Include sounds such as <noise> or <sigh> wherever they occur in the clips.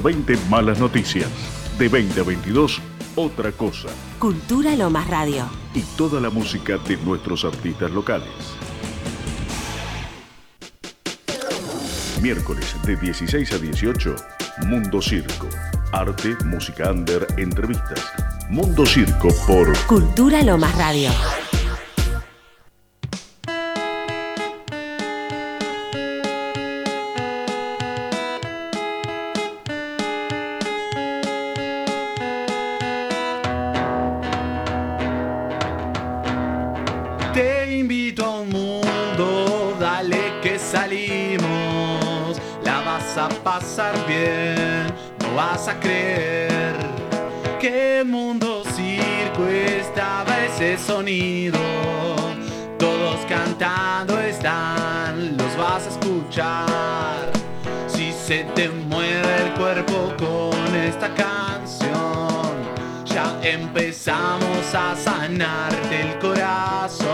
20 malas noticias. De 20 a 22, otra cosa. Cultura Lomas Radio. Y toda la música de nuestros artistas locales. Miércoles de 16 a 18, Mundo Circo. Arte, música under, entrevistas. Mundo Circo por Cultura Lomas Radio. Empezamos a sanarte el corazón.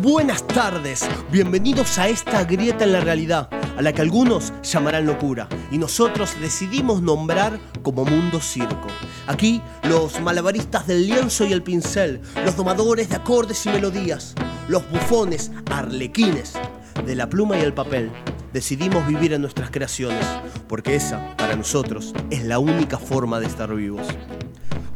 Buenas tardes, bienvenidos a esta grieta en la realidad, a la que algunos llamarán locura, y nosotros decidimos nombrar como Mundo Circo. Aquí, los malabaristas del lienzo y el pincel, los domadores de acordes y melodías, los bufones, arlequines, de la pluma y el papel, decidimos vivir en nuestras creaciones, porque esa, para nosotros, es la única forma de estar vivos.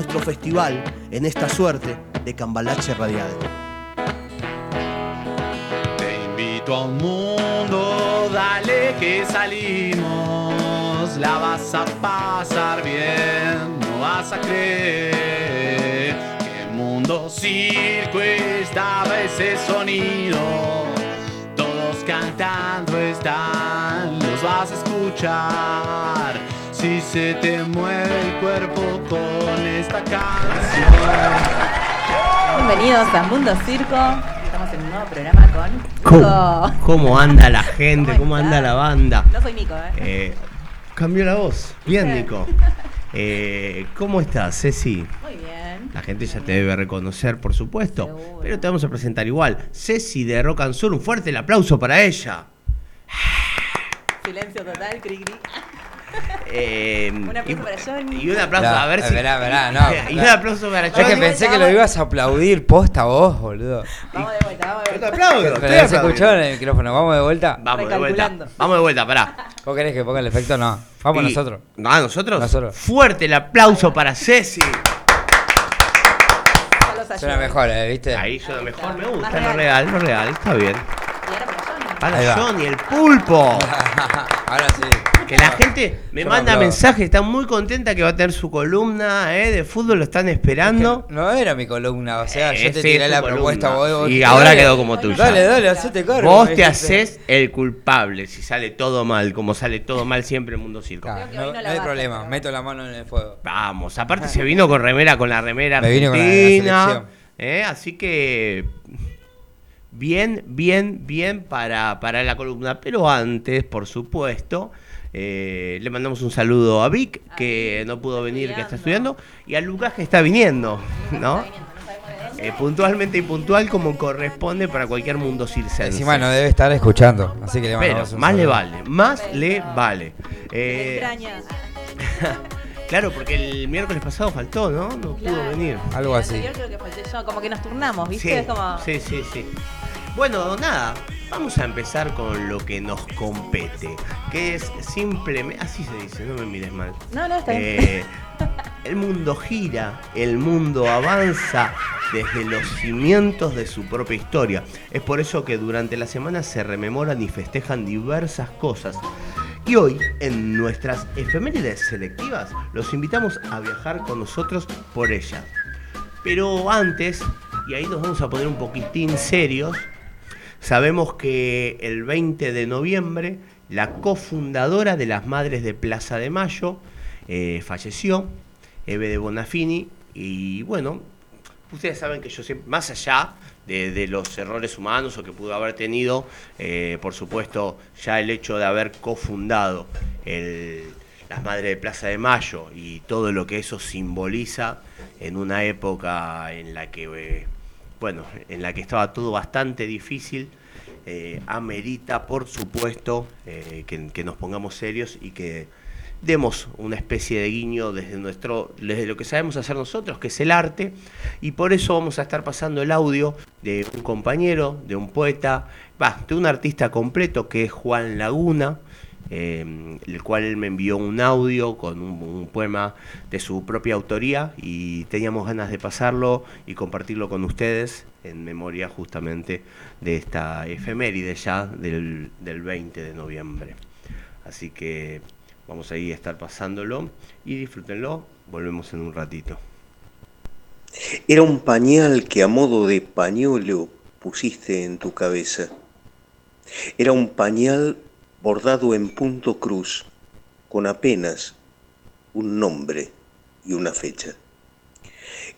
nuestro festival en esta suerte de cambalache radial. Te invito a un mundo, dale que salimos. La vas a pasar bien, no vas a creer que el mundo circo estaba ese sonido. Todos cantando están, los vas a escuchar. Si se te mueve el cuerpo con esta canción. Bienvenidos a Mundo Circo. Estamos en un nuevo programa con ¿Cómo, Nico. cómo anda la gente? ¿Cómo anda la banda? No soy Nico, ¿eh? Eh, cambió la voz. Bien. Nico. Eh, ¿Cómo estás, Ceci? Muy bien. La gente ya te debe reconocer, por supuesto. Seguro. Pero te vamos a presentar igual. Ceci de Rock and Sur. Un fuerte el aplauso para ella. Silencio total, cri cri. Eh, Un aplauso para Johnny. Y un aplauso, No, a ver si. verá, verá, <laughs> no. y un aplauso para Yo que Johnny. pensé que lo ibas a aplaudir posta vos, boludo. Vamos de vuelta, vamos de Yo te vuelta. aplaudo. Pero estoy se aplaudiendo. escuchó en el micrófono. ¿Vamos de vuelta? Vamos de vuelta. Vamos de vuelta, pará. <laughs> ¿Vos querés que ponga el efecto? No. Vamos Y- nosotros. ¿Ah, nosotros? Nosotros. Fuerte el aplauso para Ceci. Suena mejor, ¿eh? ¿viste? Ahí suena mejor, me gusta. Lo real, lo real. Está bien. Para Johnny. El pulpo. <laughs> Ahora sí. Que la gente me Yo manda mensajes, está muy contenta que va a tener su columna eh, de fútbol, lo están esperando. No era mi columna, o sea, Eh, yo te sí, tiré la columna. propuesta. Vos, vos- Y dale, ahora quedó como tuya. Dale, dale, hacete cargo. Vos te haces el culpable si sale todo mal, como sale todo mal siempre en Mundo Circo. Claro, no, hay problema, meto la mano en el fuego. Vamos, aparte <laughs> se vino con remera, con la remera Me vine con la de la eh, así que bien, bien, bien para, para la columna. Pero antes, por supuesto, eh, le mandamos un saludo a Vic, A que Vic, no pudo venir, que está estudiando. y a Lucas, que está viniendo, ¿no? Eh, puntualmente y puntual como corresponde para cualquier mundo circense. Encima no debe estar escuchando, así que le Pero mandamos un más le saludo. vale, más le vale. Eh, <laughs> claro, porque el miércoles pasado faltó, ¿no? No pudo venir. Algo así. anterior creo que falté yo, como que nos turnamos, ¿viste? Sí, Es como... sí, sí, sí. Bueno, nada, vamos a empezar con lo que nos compete, que es simplemente, así se dice, no me mires mal. No, no, está bien. Eh, el mundo gira, el mundo avanza desde los cimientos de su propia historia. Es por eso que durante la semana se rememoran y festejan diversas cosas. Y hoy, en nuestras efemérides selectivas, los invitamos a viajar con nosotros por ellas. Pero antes, y ahí nos vamos a poner un poquitín serios, Sabemos que el 20 de noviembre la cofundadora de las Madres de Plaza de Mayo eh, falleció, Eve de Bonafini, y bueno, ustedes saben que yo siempre, más allá de, los errores humanos o que pudo haber tenido, eh, por supuesto, ya el hecho de haber cofundado las Madres de Plaza de Mayo y todo lo que eso simboliza en una época en la que, eh, bueno, en la que estaba todo bastante difícil, eh, amerita, por supuesto, eh, que, nos pongamos serios y que demos una especie de guiño desde nuestro desde lo que sabemos hacer nosotros que es el arte y por eso vamos a estar pasando el audio de un compañero de un poeta de un artista completo que es Juan Laguna eh, el cual me envió un audio con un, poema de su propia autoría y teníamos ganas de pasarlo y compartirlo con ustedes en memoria justamente de esta efeméride ya del, del 20 de noviembre así que Vamos ahí a estar pasándolo y disfrútenlo. Volvemos en un ratito. Era un pañal que a modo de pañuelo pusiste en tu cabeza. Era un pañal bordado en punto cruz, con apenas un nombre y una fecha.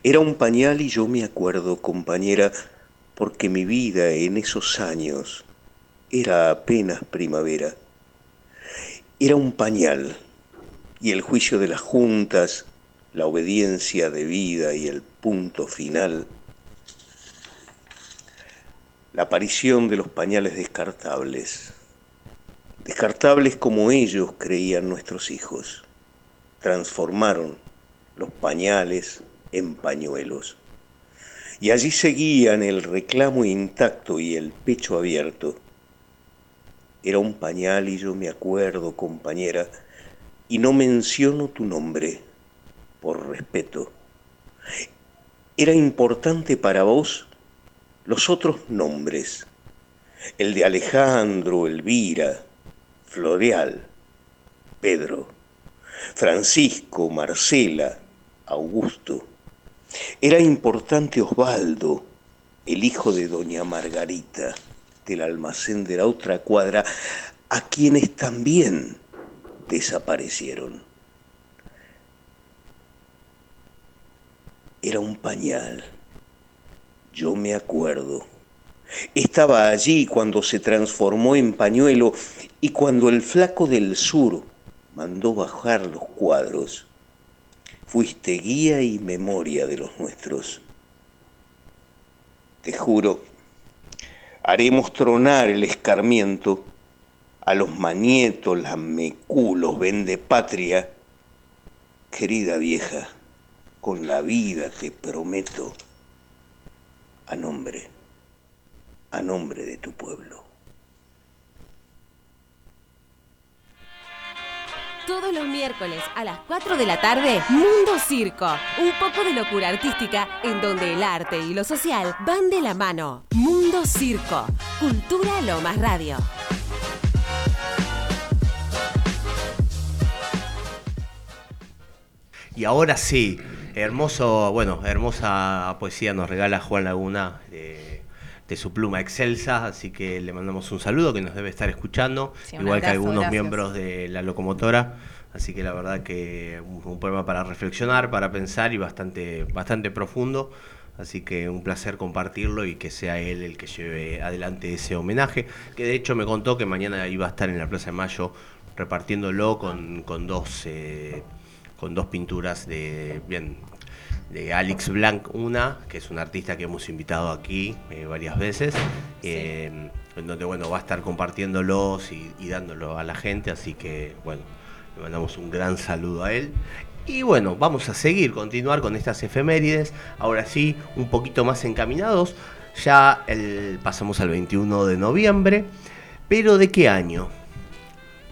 Era un pañal y yo me acuerdo, compañera, porque mi vida en esos años era apenas primavera era un pañal y el juicio de las juntas, la obediencia debida y el punto final, la aparición de los pañales descartables, descartables como ellos creían nuestros hijos, transformaron los pañales en pañuelos. Y allí seguían el reclamo intacto y el pecho abierto era un pañal y yo me acuerdo, compañera, y no menciono tu nombre, por respeto. Era importante para vos los otros nombres, el de Alejandro, Elvira, Floreal, Pedro, Francisco, Marcela, Augusto. Era importante Osvaldo, el hijo de doña Margarita del almacén de la otra cuadra, a quienes también desaparecieron. Era un pañal, yo me acuerdo. Estaba allí cuando se transformó en pañuelo y cuando el flaco del sur mandó bajar los cuadros. Fuiste guía y memoria de los nuestros. Te juro haremos tronar el escarmiento a los manietos, las meculos, vende patria. Querida vieja, con la vida te prometo, a nombre, a nombre de tu pueblo. Todos los miércoles a las 4 de la tarde, Mundo Circo. Un poco de locura artística en donde el arte y lo social van de la mano. Mundo Circo. Cultura Lomas Radio. Y ahora sí, hermoso, bueno, hermosa poesía nos regala Juan Laguna de, de su pluma excelsa, así que le mandamos un saludo que nos debe estar escuchando, Sí, igual que algunos gracias. miembros de la locomotora. Así que la verdad que un, un poema para reflexionar, para pensar y bastante, bastante profundo. Así que un placer compartirlo y que sea él el que lleve adelante ese homenaje. Que de hecho me contó que mañana iba a estar en la Plaza de Mayo repartiéndolo con, con dos eh, con dos pinturas de bien de Alex Blanc una que es un artista que hemos invitado aquí eh, varias veces eh, en donde bueno va a estar compartiéndolos y, y dándolo a la gente así que bueno le mandamos un gran saludo a él. Y bueno vamos a seguir continuar con estas efemérides ahora sí un poquito más encaminados. Ya el, pasamos al 21 de noviembre pero de qué año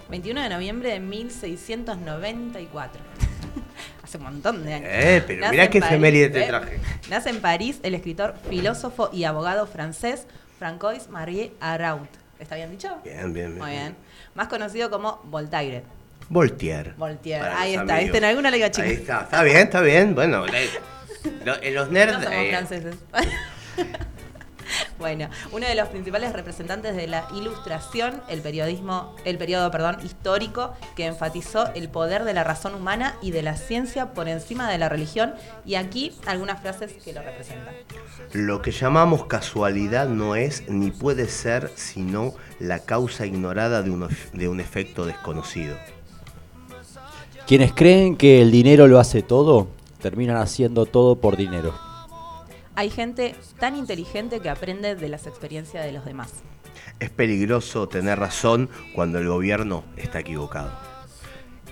21 de noviembre de 1694. <laughs> Hace un montón de años. Eh, pero Nace mirá en qué París, efeméride te ¿eh? traje. Nace en París el escritor, filósofo y abogado francés Francois Marie Araud. ¿Está bien dicho? bien bien bien, Muy bien. Más conocido como Voltaire. Voltaire. Voltaire. Ahí está, amigos. ¿viste? En alguna le digo chica. Ahí está, está bien, está bien. Bueno, los nerds. No somos eh, franceses. <laughs> Bueno, uno de los principales representantes de la ilustración, el periodismo, el periodo, perdón, histórico, que enfatizó el poder de la razón humana y de la ciencia por encima de la religión, y aquí algunas frases que lo representan. Lo que llamamos casualidad no es ni puede ser sino la causa ignorada de un, de un efecto desconocido. Quienes creen que el dinero lo hace todo, terminan haciendo todo por dinero. Hay gente tan inteligente que aprende de las experiencias de los demás. Es peligroso tener razón cuando el gobierno está equivocado.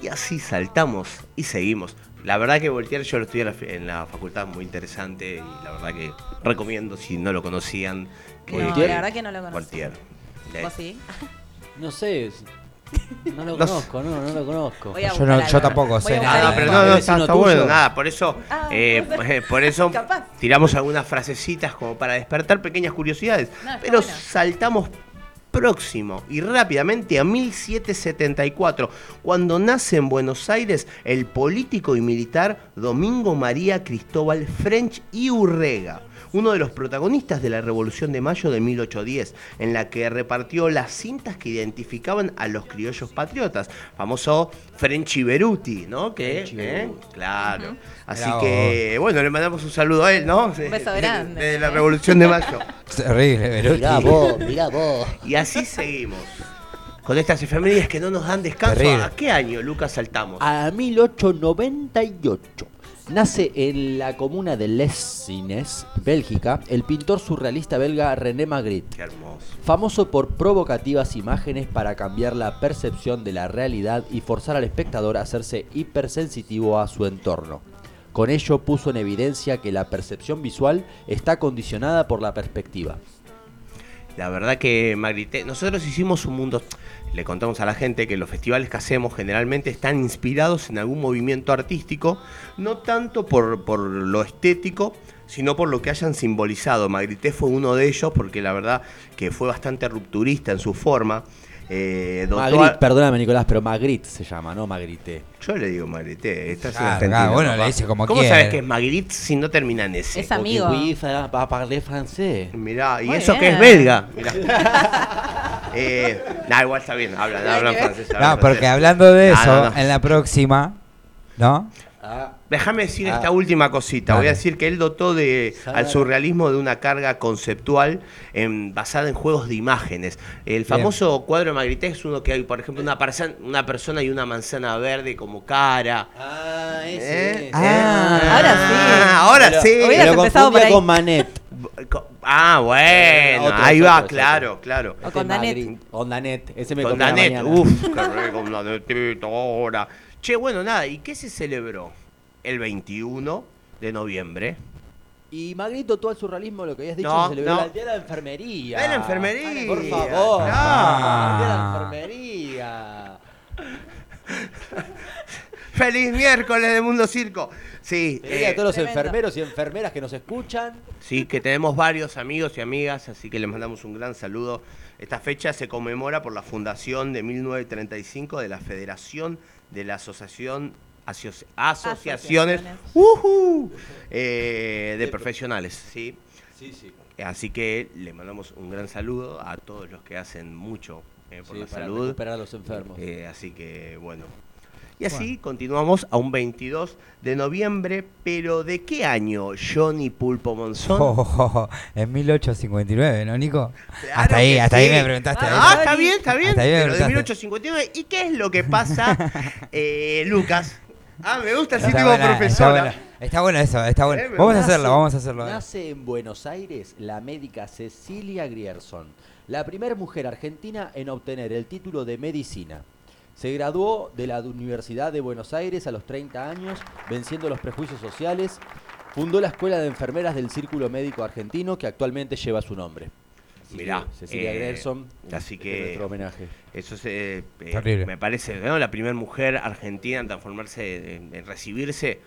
Y así saltamos y seguimos. La verdad que Voltaire yo lo estudié en la, facultad, muy interesante y la verdad que recomiendo si no lo conocían. que- No, la verdad que no lo conozco. Voltaire. ¿Vos sí? No sé, no lo conozco, no, no lo conozco. Voy a Yo no- buscar yo algo. tampoco Voy sé a nada. buscar algo. pero no, no, está, vecino está tuyo. bueno, nada, por eso, Ah, eh, eh, <laughs> por eso Capaz. tiramos algunas frasecitas como para despertar pequeñas curiosidades. No, está pero bueno. saltamos próximo y rápidamente a 1774, cuando nace en Buenos Aires el político y militar Domingo María Cristóbal French y Urrega, uno de los protagonistas de la Revolución de Mayo de 1810, en la que repartió las cintas que identificaban a los criollos patriotas, famoso Frenchy Beruti, ¿no? Que, ¿eh? Claro. Así que, bueno, le mandamos un saludo a él, ¿no? Un beso grande. De, la Revolución de Mayo. <laughs> Terrible, Beruti. Mirá vos, mirá vos. Y así seguimos. Con estas efemérides que no nos dan descanso. Terrible. ¿A qué año, Lucas, saltamos? A 1898 nace en la comuna de Lessines, Bélgica, el pintor surrealista belga René Magritte. Qué hermoso. Famoso por provocativas imágenes para cambiar la percepción de la realidad y forzar al espectador a hacerse hipersensitivo a su entorno. Con ello puso en evidencia que la percepción visual está condicionada por la perspectiva. La verdad que Magritte, nosotros hicimos un mundo, le contamos a la gente que los festivales que hacemos generalmente están inspirados en algún movimiento artístico, no tanto por, por lo estético, sino por lo que hayan simbolizado. Magritte fue uno de ellos porque la verdad que fue bastante rupturista en su forma. Eh, a- perdóname Nicolás, pero Magritte se llama, no Magritte. Yo le digo Magritte, estás en Claro, Argentina. claro, bueno, papá. le dice como ¿Cómo quiere. sabes que es Magritte si no termina en ese? Es amigo. Va parler français. Mirá, y Muy eso que es belga. Mirá. <laughs> <laughs> eh, nah, igual está bien, hablan, hablan francés. hablan No, porque francés. hablando de eso, no, no. en la próxima, ¿no? Ah, Déjame decir Ah. esta última cosita. Voy a decir que él dotó de, al surrealismo de una carga conceptual en- basada en juegos de imágenes. El famoso cuadro de Magritte es uno que hay, por ejemplo, una, una persona y una manzana verde como cara. ah, ¿Eh? Ah. ¿Eh? Ahora sí. Ah, ahora Pero- sí. Lo empezado por ahí. con Manet. <laughs> Ah, bueno, Otro, ahí otro, va, otro. claro, claro. O con Danet. Con Danet. Ese me Con Danet, uff, <laughs> con Danetito ahora. Che, bueno, nada, ¿y qué se celebró? El 21 de noviembre. Y Magritte, todo el surrealismo, lo que habías dicho, No, se celebró no. el día de la enfermería. De la enfermería. Por favor. Ah. El día de la enfermería. <laughs> ¡Feliz miércoles de Mundo Circo! Sí, Feliz día a eh, todos los Tremendo. enfermeros y enfermeras que nos escuchan. sí, que tenemos varios amigos y amigas, así que les mandamos un gran saludo. Esta fecha se conmemora por la fundación de 1935 de la Federación de la Asociación Asoci- Asociaciones eh, de Profesionales, ¿sí? Sí, sí. Así que le mandamos un gran saludo a todos los que hacen mucho eh, por Sí, la para salud. recuperar a los enfermos. Eh, así que bueno. Y así continuamos a un 22 de noviembre, pero ¿de qué año Johnny Pulpo Monzón? Oh, <laughs> en 1859, ¿no, Nico? Claro hasta ahí, que hasta ahí me preguntaste. Ah. Ah, está bien, está bien. Hasta ahí me Pero de preguntaste. 1859. ¿Y qué es lo que pasa, <laughs> eh, Lucas? Ah, me gusta tipo buena, está profesora. buena. Está bueno eso, está bueno. Eh, Vamos a hacerlo, vamos a hacerlo. Nace en Buenos Aires la médica Cecilia Grierson, la primera mujer argentina en obtener el título de medicina. Se graduó de la Universidad de Buenos Aires a los 30 años, venciendo los prejuicios sociales. Fundó la Escuela de Enfermeras del Círculo Médico Argentino, que actualmente lleva su nombre. Así Mirá, que Cecilia eh, Grierson, así que- nuestro homenaje. Eso es, eh, eh, Terrible. me parece, ¿no? la primera mujer argentina en transformarse, en, en recibirse,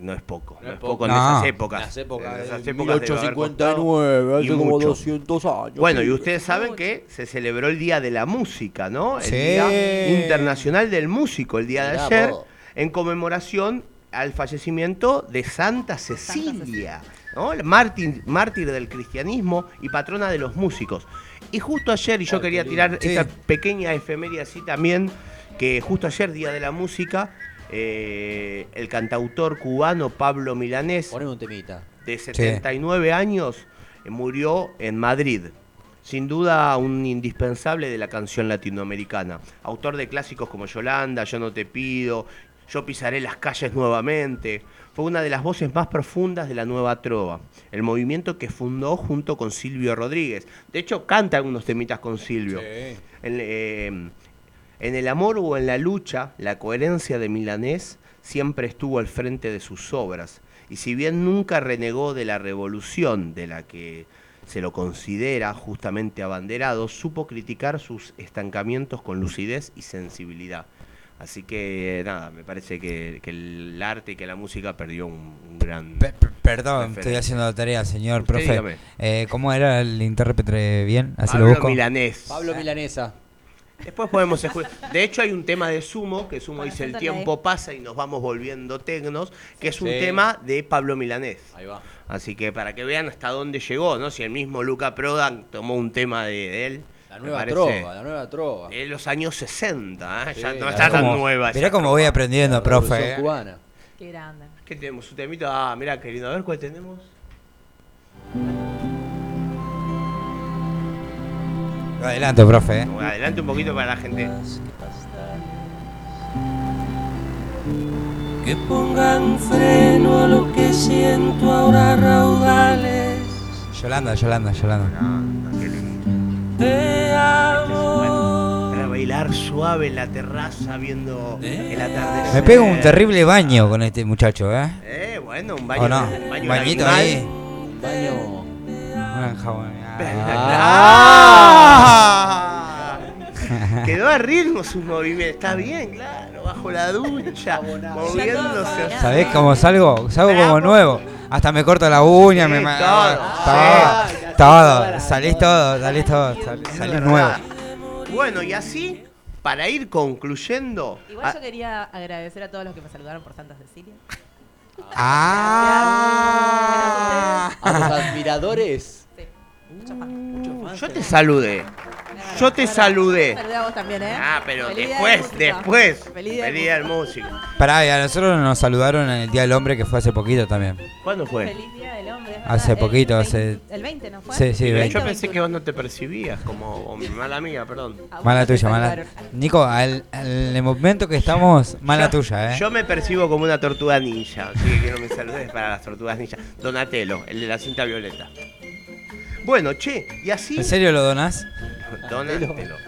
no es poco. No, es poco en No. esas épocas. Las épocas En de esas épocas debe haber 1859, costado, hace y como mucho. 200 años. Bueno, y ustedes saben que se celebró el Día de la Música, ¿no? El Sí. Día Internacional del Músico, el día de Mirá ayer, en conmemoración al fallecimiento de Santa Cecilia, ¿no? Mártir, mártir del cristianismo y patrona de los músicos. Y justo ayer, y yo Ay, quería tirar esta pequeña efeméride así también, que justo ayer, Día de la Música, eh, el cantautor cubano Pablo Milanés, Poneme un temita. de 79 años, eh, murió en Madrid. Sin duda un indispensable de la canción latinoamericana. Autor de clásicos como Yolanda, Yo no te pido, Yo pisaré las calles nuevamente. Fue una de las voces más profundas de la nueva trova, el movimiento que fundó junto con Silvio Rodríguez. De hecho, canta algunos temitas con Silvio. En, eh, en el amor o en la lucha, la coherencia de Milanés siempre estuvo al frente de sus obras. Y si bien nunca renegó de la revolución de la que se lo considera justamente abanderado, supo criticar sus estancamientos con lucidez y sensibilidad. Así que nada, me parece que, que el arte y que la música perdió un, un gran... Pe- pe- perdón, referente. estoy haciendo tarea, señor Usted profe. Eh, ¿Cómo era el intérprete bien? Así Pablo lo busco. Milanés. Pablo Milanesa. Después podemos escuchar. De hecho, hay un tema de Sumo, que Sumo Con dice: El tiempo pasa y nos vamos volviendo tecnos, que es un Sí. tema de Pablo Milanés. Ahí va. Así que para que vean hasta dónde llegó, ¿no? Si el mismo Luca Prodan tomó un tema de, de él. La nueva trova, la nueva trova. De los años 60, ¿eh? ya no está tan Como- nueva. Mirá cómo voy aprendiendo, La profe. eh. cubana. Qué grande. ¿Qué tenemos? ¿Un temita? Ah, mirá, querido. A ver cuál tenemos. Adelante, profe. eh. Adelante un poquito para la gente. Que pongan freno a lo que siento ahora raudales. Yolanda, Yolanda, Yolanda. Qué lindo. Te amo. Para bailar suave en la terraza viendo el atardecer. Me pego un terrible baño con este muchacho, ¿eh? Eh, bueno, un baño. ¿O no? Un baño Un bañito ahí. Un baño. Una enjabonada. ¡Ah! <laughs> Quedó a ritmo sus movimientos. Está bien, claro, bajo la ducha, moviéndose. ¿Sabés cómo salgo? Salgo como nuevo. Hasta me corto la uña, Sí, me todo, todo, sí. todo. Salís todo, salís todo, salís nuevo. Bueno, y así, para ir concluyendo. Igual yo quería agradecer a todos los que me saludaron por Santa Cecilia. Ah. A los admiradores. Yo te saludé. Yo te saludé. Saludé a vos también, ¿eh? Ah, pero Feliz día del después, músico. después. Feliz día del Feliz día del músico. Pará, y a nosotros nos saludaron en el Día del Hombre que fue hace poquito también. ¿Cuándo fue? Feliz día del hombre. es Hace verdad. El poquito, 20, hace- El 20, ¿no fue? Sí, sí, Yo 20. pensé que vos no te percibías como o mi mala amiga, perdón. A vos Mala no te tuya, mala. saludaron. Nico, al, al momento que estamos, mala Yo- tuya, ¿eh? Yo me percibo como una tortuga ninja, así que quiero me saludes para las tortugas ninja. Donatello, el de la cinta violeta. Bueno, che, y así. ¿En serio lo donás? Donatello. <laughs>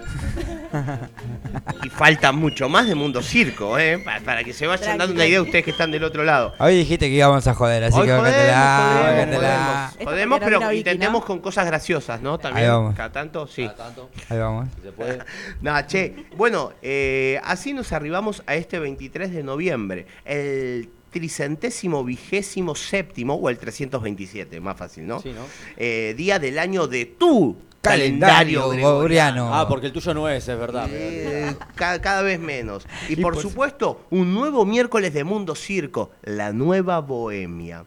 y falta mucho más de Mundo Circo, ¿eh? Para, para que se vayan dando una idea ustedes que están del otro lado. Hoy dijiste que íbamos a joder, así Hoy que podemos, podemos, bácatela. podemos. Esto Podemos, porque no pero Vicky, intentemos ¿no? con cosas graciosas, ¿no? También. vamos. Cada tanto, sí. Cada tanto, Ahí vamos. si se puede. <laughs> Nada, che. Bueno, eh, así nos arribamos a este 23 de noviembre, el tricentésimo vigésimo séptimo, o el 327, más fácil, ¿no? Sí, ¿no? Eh, día del año de tu Calendario calendario gregoriano. gregoriano. Ah, porque el tuyo no es, es verdad. Eh, ca- cada vez menos. Y, por supuesto, un nuevo miércoles de Mundo Circo, la nueva bohemia.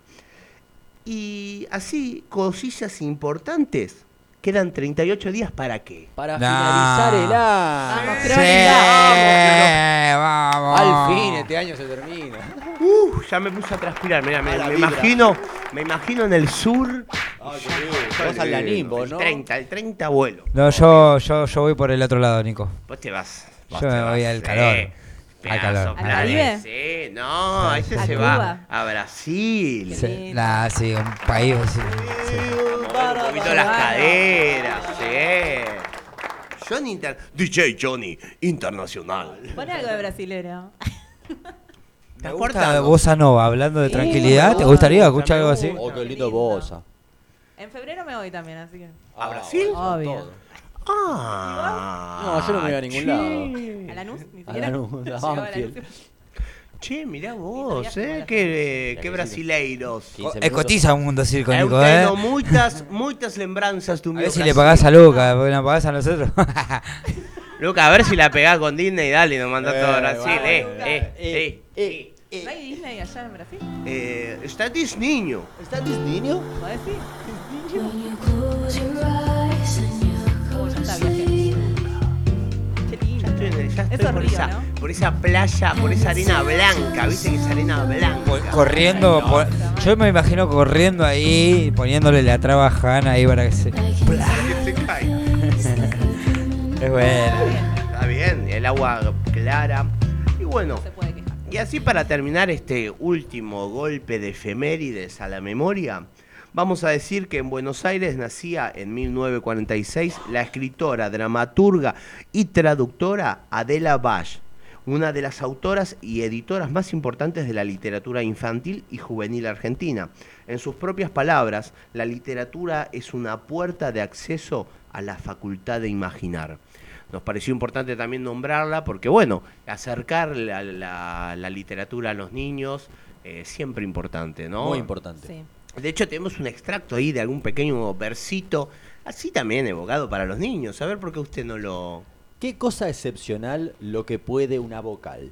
Y así, cosillas importantes. Quedan 38 días para qué. Para finalizar el año. Vamos, Sí, Crónica. vamos. Al fin, este año se termina. Uh, ya me puse a transpirar, mira, me, me imagino, me imagino en el sur. Ay, qué. Vos al Lanimbo, el ¿no? 30, el 30 vuelo. No, yo, yo, yo voy por el otro lado, Nico. Vos te vas. vos Yo te me voy vas, al eh, calor. Al pedazo calor. ¿Al Caribe? Sí, no, ese ¿A se Cuba? va a Brasil. Sí, sí, un país sí. Mover un poquito las caderas, sí. Johnny Inter DJ Johnny Internacional. Pon algo de brasilero. <laughs> ¿Te gusta Bossa Nova hablando de Sí, tranquilidad? ¿Te gustaría gusta, escuchar algo así? Oh, qué lindo. Bosa. En febrero me voy también, así que. ¿A Brasil? Obvio. Ah. No, yo no me voy a ningún che. lado. ¿A Lanús? Ni A siquiera. <laughs> A. Lanús. Che, mirá vos, eh, qué, la qué que brasileiros. 15 Eh, minutos. cotiza un mundo circo, Nico, ¿eh? tengo muchas, muchas lembranzas de A ver si le pagás a Luca, porque nos pagás a nosotros. <laughs> Luca, a ver si la pegás con Disney, dale, nos mandás Eh, todo a Brasil, bueno, eh, eh, Eh, eh, eh. ¿No hay Disney allá en Brasil? Eh, está Disney. ¿Está Disney? Oh, ya estoy es por, Río, esa, ¿no? por esa playa, por esa arena blanca, viste que es arena blanca. Corriendo, po- yo me imagino corriendo ahí, poniéndole la traba a Hanna ahí para que se. Que se cae. Es bueno. Está bien, el agua clara. Y bueno, No se puede quejar. y así para terminar este último golpe de efemérides a la memoria, vamos a decir que en Buenos Aires nacía en 1946 la escritora, dramaturga y traductora Adela Bash, una de las autoras y editoras más importantes de la literatura infantil y juvenil argentina. En sus propias palabras, la literatura es una puerta de acceso a la facultad de imaginar. Nos pareció importante también nombrarla porque, bueno, acercar la, la- la literatura a los niños es siempre importante, ¿no? Muy importante. Sí. De hecho, tenemos un extracto ahí de algún pequeño versito, así también evocado para los niños. A ver por qué usted no lo... ¿Qué cosa excepcional lo que puede una vocal?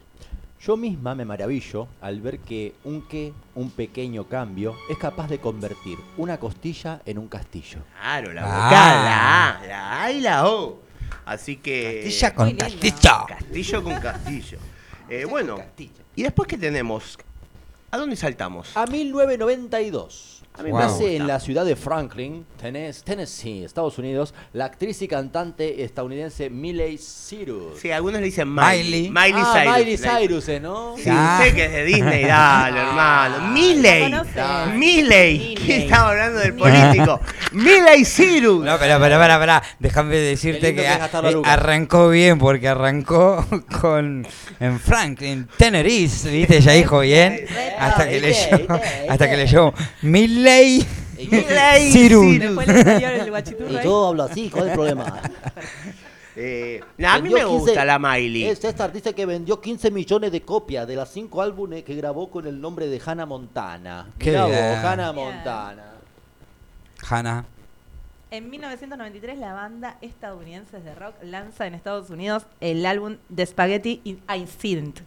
Yo misma me maravillo al ver que un que, un pequeño cambio, es capaz de convertir una costilla en un castillo. Claro, la Ah. vocal, la A, la A y la O. Así que... Castilla con castillo. Castillo con castillo. <laughs> Eh, bueno, ¿y después qué tenemos? ¿A dónde saltamos? A 1992. A mí me Nace en la ciudad de Franklin, Tennes- Tennessee, Estados Unidos, la actriz y cantante estadounidense Miley Cyrus. Sí, algunos le dicen Miley. Miley. Miley ah, Cyrus. Miley Cyrus, ¿eh, ¿no? Sí, Ah. sé que es de Disney, dale, hermano. Miley. Miley. Miley. <laughs> Estaba hablando del político. <laughs> Miley Cyrus. No, pero, pero, para, para, déjame decirte que eh, arrancó bien porque arrancó <laughs> con en Franklin, Tenerife, ¿viste? Ya dijo bien. Hasta que leyó, hasta que leyó Milley Miley Cyrus. Después le salió el guachiturro Y ahí. yo hablo así, ¿cuál es el problema? <laughs> Eh, nah, a mí Vendió me 15 gusta la Miley. Es esta artista que vendió 15 millones de copias de las 5 álbumes que grabó con el nombre de Hannah Montana. Qué Mirá vos, bien. Hannah. Montana. Hannah. En 1993 la banda estadounidense de rock lanza en Estados Unidos el álbum The Spaghetti in Synth,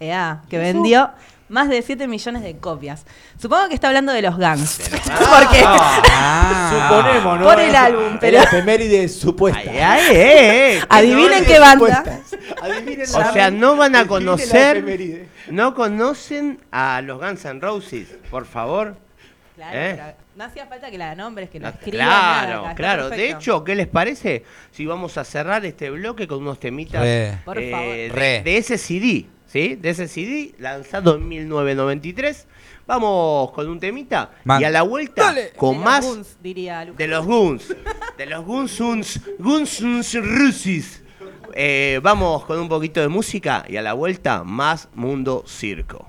EA, que vendió más de 7 millones de copias. Supongo que está hablando de los Guns. <laughs> Porque Ah. <laughs> Suponemos, ¿no? Por el álbum, pero- la efeméride supuesta. Ay, ay, eh, eh. adivinen No, qué banda. Adivinen O sea, no van a conocer, no conocen a los Guns N' Roses, por favor. Claro, ¿Eh? pero no hacía falta que la nombres, que la Ah, escriban. nada, Claro, claro. De hecho, ¿qué les parece si vamos a cerrar este bloque con unos temitas Re. Por eh, favor. de, de ese CD? ¿Sí? De ese CD lanzado en 1993. Vamos con un temita Man. y a la vuelta Dale. con De los más Guns, diría de los Guns. De los Guns Guns Guns Guns Rusis. Eh, vamos con un poquito de música y a la vuelta más Mundo Circo.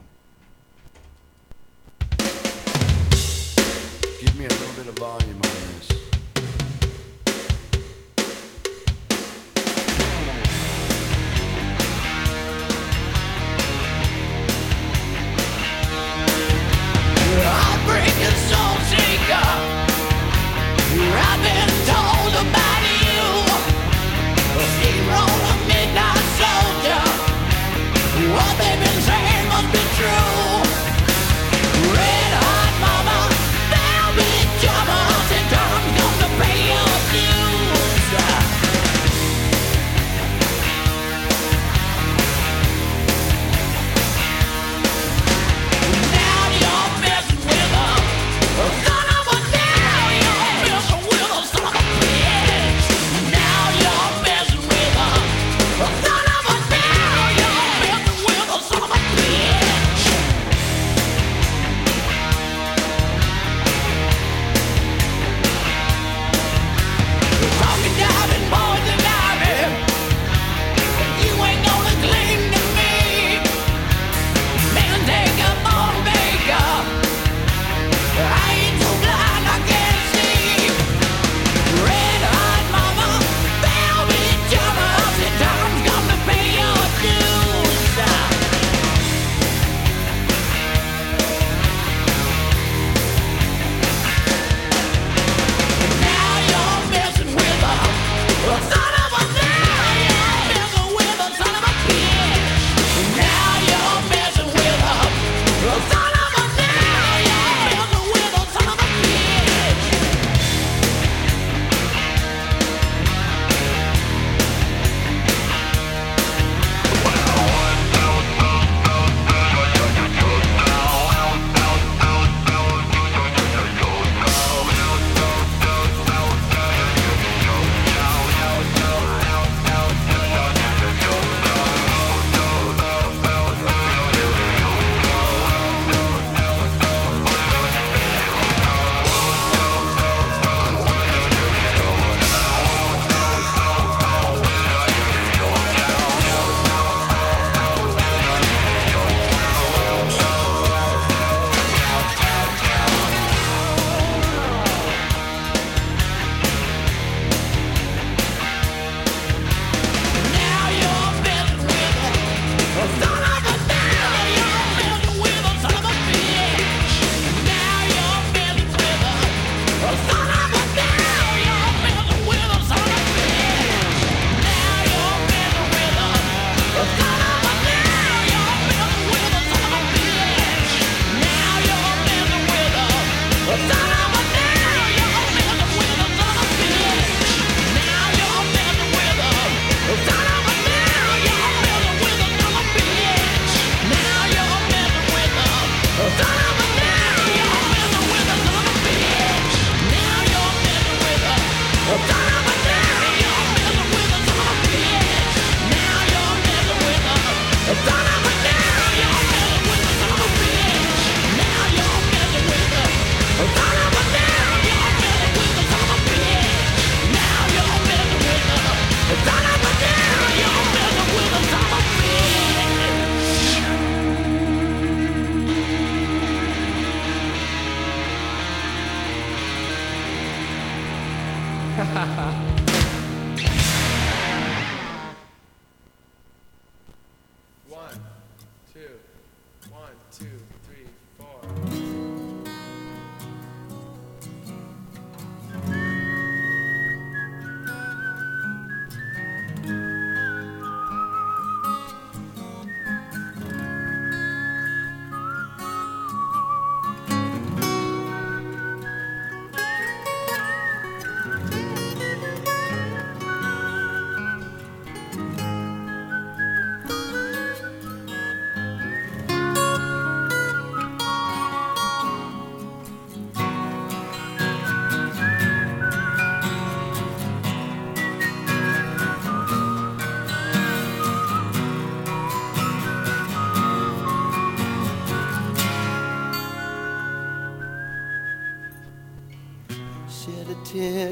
Give me a little bit of volume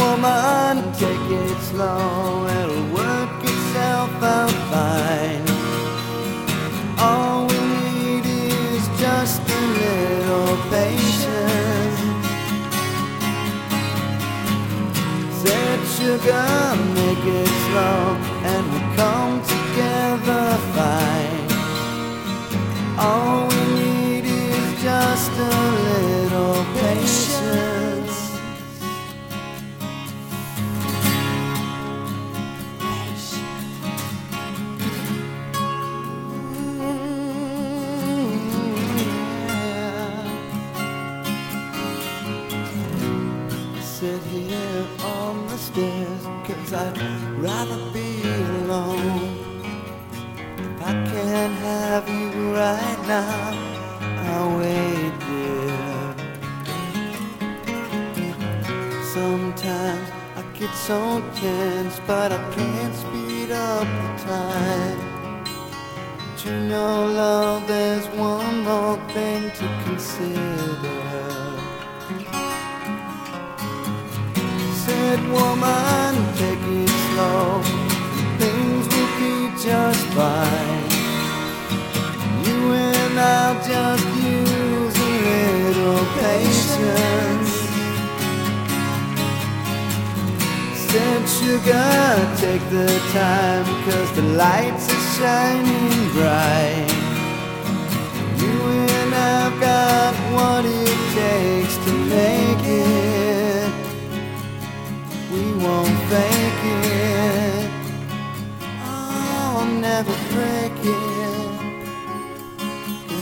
woman, take it slow, it'll work itself out fine. All we need is just a little patience. Said sugar, make it slow, and we'll come together fine. All have you right now, I'll wait there. Sometimes I get so tense, but I can't speed up the time. But you know, love, there's one more thing to consider. Said woman, take it slow. Things will be just fine. And I'll just use a little patience. Said sugar, take the time, cause the lights are shining bright. You and I've got what it takes to make it. We won't fake it. Oh, I'll never break it.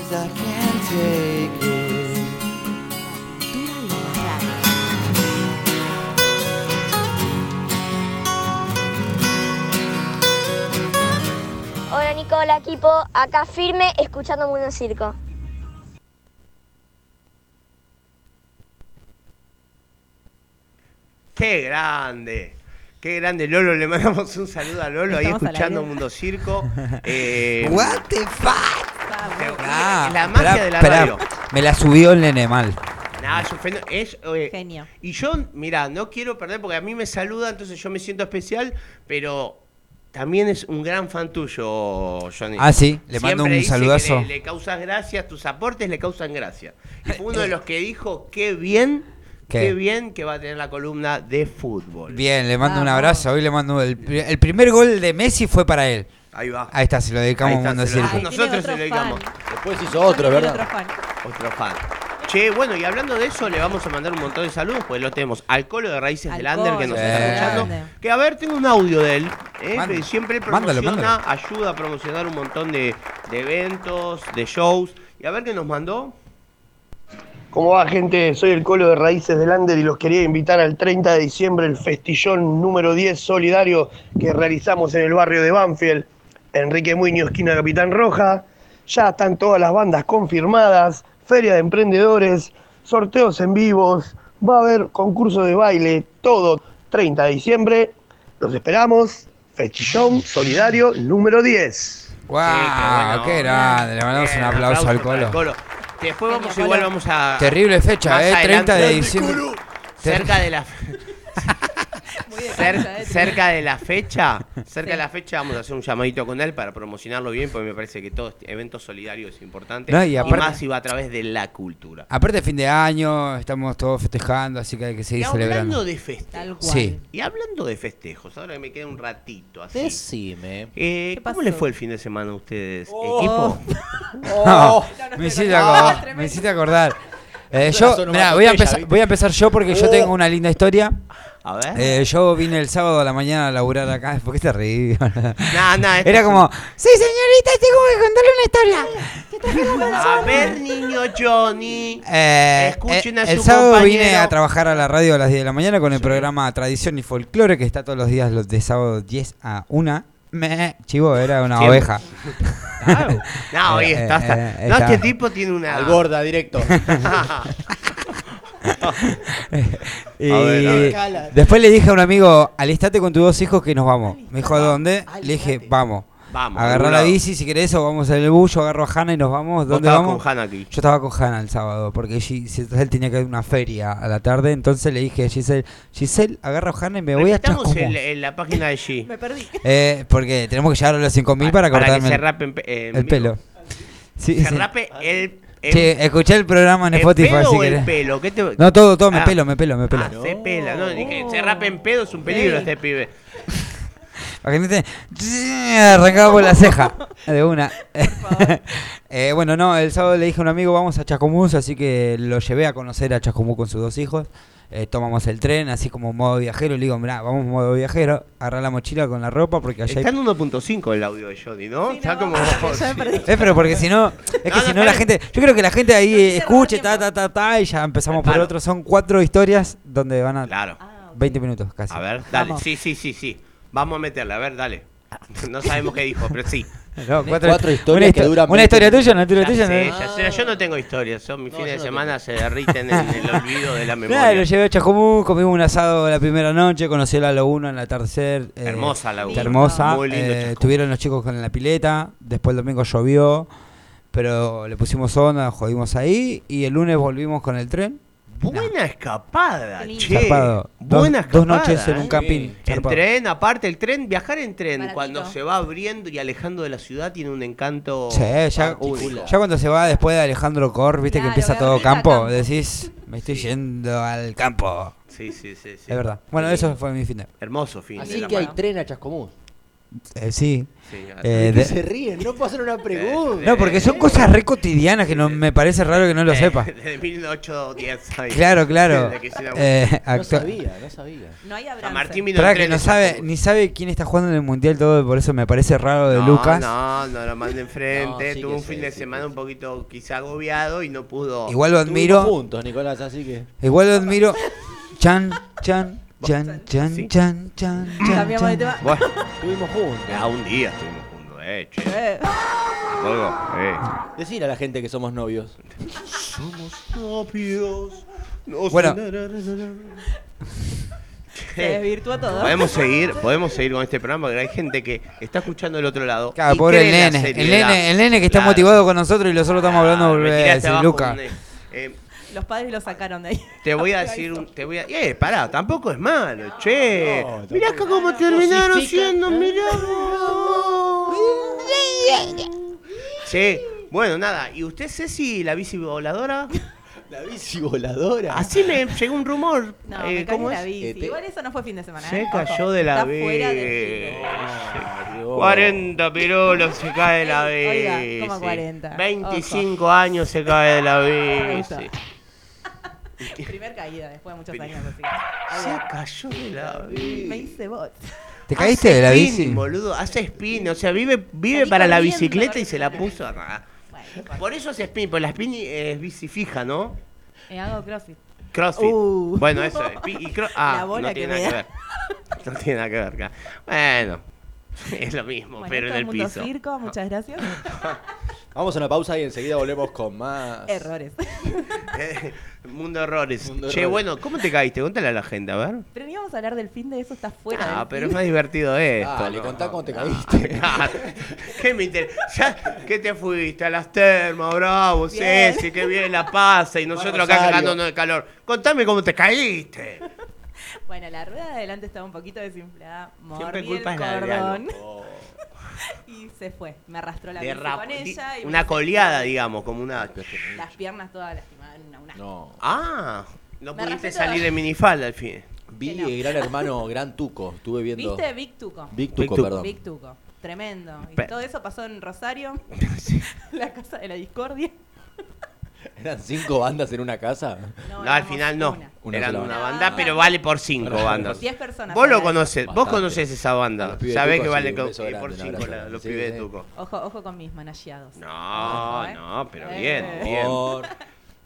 Cause I can't take it. Hola Nicola, equipo, acá firme escuchando Mundo Circo. ¡Qué grande! ¡Qué grande, Lolo! Le mandamos un saludo a Lolo ahí Estamos al escuchando aire. Mundo Circo. <laughs> Eh, What the fuck? Ah, la magia esperá, de la esperá. radio. Me la subió el nene mal. Nah, es un fenó- es, eh, Genio. Y yo, mira, no quiero perder porque a mí me saluda, entonces yo me siento especial, pero también es un gran fan tuyo, Johnny. Ah, sí, le mando Siempre un dice que saludazo. Le, le causas gracia, tus aportes le causan gracia. Y fue uno de <laughs> los que dijo, qué bien, ¿Qué? qué, bien que va a tener la columna de fútbol. Bien, le mando un Vamos. abrazo. Hoy le mando el, pri- el primer gol de Messi fue para él. Ahí va. Ahí está, se lo dedicamos a Mundo se lo- Circo. Ay, Nosotros se lo dedicamos. fan. Después hizo otro, ¿verdad? otro fan. Otro fan. Che, bueno, y hablando de eso, le vamos a mandar un montón de saludos, pues lo tenemos al Colo de Raíces del Ander que nos está escuchando. Que a ver, tengo un audio de él, ¿eh? Manda. que siempre Mándalo, promociona, mándalo. ayuda a promocionar un montón de, de eventos, de shows. Y a ver qué nos mandó. ¿Cómo va gente? Soy el Colo de Raíces del Ander y los quería invitar al 30 de diciembre el festillón número 10 solidario que realizamos en el barrio de Banfield, Enrique Muñoz, esquina Capitán Roja. Ya están todas las bandas confirmadas, feria de emprendedores, sorteos en vivos, va a haber concurso de baile, todo 30 de diciembre. Los esperamos. Festillón solidario número 10. ¡Guau! ¡Qué grande! Le mandamos Bien, un aplauso al Colo. el Después vamos, igual vamos a. Terrible fecha, ¿eh? 30 de diciembre. Cerca de la. <laughs> Cer- eh. cerca de la fecha, cerca de la fecha vamos a hacer un llamadito con él para promocionarlo bien, porque me parece que todo este evento solidario es importante. No, y aparte- más si va a través de la cultura. Aparte, fin de año, estamos todos festejando, así que hay que Y seguir hablando celebrando. de festejos. Sí. Y hablando de festejos, ahora que me queda un ratito así. Decime. Eh, ¿Cómo le fue el fin de semana a ustedes, Oh. equipo? <laughs> No, me hiciste acordar. Me hiciste acordar. Eh, yo, era mirá, onomatopeya, voy a, empezar, ¿viste? voy a empezar yo porque yo Oh. tengo una linda historia. A ver. Eh, yo vine el sábado a la mañana a laburar acá. ¿Por qué te reí? <laughs> Nah, nah, esto Era como, sí señorita, tengo que contarle una historia. <laughs> A ver, niño Johnny. Eh, Escuchen eh, a el su sábado compañero. vine a trabajar a la radio a las 10 de la mañana con el programa Tradición y Folclore que está todos los días los de sábado 10 a 1. Me, chivo, era una Siempre. oveja. No, <laughs> hoy Eh, está. eh, eh, no, está. este tipo tiene una. Al gorda, directo. Y <laughs> A ver, a ver. después le dije a un amigo, alistate con tus dos hijos que nos vamos. Me dijo, ¿a dónde? Le dije, vamos. Vamos, Agarrá la bici si querés o vamos en el bus, yo agarro a Hanna y nos vamos. ¿Dónde vamos? con Hanna aquí. Yo estaba con Hanna el sábado porque él tenía que ir a una feria a la tarde, entonces le dije a Giselle, Giselle, agarra a Hanna y me voy a Estamos en, en la página de G. Me perdí. <laughs> Eh, porque tenemos que llegar a los 5000 para, Para que cortarme se el- rapen pe- eh, el pelo. Sí, Se sí. rape el. Che, escuché el programa en ¿el Spotify pedo si o el querés. pelo? ¿Qué te- No, todo, todo, me Ah. pelo, me pelo, me pelo. Ah, se pela, ¿no? Dije, se rape en pedo es un peligro este pibe. <laughs> Para que no te... Arrancaba por la ceja. De una. <laughs> <laughs> Eh, bueno, no, el sábado le dije a un amigo, vamos a Chacomús, así que lo llevé a conocer a Chacomús con sus dos hijos. Eh, tomamos el tren, así como modo viajero. Le digo, mirá, vamos modo viajero, agarrá la mochila con la ropa, porque allá Está hay... en 1.5 el audio de Jody, ¿no? Está como. <laughs> Eh, pero porque si no, es que No, si no, la gente, yo creo que la gente ahí escuche, ta, ta, ta, ta, y ya empezamos por otro. Son cuatro historias donde van a Claro. 20 minutos casi. A ver, dale. Vamos. Sí, sí, sí, sí. Vamos a meterle, a ver, dale. No sabemos qué dijo, pero sí. No, cuatro, Cuatro historias una, que histo- duran una 20 historia tuya, una Ya historia tuya. sé, ¿no? ya sé, yo no tengo historias, son mis No, fines de no semana se derriten en el olvido de la memoria. Lo llevé a Chacomú, comimos un asado la primera noche, conocí la laguna en la tercera. Hermosa laguna. Hermosa. Muy lindo eh, estuvieron los chicos con la pileta, después el domingo llovió, pero le pusimos onda, jodimos ahí y el lunes volvimos con el tren. Buena escapada, che. Zarpado. Dos- Buena dos escapada. noches en un ¿eh? camping, En zarpado. tren, aparte el tren, viajar en tren Baratito. cuando se va abriendo y alejando de la ciudad tiene un encanto Sí, ya, ya cuando se va después de Alejandro Cor, viste que empieza todo campo, campo. decís, me estoy yendo al campo. Sí, sí, sí, sí. Es verdad. Bueno, eso fue mi fin de. Hermoso fin. Así de la que hay mano. tren a Chascomús. Eh, sí. Sí, Eh, ¿Por qué de- se ríen? No puedo hacer una pregunta. No, porque son cosas re cotidianas que no me parece raro que no lo sepa. Desde 1810. ahí. Claro, claro. Eh, No sabía, no sabía. No hay abrazo. Martín que tren no sabe, ni sabe quién está jugando en el mundial todo, por eso me parece raro de no, Lucas. No, no lo mande enfrente. No, sí Tuvo un sé, fin de sí semana un poquito quizá agobiado y no pudo. Igual lo admiro, juntos, Nicolás, así que. igual lo admiro. Chan, chan, chan, chan, Sí. chan, chan, chan. Cambiamos de tema. Bueno, Estuvimos juntos. ya un día estuvimos juntos, eh, che. Eh, Luego, eh. Decir a la gente que somos novios. Somos novios. nos Bueno. Se desvirtuó todo. Podemos seguir, podemos seguir con este programa porque hay gente que está escuchando del otro lado. Claro, y pobre el cree nene, el nene, el nene que está Claro. motivado con nosotros y nosotros estamos hablando Ah, de Luca. eh, Los padres lo sacaron de ahí. te voy a decir un, te voy a, eh, pará, tampoco es malo, che. No, mirá acá cómo terminaron siendo, mirá. Che, bueno, nada, ¿y usted Ceci, la bici voladora? La bici voladora. Así me llegó un rumor. No, eh, me ¿cómo la es? bici. Eh, te- Igual eso no fue fin de semana. Se ¿eh? cayó de la bici. fuera del giro. 40 pirolos se cae de la bici. Oiga, ¿cómo 40? 25 años se cae de la bici. <laughs> Primer caída después de muchos años así. Se cayó de la Me bici. hice bot. ¿Te caíste Hace de la bici? boludo, hace spin, o sea, vive, vive para la bicicleta y se la puso. Bueno, Por eso hace spin, porque la spin es bici fija, ¿no? eh, hago crossfit. Crossfit. Uh. Bueno, eso. Y cro- <laughs> ah, La bola no que tiene me nada que ver. No tiene nada que ver acá. Bueno, <laughs> Es lo mismo, Bueno, pero en el Mundo piso. Circo, muchas gracias. <laughs> Vamos a una pausa y enseguida volvemos con más. Errores. <laughs> Eh, Mundo errores. Mundo che, errores. bueno, ¿cómo te caíste? Contale a la gente, a ver. Pero ni vamos a hablar del fin de eso, está fuera. Ah, del pero fin. es más divertido esto. Dale, ¿no? contá cómo te No, caíste. no. ¿Qué me interesa? ¿Qué te fuiste? A las termas, bravo, Bien. Ceci, qué bien la pasa. Y nosotros acá cagándonos de calor. Contame cómo te caíste. Bueno, la rueda de adelante estaba un poquito desinflada. Siempre Mordí culpa el es la de cordón algo. <laughs> y se fue. Me arrastró la De bici rap- con di- ella. Y me una hice- coleada, digamos, como una. Las piernas todas lastimadas. Una, una. No. Ah, no Me pudiste arrastré salir de minifalda al fin. Vi Que no. Gran Hermano <laughs> Gran Tuco. Estuve viendo. ¿Viste? Big Tuco. Big Big Tuco, Tuco. perdón. Big Tuco. Tremendo. Y Pe- todo eso pasó en Rosario, <laughs> la casa de la discordia. <laughs> ¿Eran cinco bandas en una casa? No, No, al final no. una. Una Eran sola una banda. banda, No, pero vale por cinco bandas. Diez personas. Vos lo había. conocés, vos conocés esa banda. de Sabés Tuco, que sí, vale eh, grande, por cinco la- los Sí, pibes de sí. Tuco. Ojo, ojo con mis manajeados. No, ¿eh? no, pero Eh. bien, bien. Por- <laughs>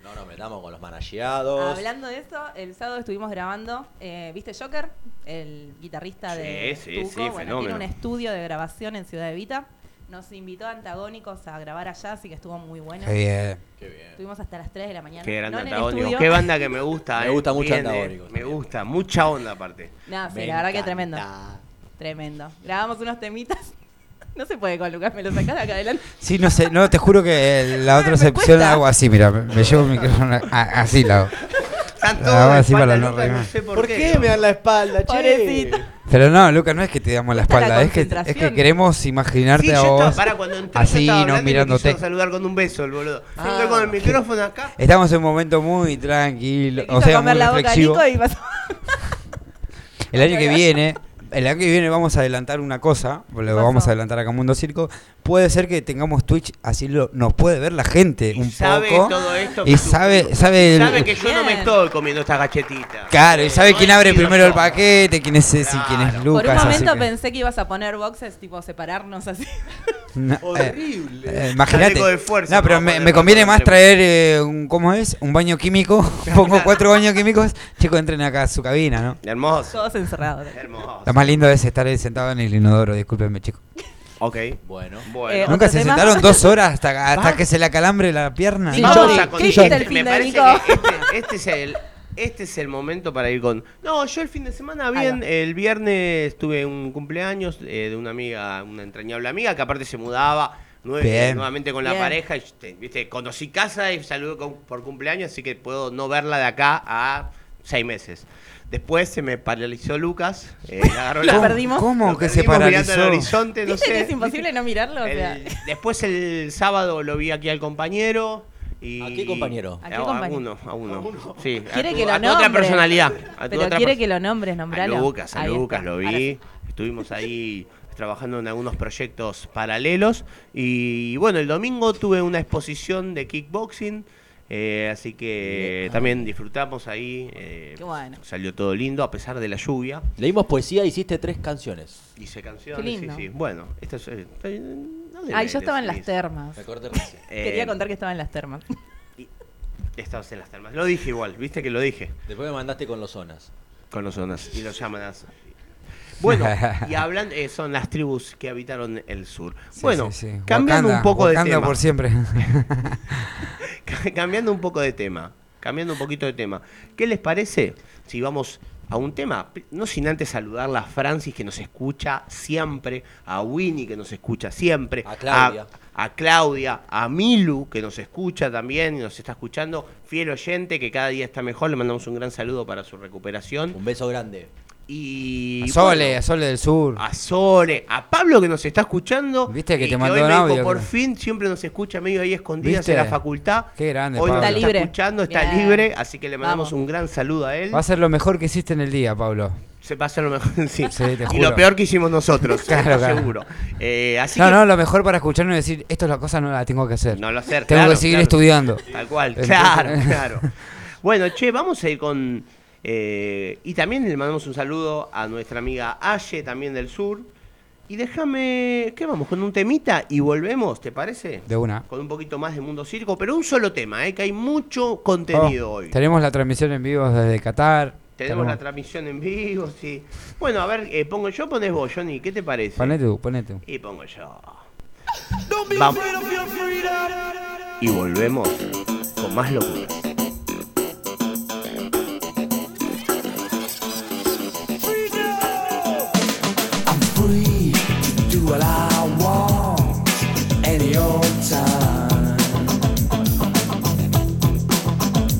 No nos metamos con los manageados. Hablando de eso, el sábado estuvimos grabando, eh, ¿viste Joker? El guitarrista de Sí, sí, Tuco. sí, bueno, fenómeno. tiene un estudio de grabación en Ciudad Evita. Nos invitó a Antagónicos a grabar allá, así que estuvo muy bueno. Qué bien. Qué bien. Estuvimos hasta las 3 de la mañana. Qué grande no. Qué banda que me gusta. <laughs> Me eh. gusta mucho Bien, eh. Antagónicos Me también. gusta, mucha onda aparte. No, sí, Me la verdad que tremendo. Tremendo. Grabamos unos temitas. <laughs> No se puede con Lucas, me lo sacás de acá adelante. Sí, no sé, no, te juro que la <laughs> otra sección cuesta. hago así, mira, me, me llevo el micrófono a- así la hago. Están todos para espalda, no sé por, ¿Por qué me dan la espalda, che? Pero no, Lucas, no es que te damos la espalda, es que, es que queremos imaginarte Sí, a yo estaba, vos para cuando entré, así, yo estaba no me mirándote. quiso saludar con un beso el boludo. Ah. Entré con el micrófono acá. Estamos en un momento muy tranquilo, o sea, muy comer la reflexivo. Y pasó. El año que viene, el año que viene vamos a adelantar una cosa, lo vamos a adelantar acá en Mundo Circo. Puede ser que tengamos Twitch, así lo, nos puede ver la gente Y un sabe poco. todo esto. y sabe, sabe, el- Sabe que yo no me estoy comiendo estas gachetitas. Claro, y sabe No quién abre primero el paquete, quién es Ceci, quién es Claro. Lucas. Por un así momento que- pensé que ibas a poner boxes, tipo separarnos así. No, eh, Horrible. eh, Imagínate. De fuerza, No, pero me, conviene más traer eh, un, ¿cómo es? Un baño químico. <laughs> Pongo cuatro baños químicos. Chicos, entren acá a su cabina, ¿no? Hermoso. Todos encerrados. Hermoso. Lo más lindo es estar ahí sentado en el inodoro, discúlpenme, chicos. Ok. Bueno. Bueno. Eh, Nunca ¿Otro se tema? sentaron dos horas hasta, que se le acalambre la pierna. Sí, No. Vamos a ¿qué hiciste el me fin de parece Nico? que este, este es el este es el momento para ir con. No, yo el fin de semana bien. El viernes tuve un cumpleaños eh, de una amiga, una entrañable amiga que aparte se mudaba nue- Bien. nuevamente con la Bien. pareja. Y, este, viste, conocí casa y saludé con- por cumpleaños, así que puedo no verla de acá a seis meses. Después se me paralizó Lucas. eh, <laughs> agarró Lo la- perdimos. ¿Cómo lo que se mirando paralizó? el horizonte, no <laughs> ¿Viste sé. que es imposible no mirarlo? O sea, El- después el sábado lo vi aquí al compañero. Y ¿A qué compañero? ¿A qué A, a compañero? uno, a uno. Sí, a quiere tu- que lo a tu otra personalidad. a tu Pero otra quiere pers- que lo nombres, nombralo. A Lucas, a Ahí Lucas está. lo vi. sí. Estuvimos ahí trabajando en algunos proyectos paralelos. Y bueno, el domingo tuve una exposición de kickboxing. Eh, así que también disfrutamos ahí. eh, Qué bueno. Salió todo lindo a pesar de la lluvia. Leímos poesía, hiciste tres canciones. Hice canciones. Qué lindo. Sí, sí. Bueno, esto es. eh, no yo estaba en las termas. Me acordé recién. <laughs> Eh, Quería contar que estaba en las termas. Estabas en las termas. Lo dije igual, viste que lo dije. Después me mandaste con los zonas. Con los zonas y los llaman así. Bueno, <laughs> y hablan, eh, son las tribus que habitaron el sur. Sí, bueno, sí, sí. cambiando Wakanda, un poco de tema. por siempre. <laughs> cambiando un poco de tema. Cambiando un poquito de tema. ¿Qué les parece si vamos a un tema? No sin antes saludarla a Francis que nos escucha siempre, a Winnie que nos escucha siempre, A Claudia. a, a Claudia, a Milu que nos escucha también y nos está escuchando, fiel oyente que cada día está mejor. Le mandamos un gran saludo para su recuperación. Un beso grande. Y A Sole, bueno, a Sole del Sur. a Sole, a Pablo que nos está escuchando. Viste que y te mandó hoy un dijo, por creo. fin siempre nos escucha medio ahí escondidas ¿Viste? en la facultad. Qué grande, Hoy Pablo. está, Está libre. escuchando, está Bien. libre, así que le mandamos Vamos. un gran saludo a él. Va a ser lo mejor que hiciste en el día, Pablo. Se va a hacer lo mejor, <laughs> sí. Sí, te y lo peor que hicimos nosotros, <laughs> Claro, claro. seguro. Eh, así No, que no, lo mejor para escucharnos y decir, esto es la cosa, no la tengo que hacer. no lo hacer. Tengo claro, que seguir claro. estudiando. Tal cual, Entonces- claro, <laughs> claro. Bueno, che, vamos a ir con. Eh, y también le mandamos un saludo a nuestra amiga Aye, también del sur. Y déjame. ¿Qué vamos? ¿Con un temita? Y volvemos, ¿te parece? De una. Con un poquito más de Mundo Circo, pero un solo tema, ¿eh? que hay mucho contenido Oh, hoy. Tenemos la transmisión en vivo desde Qatar. tenemos la transmisión en vivo, sí. Bueno, a ver, eh, pongo yo, pones vos, Johnny, ¿qué te parece? Ponete tú, ponete tú. Y pongo yo. Vamos. Y volvemos con más locura. Free do what I want any old time.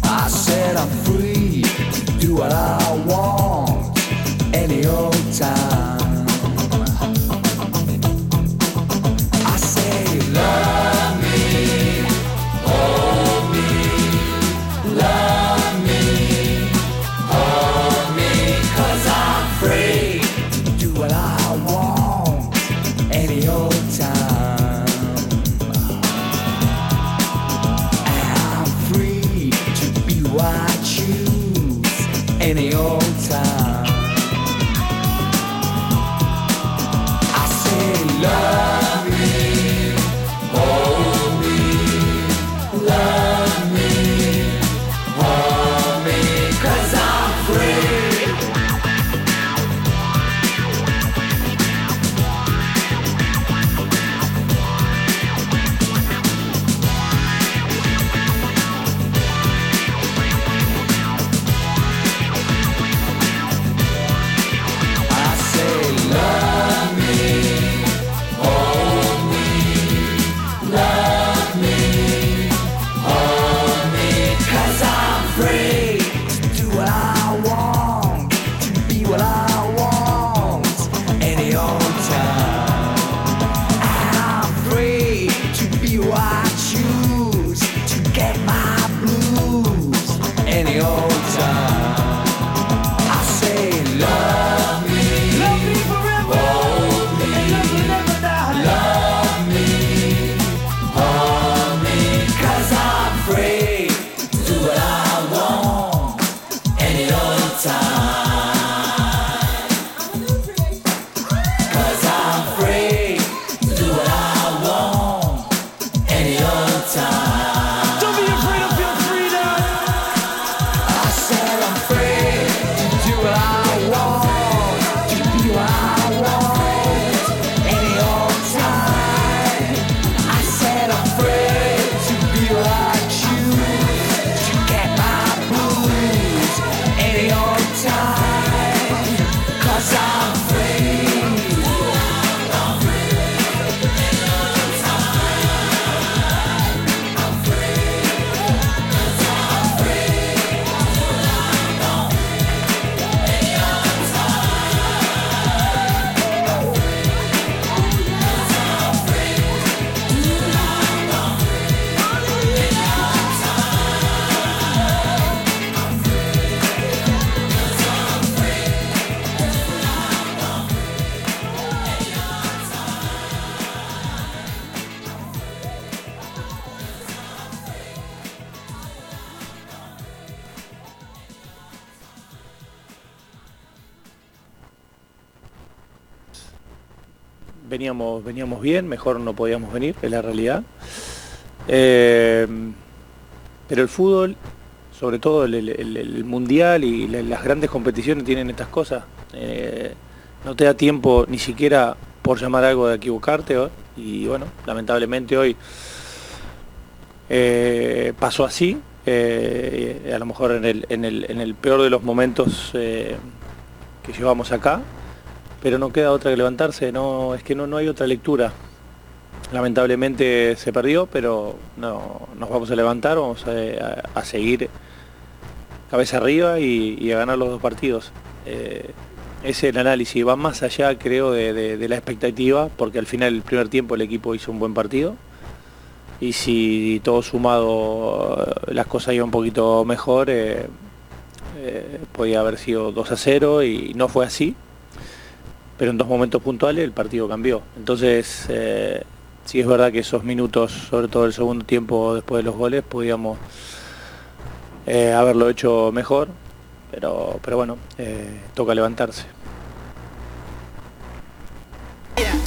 I said I'm free to do what I want any old time. Veníamos, bien, mejor no podíamos venir, es la realidad. Eh, pero el fútbol, sobre todo el, mundial y la- las grandes competiciones tienen estas cosas. Eh, no te da tiempo ni siquiera por llamar algo de equivocarte. Y bueno, lamentablemente hoy eh, pasó así. a lo mejor en el, peor de los momentos que llevamos acá, pero no queda otra que levantarse, no, es que no, no hay otra lectura. Lamentablemente se perdió, pero no, nos vamos a levantar, vamos a, a- seguir cabeza arriba y, a ganar los dos partidos. Eh, ese es el análisis, va más allá creo de, de- de la expectativa, porque al final el primer tiempo el equipo hizo un buen partido. Y si todo sumado eh, las cosas iban un poquito mejor, eh, podía haber sido 2 a 0 y no fue así pero en dos momentos puntuales el partido cambió. Entonces, eh, sí es verdad que esos minutos, sobre todo el segundo tiempo después de los goles, podíamos eh, haberlo hecho mejor, pero, pero bueno, eh, toca levantarse.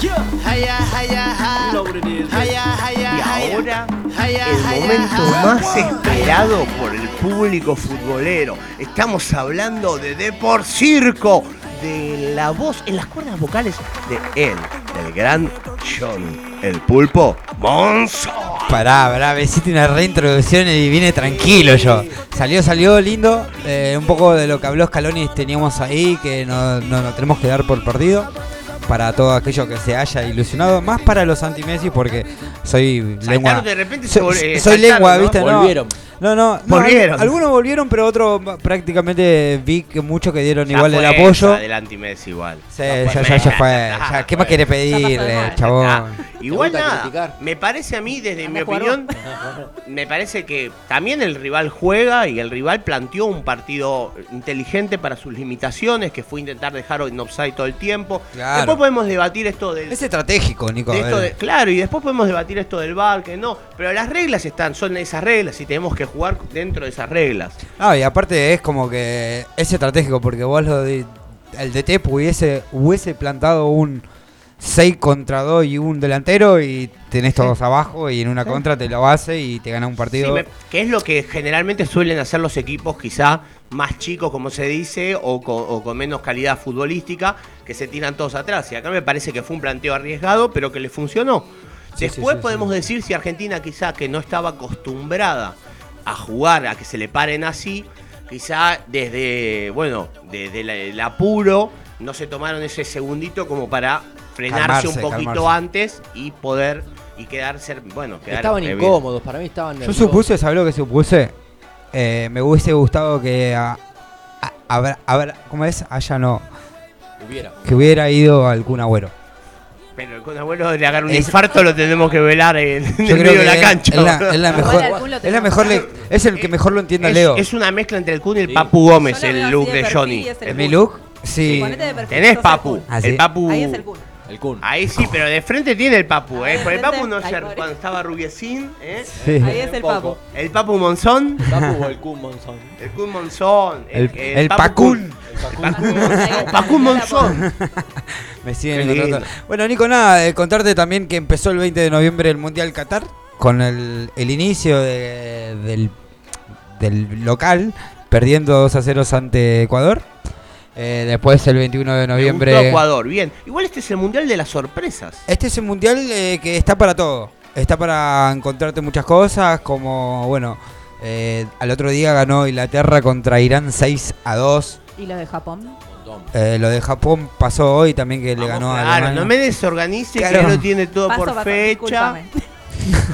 Y ahora, el momento más esperado por el público futbolero. Estamos hablando de Depor Circo, de la voz en las cuerdas vocales de él, del gran John, el pulpo Monzo. Pará, pará, me hiciste una reintroducción y vine tranquilo yo. Salió, salió lindo. eh, un poco de lo que habló Scaloni teníamos ahí, que no, no, no tenemos que dar por perdido. Para todo aquello que se haya ilusionado. Más para los anti-Messi porque soy lengua. de repente se soy, eh, soy lengua, ¿no? ¿viste? No, Volvieron. No, no, no, Volvieron. Algunos volvieron, pero otros prácticamente vi que muchos que dieron Ya igual el apoyo. esa del anti-Messi igual. Sí, ya, ya, ya fue. Ya, ¿Qué más quiere pedirle, chabón? Igual gusta nada, criticar? me parece a mí, desde mi Anda a jugar opinión, me parece que también el rival juega y el rival planteó un partido inteligente para sus limitaciones, que fue intentar dejar en offside todo el tiempo. Claro. Después podemos debatir esto del... Es estratégico, Nico. de a esto ver. de- claro, y después podemos debatir esto del bar, que no, pero las reglas están, son esas reglas y tenemos que jugar dentro de esas reglas. No, y aparte es como que es estratégico porque vos lo de, el DT hubiese, hubiese plantado un 6 contra 2 y un delantero y tenés todos abajo y en una contra te lo hace y te gana un Sí, partido. me- que es lo que generalmente suelen hacer los equipos quizá más chicos, como se dice, o con, o con menos calidad futbolística, que se tiran todos atrás. Y acá me parece que fue un planteo arriesgado, pero que le funcionó. Sí, Después sí, sí, podemos decir si Argentina quizá que no estaba acostumbrada a jugar, a que se le paren así, quizá desde, bueno, desde la- el apuro, no se tomaron ese segundito como para frenarse Calmarse, un poquito calmarse. antes y poder y quedarse, bueno, quedar Estaban eh, bien. incómodos, para mí estaban Yo supuse, ¿sabes lo que supuse? Eh, me hubiese gustado que a, a- a ver, a ver, ¿cómo es? Allá no. Hubiera. Que hubiera ido al Kun Agüero. Pero con abuelo le agarra un Es- infarto lo tenemos que velar en, el medio de la es- cancha. es la, boludo. es la mejor, Kun es la mejor le- es el que mejor lo entienda es, Leo. es una mezcla entre el Kun y el Sí. Papu Gómez, el look de Johnny. es el ¿En Kun. mi look? Sí. Ponete de perfil, Tenés el Papu, Kun. Ah, sí. el Papu. Ahí es el Kun. El Kun. Ahí sí, pero de frente tiene el Papu, Ahí ¿eh? Por el Papu no ay, ser pobre. cuando estaba rubiecín, ¿eh? Sí. Ahí es el papo. El Papu Monzón, ¿El Papu o el Kun Monzón? el Kun Monzón, El- el Papu. El Pacún Monzón. Pacún Monzón. <laughs> Me siguen encontrando. Bueno, Nico, nada, eh, contarte también que empezó el 20 de noviembre el Mundial Qatar con el, el inicio de- del, del local, perdiendo 2 a 0 ante Ecuador. Eh, después el 21 de Me noviembre. gustó Ecuador, bien. Igual este es el mundial de las sorpresas. Este es un mundial eh, que está para todo. Está para encontrarte muchas cosas, como, bueno, eh, al otro día ganó Inglaterra contra Irán 6 a 2. ¿Y lo de Japón? Eh, lo de Japón pasó hoy también que le ganó a claro, Alemania. no me desorganice Claro. que lo tiene todo Paso, por fecha.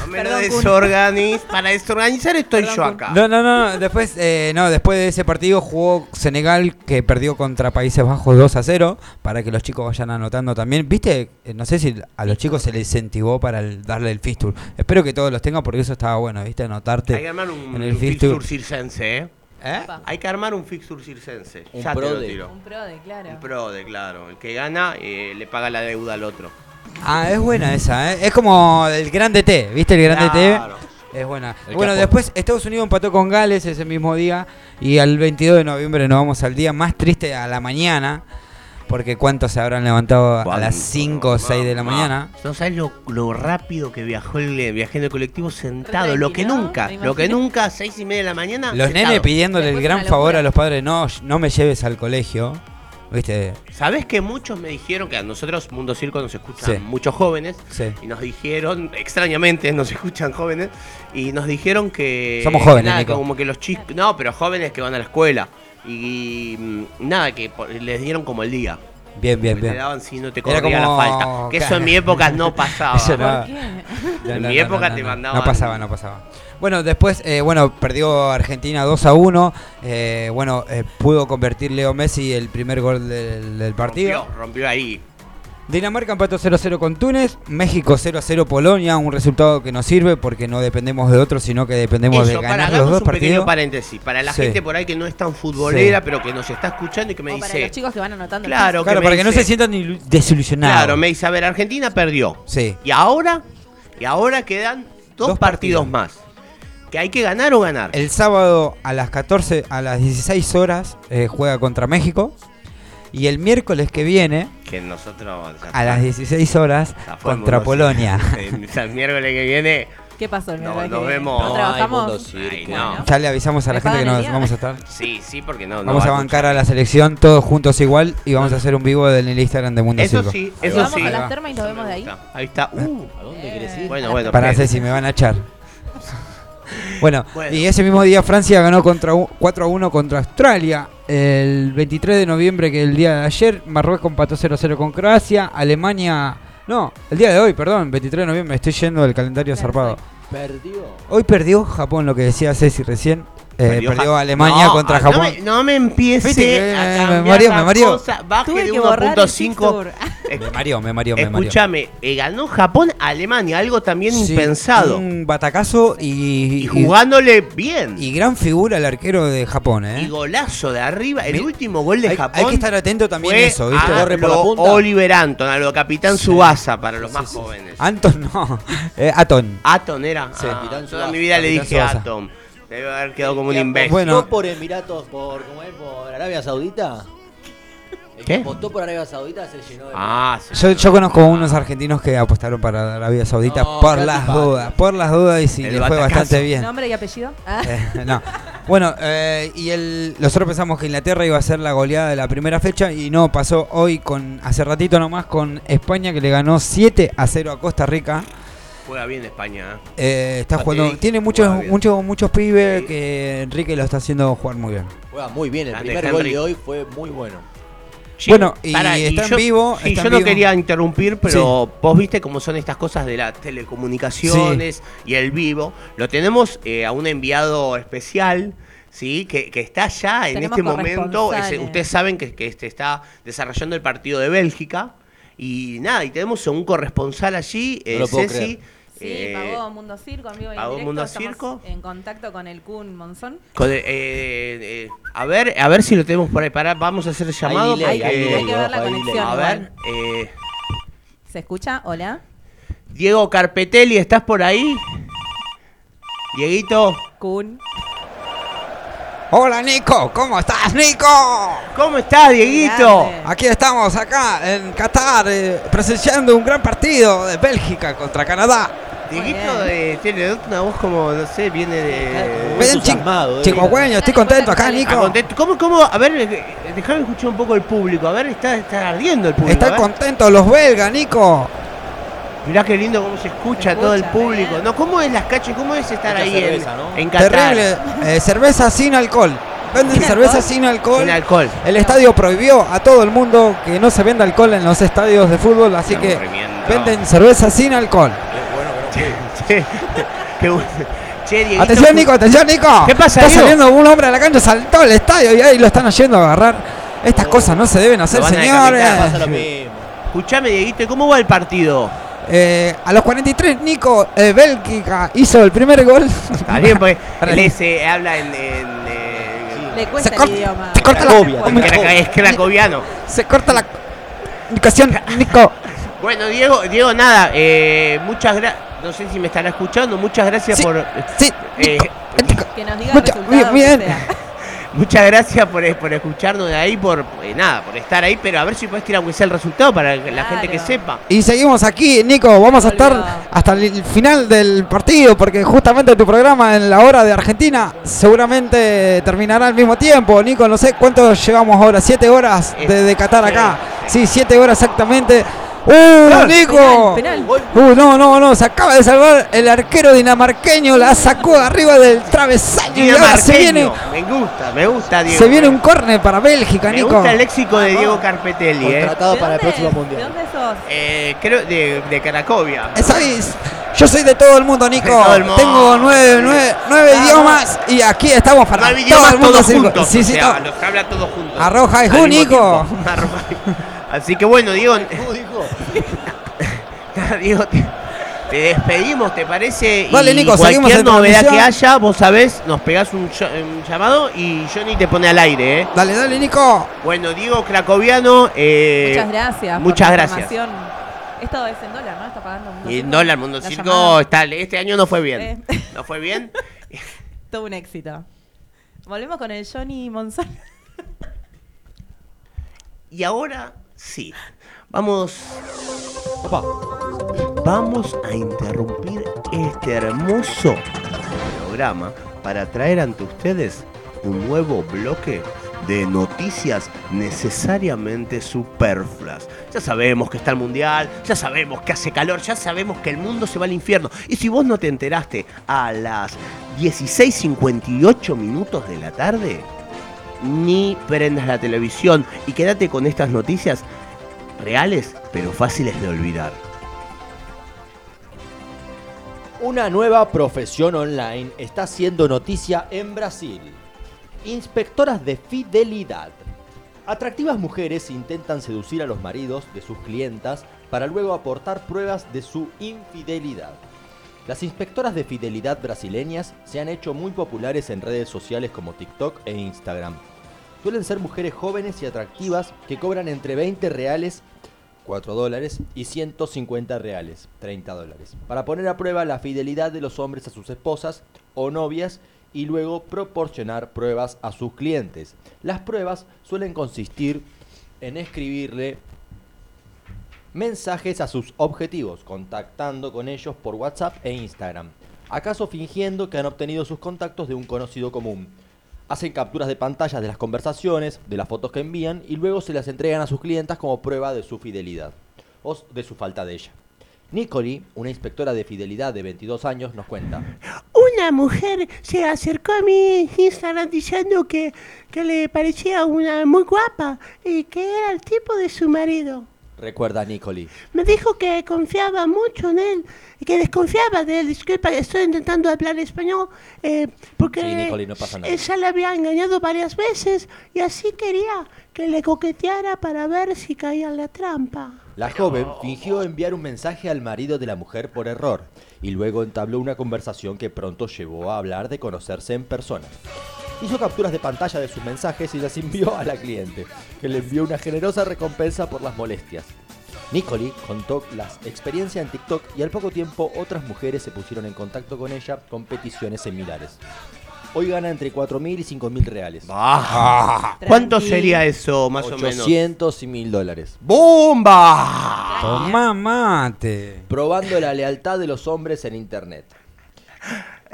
Me lo desorganiz. Para desorganizar estoy Perdón, yo acá. No, no, no, después, eh, no, después de ese partido jugó Senegal que perdió contra Países Bajos 2 a 0 para que los chicos vayan anotando también. ¿Viste? Eh, No sé si a los chicos se les incentivó para el- darle el fixture. Espero que todos los tengan porque eso estaba bueno, ¿viste? Anotarte Hay que armar un, en el un fixture. fixture circense, ¿eh? ¿Eh? Hay que armar un fixture circense. Un ya te lo prode. tiro. Un pro de, claro. Un prode, claro. El que gana eh, le paga la deuda al otro. Ah, es buena esa, ¿eh? Es como el grande T, ¿viste? El grande Claro. T. Es buena. El bueno, capo. después Estados Unidos empató con Gales ese mismo día y al 22 de noviembre nos vamos al día más triste a la mañana. Porque cuántos se habrán levantado a las ¿Cuánto? 5 o 6 de la mañana. No sabes lo, lo rápido que viajó el el colectivo sentado. Lo que nunca, lo que nunca, a seis y media de la mañana. Los sentado. nenes pidiéndole el Después gran una favor a los padres, no, no me lleves al colegio. ¿Viste? ¿Sabés que muchos me dijeron que a nosotros, Mundo Circo, nos escuchan Sí. muchos jóvenes? Sí. Y nos dijeron, extrañamente nos escuchan jóvenes, y nos dijeron que... Somos jóvenes, nada, Nico. Como que los chicos... No, pero jóvenes que van a la escuela. Y, mm, nada, que les dieron como el día. Bien, bien, Que bien. Te daban si no te corría como- la falta. Que eso <laughs> en mi época no pasaba. Eso no. ¿Por qué? No, En no, mi no, época no, te no. mandaban- No pasaba, no pasaba. Bueno, después, eh, bueno, perdió Argentina 2 a 1. eh, bueno, eh, pudo convertir Leo Messi el primer gol del, del partido. Rompió, rompió ahí. Dinamarca empató 0-0 con Túnez. México 0-0 Polonia. Un resultado que nos sirve porque no dependemos de otros, sino que dependemos Eso, de para, ganar los hagamos dos un pequeño partidos. paréntesis. Para la Sí. gente por ahí que no es tan futbolera, Sí. pero que nos está escuchando y que me O para dice... los chicos que van anotando. Claro, Claro, para que no dice- se sientan ilu- desilusionados. Claro, me dice, a ver, Argentina perdió. Sí. Y ahora, y ahora quedan dos, Dos partidos, partidos. más. Que hay que ganar o ganar. El sábado a las 14, a las 16 horas, eh, juega contra México. Y el miércoles que viene, Que nosotros. a las está. 16 horas, contra Polonia. <laughs> el miércoles que viene. ¿Qué pasó el No, miércoles nos vemos. ¿No Ay, trabajamos? no. Ya le avisamos a la ¿Me gente que nos día? vamos a estar. Sí, sí, porque no. no Vamos va a bancar a la selección todos juntos igual y vamos a hacer un vivo en el Instagram de Mundo Eso Circo. sí, Ahí eso Vamos sí. a las termas y nos vemos de ahí. Ahí está. Uh, ¿A dónde querés ir? bueno, bueno. Para espere. Ceci, me van a echar. Bueno, Bueno. y ese mismo día Francia ganó contra u- 4 a 1 contra Australia. El 23 de noviembre, que el día de ayer, Marruecos empató 0 a 0 con Croacia. Alemania. No, el día de hoy, perdón, 23 de noviembre, estoy yendo del calendario zarpado. Perdió. Hoy perdió Japón, lo que decía Ceci recién. Eh, perdió, Ja- Alemania No, contra Japón. No me, no me empiece Viste que, a eh, cambiar me la me mareó. cosa. Baje Tuve de que borrar el 1.5. <laughs> Me mareó, me mareó, me mareó. Escúchame, eh, ganó Japón a Alemania, algo también Sí, impensado. Un batacazo y, Y jugándole bien. Y gran figura el arquero de Japón, ¿eh? Y golazo de arriba. El Mi- último gol de Hay- Japón. hay que estar atento también fue eso, ¿viste? A Corre por la lo punta. Oliver Anton, a lo Capitán Subasa para los más jóvenes. Anton no, <laughs> eh, Aton. Aton era. Sí. Ah, toda mi vida le Capitán dije Subasa. Aton. Debe haber quedado como un ¿El que imbécil. Bueno. apostó por Emiratos, por, ¿cómo es? por Arabia Saudita? El que ¿Qué? apostó por Arabia Saudita se llenó de... Ah, sí. Yo, yo conozco unos argentinos que apostaron para Arabia Saudita No, por las dudas, por las dudas y si El les fue batacazo. bastante bien. ¿Nombre y apellido? Ah. Eh, no. Bueno, eh, y el, nosotros pensamos que Inglaterra iba a ser la goleada de la primera fecha y no, pasó hoy con hace ratito nomás con España que le ganó 7 a 0 a Costa Rica. Juega bien España. ¿eh? Eh, está jugando, tiene muchos, muchos, muchos pibes que Enrique lo está haciendo jugar muy bien. Juega muy bien, el primer gol de hoy fue muy bueno. Sí, Bueno, y está en yo- vivo, sí, está yo en no vivo. quería interrumpir, pero vos viste cómo son estas cosas de las telecomunicaciones y el vivo. Lo tenemos eh, a un enviado especial. Sí, que, que está ya en Tenemos este momento. ustedes saben que, que este está desarrollando el partido de Bélgica. Y nada, y tenemos a un corresponsal allí, eh, lo puedo Ceci. creer. Sí, eh, pagó Mundo Circo, amigo. pagó Mundo Estamos Circo. en contacto con el Kun Monzón. con- eh, eh, a ver, a ver si lo tenemos por ahí. Pará, vamos a hacer el llamado. delay, porque- hay delay, Hay que ver la conexión. a ver, eh, ¿Se escucha? Hola. Diego Carpetelli, ¿estás por ahí? Dieguito, Kun. Hola Nico, ¿cómo estás Nico? ¿cómo estás, Dieguito? Aquí estamos acá en Qatar eh, presenciando un gran partido de Bélgica contra Canadá. Dieguito eh, tiene una voz como, no sé, viene de... Ven, chi- entusiasmado, eh. chihuahueño, estoy contento acá Ah, Nico. contento. ¿Cómo, cómo? A ver, eh, déjame escuchar un poco el público. A ver, está, está ardiendo el público. Están contentos los belgas Nico. Mirá qué lindo cómo se escucha todo el público. bien. No, ¿cómo es las cachas? ¿Cómo es estar Mucha ahí cerveza, en, ¿no? en Qatar? Terrible. eh, cerveza sin alcohol. Venden ¿Sin cerveza alcohol? sin alcohol. Sin alcohol. El estadio prohibió a todo el mundo que no se venda alcohol en los estadios de fútbol, así Qué que venden cerveza sin alcohol. Che, qué bueno. Che, Dieguito, Atención Nico, atención Nico. ¿Qué pasa, Está Diego? saliendo un hombre a la cancha, saltó al estadio y ahí lo están yendo a agarrar. Estas cosas no se deben hacer, señores. Escuchame, Dieguito, ¿cómo va el partido? Eh, a los 43, Nico, eh, Bélgica hizo el primer gol. Está bien, porque <laughs> él el- se habla en... en, eh, Le cuesta Se el corta- idioma. se corta la- Cracovia, en craca- es cracoviano. Se corta la comunicación, Nico. <laughs> Bueno, Diego, Diego, nada, eh, muchas gracias. No sé si me estará escuchando. Muchas gracias Sí, por. Sí, eh, Nico. Que nos diga Mucha- el resultado. bien, que bien. sea. <laughs> muchas gracias por, eh, por escucharnos de ahí, por eh, nada, por estar ahí. Pero a ver si puedes tirar aunque sea el resultado para que la gente que Claro. sepa. Y seguimos aquí, Nico. Vamos a estar hasta el final del partido porque justamente tu programa en la hora de Argentina seguramente terminará al mismo tiempo. Nico, no sé cuánto llevamos ahora, siete horas de, de Qatar acá. Sí, siete horas exactamente. ¡Uh, Nico! Penal, Uh, no, no, no, se acaba de salvar el arquero dinamarqueño, la sacó arriba del travesaño y ahora se viene. Me gusta, me gusta, Diego. se viene un córner para Bélgica, Me Nico. gusta el léxico de Diego Carpetelli, eh. Contratado ¿De para el dónde- próximo ¿De mundial. dónde sos? Eh, creo de, de Cracovia. Soy- yo soy de todo el mundo, Nico. De todo el mundo. Tengo nueve, nueve, nueve idiomas y aquí estamos para todo idiomas el mundo. todos juntos. Sí, o sí, sea, todo. los habla todos juntos. Arroja y Nico. tiempo. Arroja <laughs> Así que bueno, Diego, <laughs> ¿Cómo dijo? <laughs> Diego, te, te despedimos, ¿te parece? Dale, y Nico, seguimos cualquier en novedad que haya, vos sabés, nos pegás un, ll- un llamado y Johnny te pone al aire, ¿eh? Dale, dale, Nico. Bueno, Diego Cracoviano, eh, Muchas gracias. por muchas la gracias. Esto es en dólar, ¿no? Está pagando Mundo Y Circo. dólar, Mundo Circo, está, este año no fue bien. Eh. ¿No fue bien? <laughs> Todo un éxito. Volvemos con el Johnny Monzón. Y ahora sí, vamos... Vamos a interrumpir este hermoso programa para traer ante ustedes un nuevo bloque de noticias necesariamente superfluas. Ya sabemos que está el mundial, ya sabemos que hace calor, ya sabemos que el mundo se va al infierno. Y si vos no te enteraste a las 16.58 minutos de la tarde, ni prendas la televisión y quédate con estas noticias reales pero fáciles de olvidar. Una nueva profesión online está haciendo noticia en Brasil. Inspectoras de fidelidad. Atractivas mujeres intentan seducir a los maridos de sus clientas para luego aportar pruebas de su infidelidad. Las inspectoras de fidelidad brasileñas se han hecho muy populares en redes sociales como TikTok e Instagram. Suelen ser mujeres jóvenes y atractivas que cobran entre 20 reales 4 dólares y 150 reales, 30 dólares, para poner a prueba la fidelidad de los hombres a sus esposas o novias y luego proporcionar pruebas a sus clientes. Las pruebas suelen consistir en escribirle mensajes a sus objetivos, contactando con ellos por WhatsApp e Instagram, acaso fingiendo que han obtenido sus contactos de un conocido común. Hacen capturas de pantallas de las conversaciones, de las fotos que envían y luego se las entregan a sus clientas como prueba de su fidelidad o de su falta de ella. Nicoli, una inspectora de fidelidad de 22 años, nos cuenta. Una mujer se acercó a mi Instagram diciendo que, que le parecía una muy guapa y que era el tipo de su marido. Recuerda Nicoli. Me dijo que confiaba mucho en él y que desconfiaba de él. Disculpa, estoy intentando hablar español eh, porque Sí, Nicoli, no pasa nada. ella le había engañado varias veces y así quería que le coqueteara para ver si caía en la trampa. La joven fingió enviar un mensaje al marido de la mujer por error y luego entabló una conversación que pronto llevó a hablar de conocerse en persona. Hizo capturas de pantalla de sus mensajes y las envió a la cliente, que le envió una generosa recompensa por las molestias. Nicoli contó la experiencia en TikTok y al poco tiempo otras mujeres se pusieron en contacto con ella con peticiones similares. Hoy gana entre 4.000 y 5.000 reales. Ah, ¿Cuánto sería eso, más o menos? 800 y 1.000 dólares. ¡Bomba! Tomá mate. Probando la lealtad de los hombres en internet.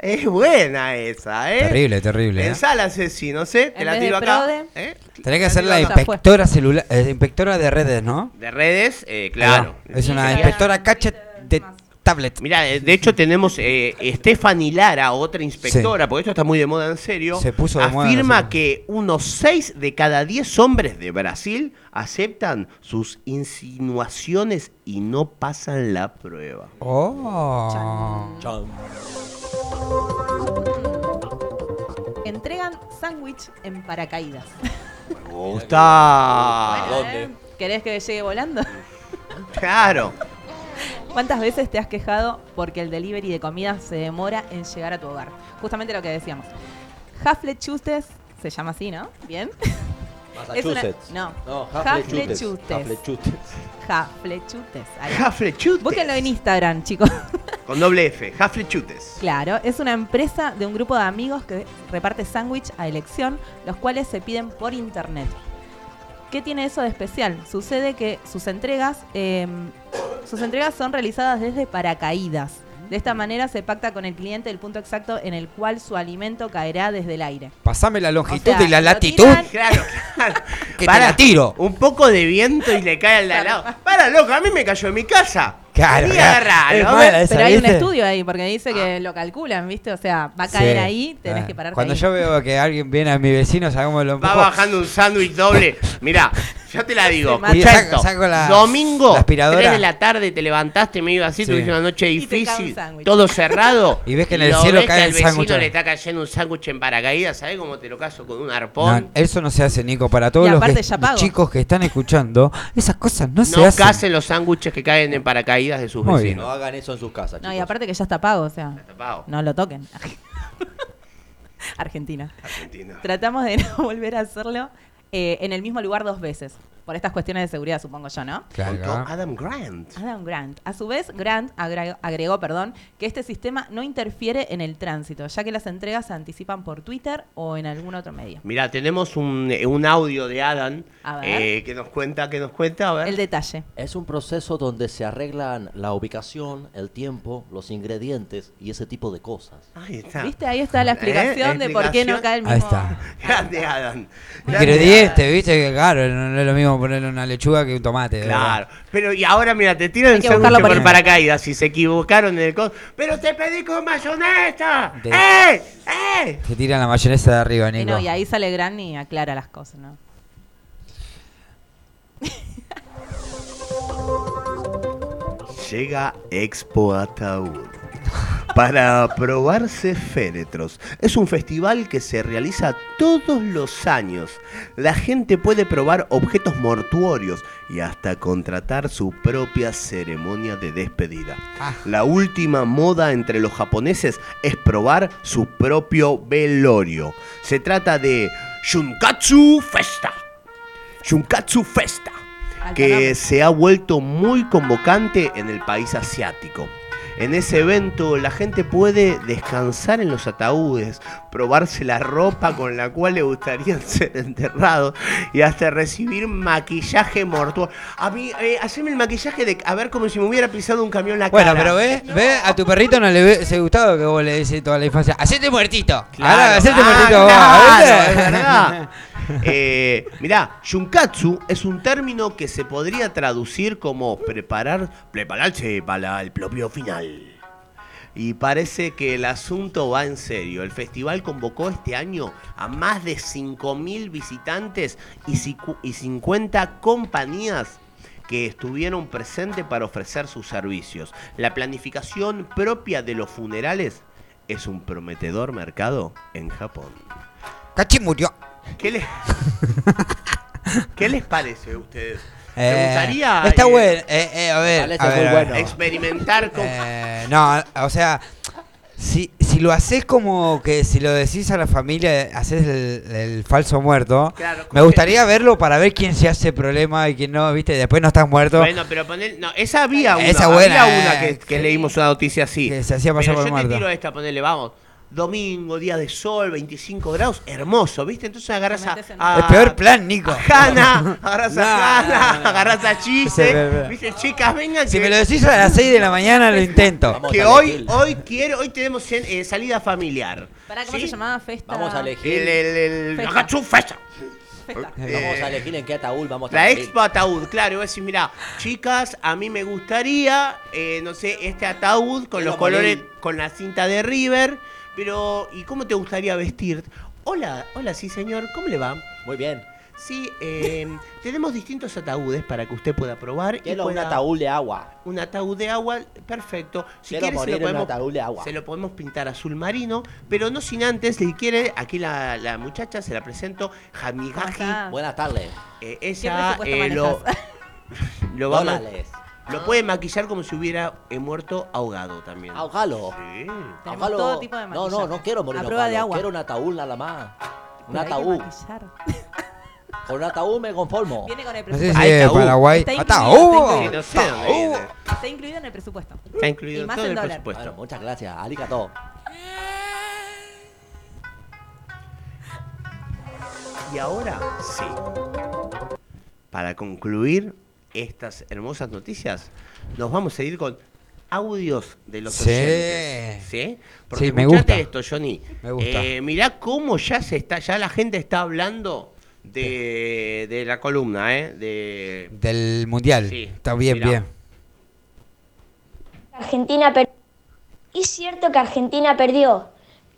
Es buena esa, ¿eh? Terrible, terrible. ¿eh? Pensala, asesino, ¿eh? Te En la vez de tiro acá. Prode, ¿eh? Tenés que hacer la inspectora celular, eh, inspectora de redes, ¿no? De redes, eh, claro. Va. Es una inspectora gadget de tablet. Mira, eh, de hecho tenemos eh, Stephanie Lara, otra inspectora, porque esto está muy de moda en serio. Se puso de moda Afirma serio. que unos 6 de cada 10 hombres de Brasil aceptan sus insinuaciones y no pasan la prueba. Oh. Entregan sándwich en paracaídas. Me gusta. Bueno, ¿eh? ¿Querés que llegue volando? Claro. ¿Cuántas veces te has quejado porque el delivery de comida se demora en llegar a tu hogar? Justamente lo que decíamos. Haflechutes, se llama así, ¿no? ¿Bien? <laughs> Es una- Massachusetts. no. No, Haflechutes. Haflechutes. Haflechutes. Búsquenlo en Instagram, chicos. <laughs> Con doble F, Haflechutes. Claro, es una empresa de un grupo de amigos que reparte sándwich a elección, los cuales se piden por internet. ¿Qué tiene eso de especial? Sucede que sus entregas, eh, sus entregas son realizadas desde paracaídas. De esta manera se pacta con el cliente el punto exacto en el cual su alimento caerá desde el aire. Pasame la longitud O sea, y la latitud. tiran- <laughs> Claro, claro. Que te Para, la tiro. Un poco de viento y le cae al lado. Para, loco, a mí me cayó en mi casa. Claro, Es mala esa, Pero hay un estudio ahí, porque dice que lo calculan, ¿viste? O sea, va a caer Sí. ahí, tenés Ah, que pararte Cuando ahí. yo veo que alguien viene a mi vecino, ¿sabes cómo lo Va bajando un sándwich doble. Mirá, yo te la <laughs> digo. Se mata. escuchá Y saco- esto. saco la- Domingo, la aspiradora. 3 de la tarde, te levantaste medio así, Sí. tuviste una noche Y te cae un difícil, sándwich. todo cerrado. <laughs> Y ves que en el lo cielo ves cae que el al vecino sándwich. le está cayendo un sándwich en paracaídas, ¿sabes cómo te lo caso con un arpón? No, eso no se hace, Nico. Para todos Y los, aparte que- ya los pago. chicos que están escuchando, esas cosas no, se No hacen. casen los sándwiches que caen en de sus Muy bien. No vecinos. hagan eso en sus casas, No, y chicos. aparte que ya está pago, o sea, Tapado. no lo toquen. <laughs> Argentina. Argentina. Tratamos de <laughs> no volver a hacerlo eh, en el mismo lugar dos veces. Por estas cuestiones de seguridad, supongo yo, ¿no? Contó Adam Grant. Adam Grant. A su vez, Grant agregó, agregó, perdón, que este sistema no interfiere en el tránsito, ya que las entregas se anticipan por Twitter o en algún otro medio. Mira, tenemos un, eh, un audio de Adam A ver. eh, que nos cuenta, que nos cuenta, a ver. El detalle. Es un proceso donde se arreglan la ubicación, el tiempo, los ingredientes y ese tipo de cosas. Ahí está. ¿Viste? Ahí está la ¿Eh? explicación de por qué no cae el mismo. Ahí está. <laughs> Grande Adam. Grande Ingrediente, viste que claro, no es lo mismo ponerle una lechuga que un tomate. Claro, verdad. pero y ahora mira, te tiran el sándwich por por- paracaídas si se equivocaron en el costo. Pero te pedí con mayonesa. De- ¡Eh! ¡Eh! Te tiran la mayonesa de arriba, Y, Nico. no, y ahí sale Grant y aclara las cosas, ¿no? <laughs> Llega Expo Ataúd. Para probarse féretros. Es un festival que se realiza todos los años. La gente puede probar objetos mortuorios y hasta contratar su propia ceremonia de despedida. La última moda entre los japoneses es probar su propio velorio. Se trata de Shunkatsu Festa. Shunkatsu Festa que se ha vuelto muy convocante en el país asiático. En ese evento la gente puede descansar en los ataúdes, probarse la ropa con la cual le gustaría <laughs> ser enterrado y hasta recibir maquillaje mortuorio. A mí, eh, haceme el maquillaje de a ver como si me hubiera pisado un camión la Bueno, cara. pero ve, ve, a tu perrito no le hubiese gustado que vos le decís toda la infancia, hacete muertito. Claro, Ahora hacete ah, muertito vos, verdad. <laughs> Eh, mirá, Shunkatsu es un término que se podría traducir como preparar, prepararse para el propio final. Y parece que el asunto va en serio. El festival convocó este año a más de 5.000 visitantes y y 50 compañías que estuvieron presentes para ofrecer sus servicios. La planificación propia de los funerales es un prometedor mercado en Japón. Cachi murió. ¿Qué les, <laughs> ¿Qué les parece a ustedes? Eh, ¿Te gustaría Está eh, bueno. eh, eh, a ver, a bueno. experimentar con... Eh, no, o sea, si, si lo haces como que si lo decís a la familia, haces el, el falso muerto, Claro, me gustaría verlo para ver quién se hace problema y quién no, ¿viste? Después no estás muerto. Bueno, pero poner, no, esa había una, Esa buena, había una eh, que, que leímos una noticia así. Que se hacía pasar pero por yo muerto. te tiro esta, ponerle, vamos. Domingo, día de sol, 25 grados, hermoso, ¿viste? Entonces agarras a, a- El peor plan, Nico. a Hanna, <laughs> agarras No, a Hanna, no, no. agarras a Chise. ¿viste? Chicas, vengan Si que- me lo decís a las 6 de la mañana, lo intento. <laughs> que hoy, hoy quiero, hoy tenemos eh, salida familiar. ¿Para cómo ¿Sí? se llamaba? Festa. Vamos a elegir. El, el, el, Festa. Festa. Festa. Vamos a elegir en qué ataúd vamos a La expo ataúd, claro, voy a decir, mira, chicas, a mí me gustaría, eh, no sé, este ataúd con Quiero los colores, con la cinta de River, pero, ¿y cómo te gustaría vestir? Hola, hola, sí señor, ¿cómo le va? Muy bien. Sí, eh, <laughs> tenemos distintos ataúdes para que usted pueda probar. y Quiero un pueda- ataúd de agua. Un ataúd de agua, perfecto. Si Quiero quiere, se lo, en un podemos, ataúd de agua. se lo podemos pintar azul marino, pero no sin antes, si quiere, aquí la, la muchacha, se la presento, Hamigaji. está? Buenas tardes. Eh, ¿Qué ella presupuesto eh, lo, <laughs> lo va a. lo puede maquillar como si hubiera eh, muerto ahogado también. Ahogalo. Sí. Tenemos Ahogalo. todo tipo de No, no, maquillaje. no quiero morir A prueba de agua. Quiero un ataúd nada más. Un Pero hay que ataúd. maquillar. <laughs> Con un ataúd me conformo. Viene con el No sé si presupuesto. Ahí es está, uh, Paraguay. está ¡Ataúd! incluido, Sí, no sé dónde viene. Está incluido en el presupuesto. Está incluido Y más todo en el dólar. presupuesto. Bueno, muchas gracias. Arigato. Y ahora sí. Para concluir estas hermosas noticias, nos vamos a ir con audios de los Sí. oyentes. ¿Sí? Porque Sí, me escuchate gusta. esto, Johnny. Me gusta. Eh, mirá cómo ya se está, ya la gente está hablando de, de la columna, ¿eh? De, Del mundial. Sí, Está bien, mirá. bien. Argentina perdió. Es cierto que Argentina perdió,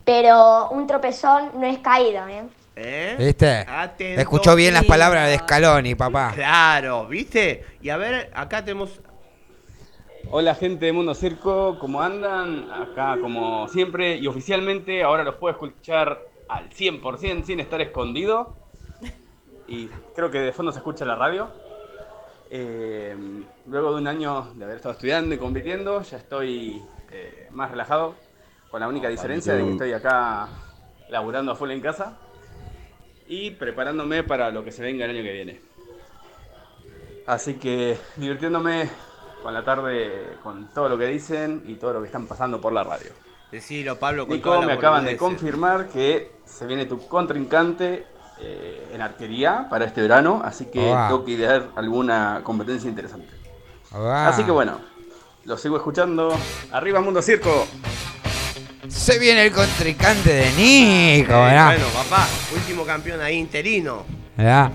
pero un tropezón no es caída, ¿eh? ¿Eh? ¿Viste? Atento. Escuchó bien las palabras de Scaloni, papá. Claro, ¿viste? Y a ver, acá tenemos Hola gente de Mundo Circo, ¿cómo andan? Acá como siempre y oficialmente ahora los puedo escuchar al 100% sin estar escondido. Y creo que de fondo se escucha la radio. Eh, luego de un año de haber estado estudiando y compitiendo, ya estoy eh, más relajado, con la única diferencia de que estoy acá laburando a full en casa y preparándome para lo que se venga el año que viene. Así que divirtiéndome con la tarde, con todo lo que dicen y todo lo que están pasando por la radio. Decilo, Pablo, con Nico, toda la me acaban de confirmar que se viene tu contrincante eh, en arquería para este verano, así que Wow. tengo que idear alguna competencia interesante. Wow. Así que bueno, lo sigo escuchando. Arriba Mundo Circo. Se viene el contrincante de Nico, Eh, ¿verdad? bueno, papá, último campeón ahí interino. ¿Verdad?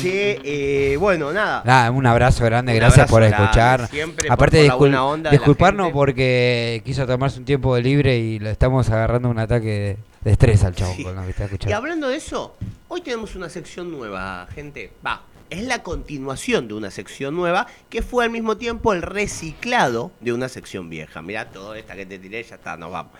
Sí, eh, bueno, nada. Nada, un abrazo grande, Un gracias abrazo por escuchar. siempre Aparte por de la buena onda de la disculparnos porque quiso tomarse un tiempo de libre y le estamos agarrando un ataque de, estrés al chavo con lo que está Y escuchando. hablando de eso, hoy tenemos una sección nueva, gente. Va, es la continuación de una sección nueva que fue al mismo tiempo el reciclado de una sección vieja. Mirá, todo esta que te tiré, ya está, nos vamos.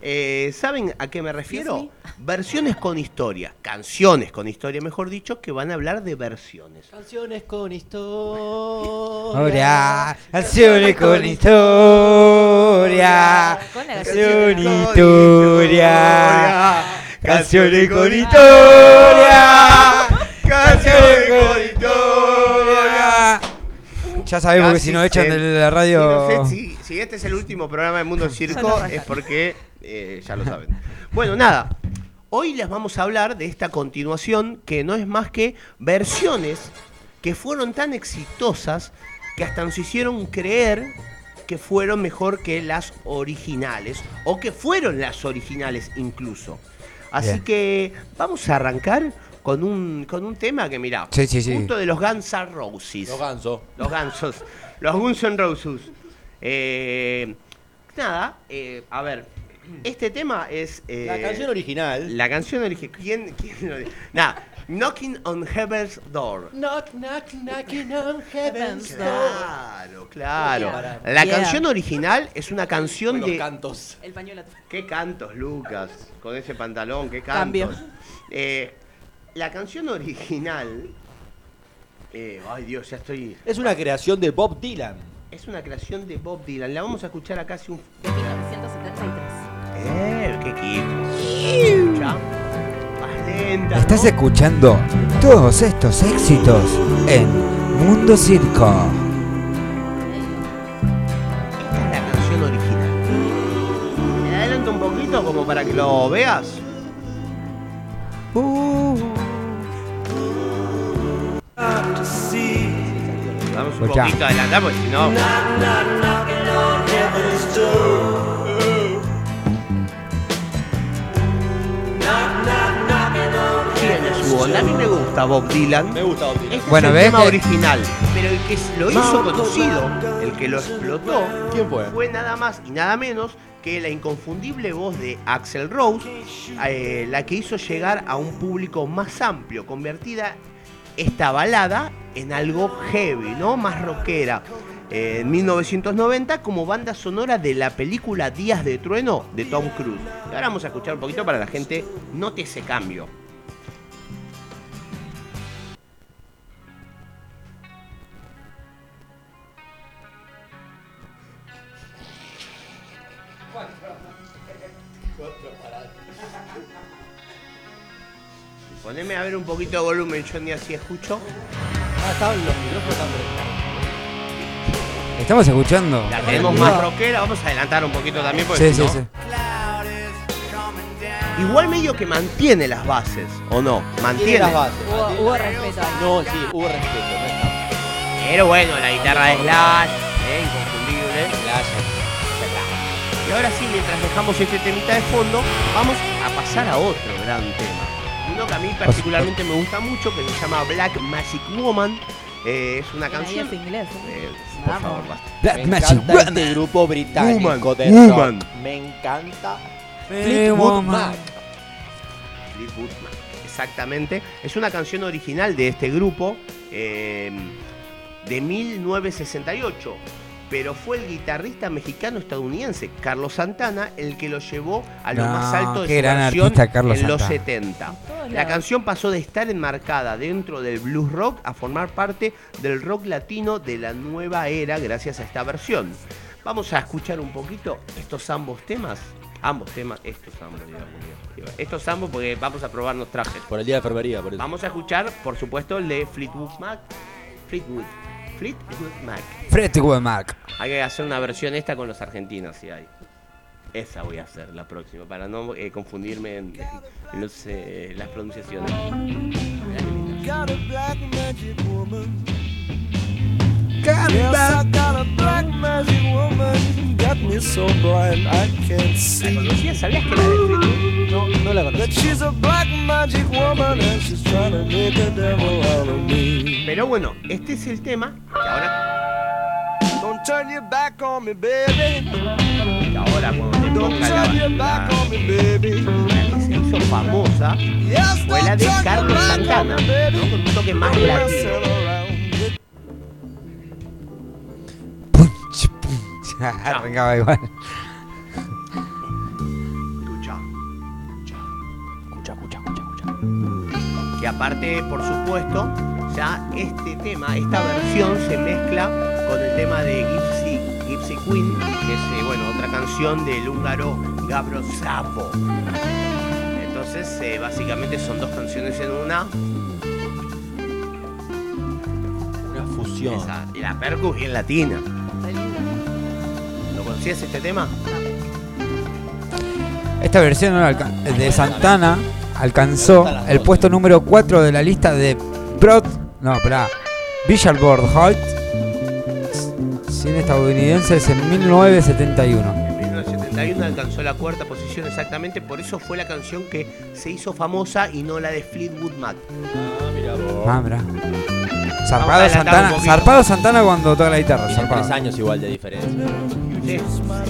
Eh, ¿Saben a qué me refiero? Versiones con historia, canciones con historia, mejor dicho, que van a hablar de versiones. Canciones con historia. Canciones con historia. Con la Canción canción. historia. Canciones con historia. Ya sabemos que Casi si nos echan se- de la radio. Sí, no sé si, si este es el último programa de Mundo Circo es porque eh, ya lo saben. Bueno, nada. Hoy les vamos a hablar de esta continuación que no es más que versiones que fueron tan exitosas que hasta nos hicieron creer que fueron mejor que las originales o que fueron las originales incluso. Así Bien. que vamos a arrancar con un, con un tema que mirá, Sí, sí, sí. justo de los Guns N' Roses. Los gansos. Los gansos. <laughs> Los Guns N' Roses. Eh, nada, eh, a ver. Este tema es. eh, La canción original. La canción original. ¿Quién, quién lo? Nada. Knocking on Heaven's Door. Knock, knock, knocking on heaven's door. Claro, claro. La Yeah. canción original es una canción Con los de. cantos. El pañuelo. ¿Qué cantos, Lucas? Con ese pantalón, qué Cambio. cantos. Eh, la canción original. eh, ay, Dios, ya estoy. Es una creación de Bob Dylan. Es una creación de Bob Dylan. La vamos a escuchar acá hace un. De 1973. Eh, qué equipo. Escucha. Más lenta. Estás escuchando todos estos éxitos en Mundo Circo. Esta es la canción original. Me adelanto un poquito como para que lo veas. Vamos un Escuchá. poquito adelantado porque si no. Tiene su onda. A mí me gusta Bob Dylan. Me gusta Bob Dylan. Este Bueno, es el ¿ves tema que- original. Pero el que lo hizo conocido, el que lo explotó, ¿Quién fue? fue nada más y nada menos que la inconfundible voz de Axel Rose, eh, la que hizo llegar a un público más amplio, convertida esta balada en algo heavy, ¿no? Más rockera. En 1990 como banda sonora de la película Días de Trueno de Tom Cruise. Y ahora vamos a escuchar un poquito para la gente note ese cambio. Poneme a ver un poquito de volumen, yo ni así escucho. Ah, estaban los micrófonos también. Estamos escuchando. La tenemos más rockera, vamos a adelantar un poquito también porque Sí, si sí, no- sí. Igual medio que mantiene las bases, ¿o no? Tiene Mantiene. las bases. Hubo, respeto ahí. No, sí, hubo respeto. No está. Pero bueno, la guitarra de Slash, eh, inconfundible. Y ahora sí, mientras dejamos este temita de fondo, vamos a pasar a otro gran tema. Que a mí particularmente me gusta mucho, que se llama Black Magic Woman. Eh, es una canción. es inglés. Eh, por Vamos. favor, basta. Black Me Magic encanta Woman. este grupo británico Woman, de woman. rock. Me encanta. Eh, Fleetwood woman. Mac. Fleetwood Mac, Exactamente. Es una canción original de este grupo eh, de 1968. Pero fue el guitarrista mexicano-estadounidense Carlos Santana el que lo llevó a lo No, más alto de su gran versión artista Carlos en los Santana. 70. todos La lados. canción pasó de estar enmarcada dentro del blues rock a formar parte del rock latino de la nueva era gracias a esta versión. Vamos a escuchar un poquito estos ambos temas. Ambos temas, estos ambos, digamos, digamos. Estos ambos porque vamos a probarnos trajes. Por el día de enfermería, por eso. Vamos a escuchar, por supuesto, el de Fleetwood Mac. Fleetwood. Fleetwood Mac. Fleetwood Mac. Hay que hacer una versión esta con los argentinos, si hay. Esa voy a hacer la próxima, para no eh, confundirme en, en los, eh, las pronunciaciones. Got yes, I got a black magic woman. Got me so blind I can't see. ¿Conocías? ¿Sabías que la de Fleetwood? No, no la That conocí. she's a black magic woman and she's trying to make a devil out of me. Pero bueno, este es el tema que ahora, Don't turn your back on me, baby. que ahora cuando te Don't ponga la, turn your back la- on me, baby. la que se hizo famosa fue la de Carlos Santana. ¿no? con un toque más latino. Arrancaba <laughs> igual. Escucha. Escucha, escucha, escucha, escucha. Que aparte, por supuesto, ya este tema, esta versión se mezcla con el tema de Gypsy, Gypsy Queen, que es, eh, bueno, otra canción del húngaro Gabro Savo. Entonces, eh, básicamente son dos canciones en una. Una fusión. Esa, y la percu bien latina. ¿Lo conocías este tema? Esta versión de Santana alcanzó el puesto número 4 de la lista de Broad. No, espera. Billboard Hot 100 estadounidenses en 1971. En 1971 alcanzó la cuarta posición exactamente, por eso fue la canción que se hizo famosa y no la de Fleetwood Mac. Ah, mira vos. Ah, mirá. Zarpado Santana, zarpado Santana cuando toca la guitarra. Tres años igual de diferencia. Sí,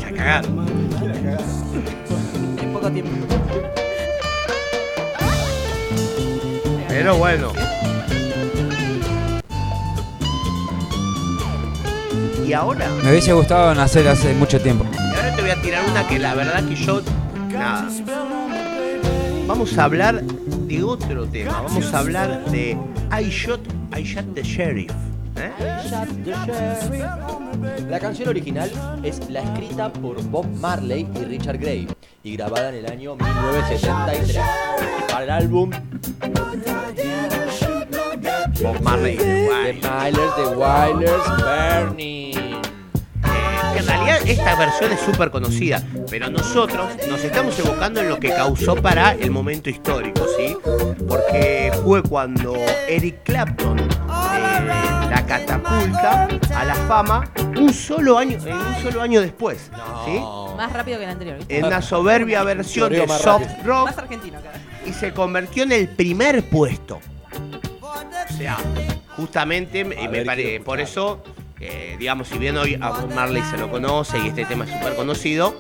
la cagaron. En poco tiempo. Pero bueno. Y ahora, Me hubiese gustado nacer hace mucho tiempo. y ahora te voy a tirar una que la verdad que yo. Nada. Vamos a hablar de otro tema. Vamos a hablar de I Shot, I Shot the Sheriff. ¿eh? La canción original es la escrita por Bob Marley y Richard Gray y grabada en el año 1973 para el álbum Bob Marley. The. Milers, The Wailers, Burning. Eh, en realidad esta versión es súper conocida, pero nosotros nos estamos evocando en lo que causó para el momento histórico, ¿sí? Porque fue cuando Eric Clapton eh, la catapulta a la fama un solo año, en un solo año después, ¿sí? Más rápido que el anterior. ¿viste? En una soberbia versión de soft rock Más argentino, cara. y se convirtió en el primer puesto. O sea, justamente me, A me pare- por eso, digamos, si bien hoy a Bob Marley se lo conoce y este tema es súper conocido,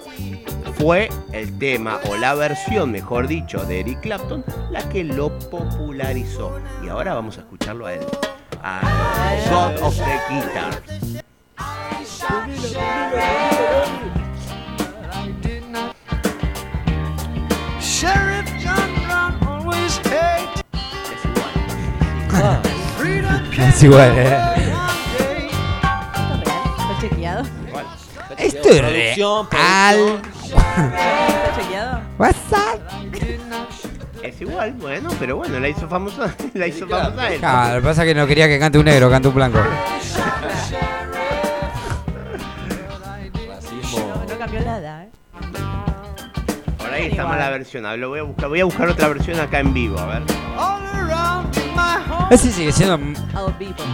fue el tema o la versión, mejor dicho, de Eric Clapton la que lo popularizó. Y ahora vamos a escucharlo a él, a God of the Guitar. Sheriff John Brown always hate Es igual. <laughs> Es igual, eh. Producción, real. WhatsApp. Es igual, bueno, pero bueno, la hizo famosa, <laughs> la hizo famosa él. Lo que pasa es que no quería que cante un negro, cante un blanco. racismo. No cambió nada, ¿eh? Por ahí está mala versión. a ver, Lo voy a buscar. Voy a buscar otra versión acá en vivo, a ver. ¿Ese sigue siendo.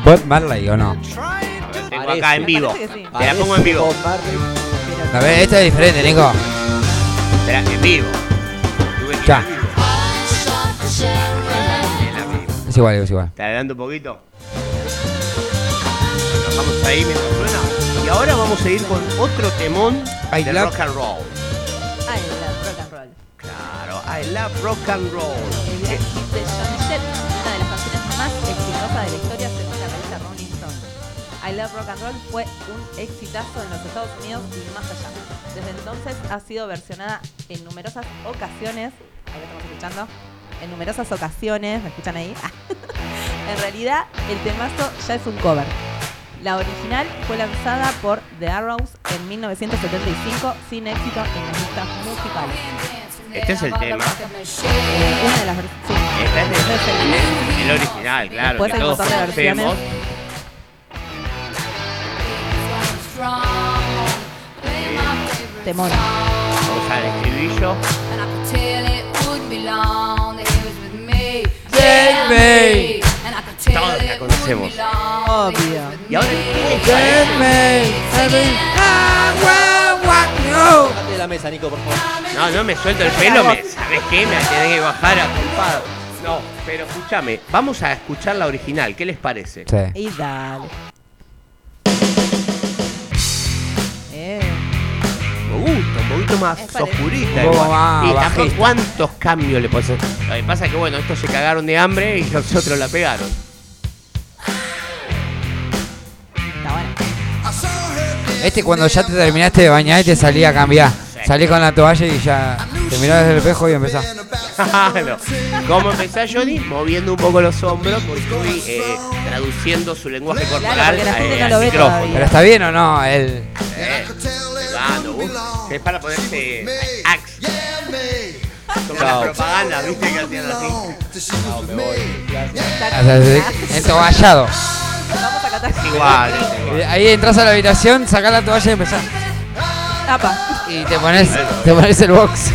Bob Marley o no? Tengo Parece. acá en vivo. Parece que sí. Te la pongo en vivo. A ver, esta es diferente, Nico. Espera, en vivo. Tuve que ir Ya. en vivo. En vivo. Es igual, es igual. Te adelanto un poquito. Nos vamos ahí mientras suena. Y ahora vamos a ir con otro temón I de love- rock and roll. Ay, la rock and roll. Claro, I love rock and roll. El gran hit de Johnny I Love Rock and Roll fue un exitazo en los Estados Unidos y más allá. Desde entonces ha sido versionada en numerosas ocasiones. Ahí lo estamos escuchando. En numerosas ocasiones, ¿me escuchan ahí? <laughs> en realidad, el temazo ya es un cover. La original fue lanzada por The Arrows en 1975 sin éxito en las listas musicales. Este es el tema. Eh, una de las versiones. Sí. Este es el- el, el original, claro. Después que hay un todos montón de conocemos. Temón. Vamos al estribillo. Todos la conocemos. Obvio. ¿Y ahora Bájate de la mesa, Nico, por favor. No, no me suelto el pelo, me, ¿sabes qué? Me tenés que bajar a culpado. No, pero escúchame, vamos a escuchar la original, ¿qué les parece? Y dale. Gusta, un poquito más Es oscurita. Igual. y tampoco bajista. cuántos cambios le puedes hacer. Lo que pasa es que bueno, estos se cagaron de hambre y los otros la pegaron. Este cuando ya te terminaste de bañar y te salía a cambiar. Salí con la toalla y ya te mirabas el espejo y empezás. Claro. ¿Cómo empezó Johnny? Moviendo un poco los hombros porque estoy eh, traduciendo su lenguaje corporal la gente eh, no al micrófono. ¿Pero está bien o no? El... Eh, uh, es para ponerse axe. Como la Chao. propaganda, ¿viste? Que hacían así. No, me voy. El toballado. Vamos a catar. Igual. Y Ahí entras a la habitación, sacás la toalla y empezás. Apa. Y te pones, te pones el box.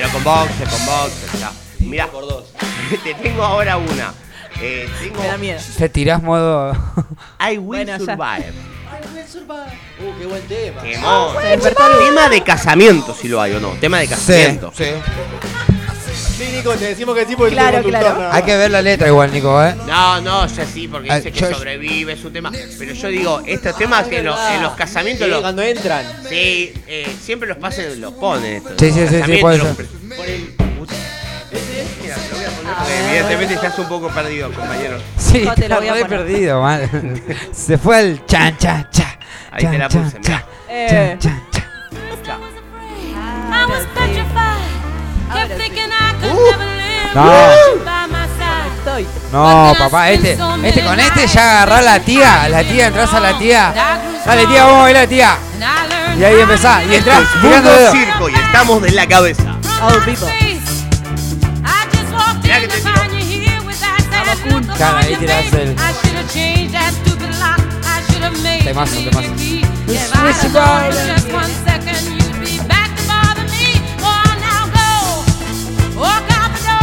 Pero con boxer, con boxer, ya. Mira, <laughs> te tengo ahora una. Eh, tengo Me da miedo. Te tirás modo. <laughs> I Will Bueno, ya. Survive. Uh, qué buen tema. Se despertó el- Tema de casamiento, si lo hay o no. Tema de casamiento. sí. Sí, Nico, te decimos que sí porque Claro, es el conductor, claro. nada Hay que ver la letra igual, Nico, ¿eh? No, no, ya sí, porque Ah, dice que yo- sobrevive, es un tema. Pero yo digo, estos temas en, los- en los casamientos. Sí, los- cuando entran. sí, eh, siempre los pasen, los ponen. Estos, Sí, sí, sí, sí, puede los- ser. por el- Mira, te lo voy a poner porque evidentemente estás un poco perdido, compañero. Sí, No, te la está voy a poner. perdido, mal. Se fue al chan, cha, cha. Ahí te la Chan, puse, chan, mirá. Eh. chan, chan, Ya. I was No, Estoy. No, papá, este, este con este ya agarrá a la tía, la tía, entras a la tía. Dale, tía, vamos a bailar, tía. Y ahí empezás, y entras Mundo dedo. circo y estamos de la cabeza. All people. Mirá que te tiro. Claro, ahí tirás el. Temazo, temazo.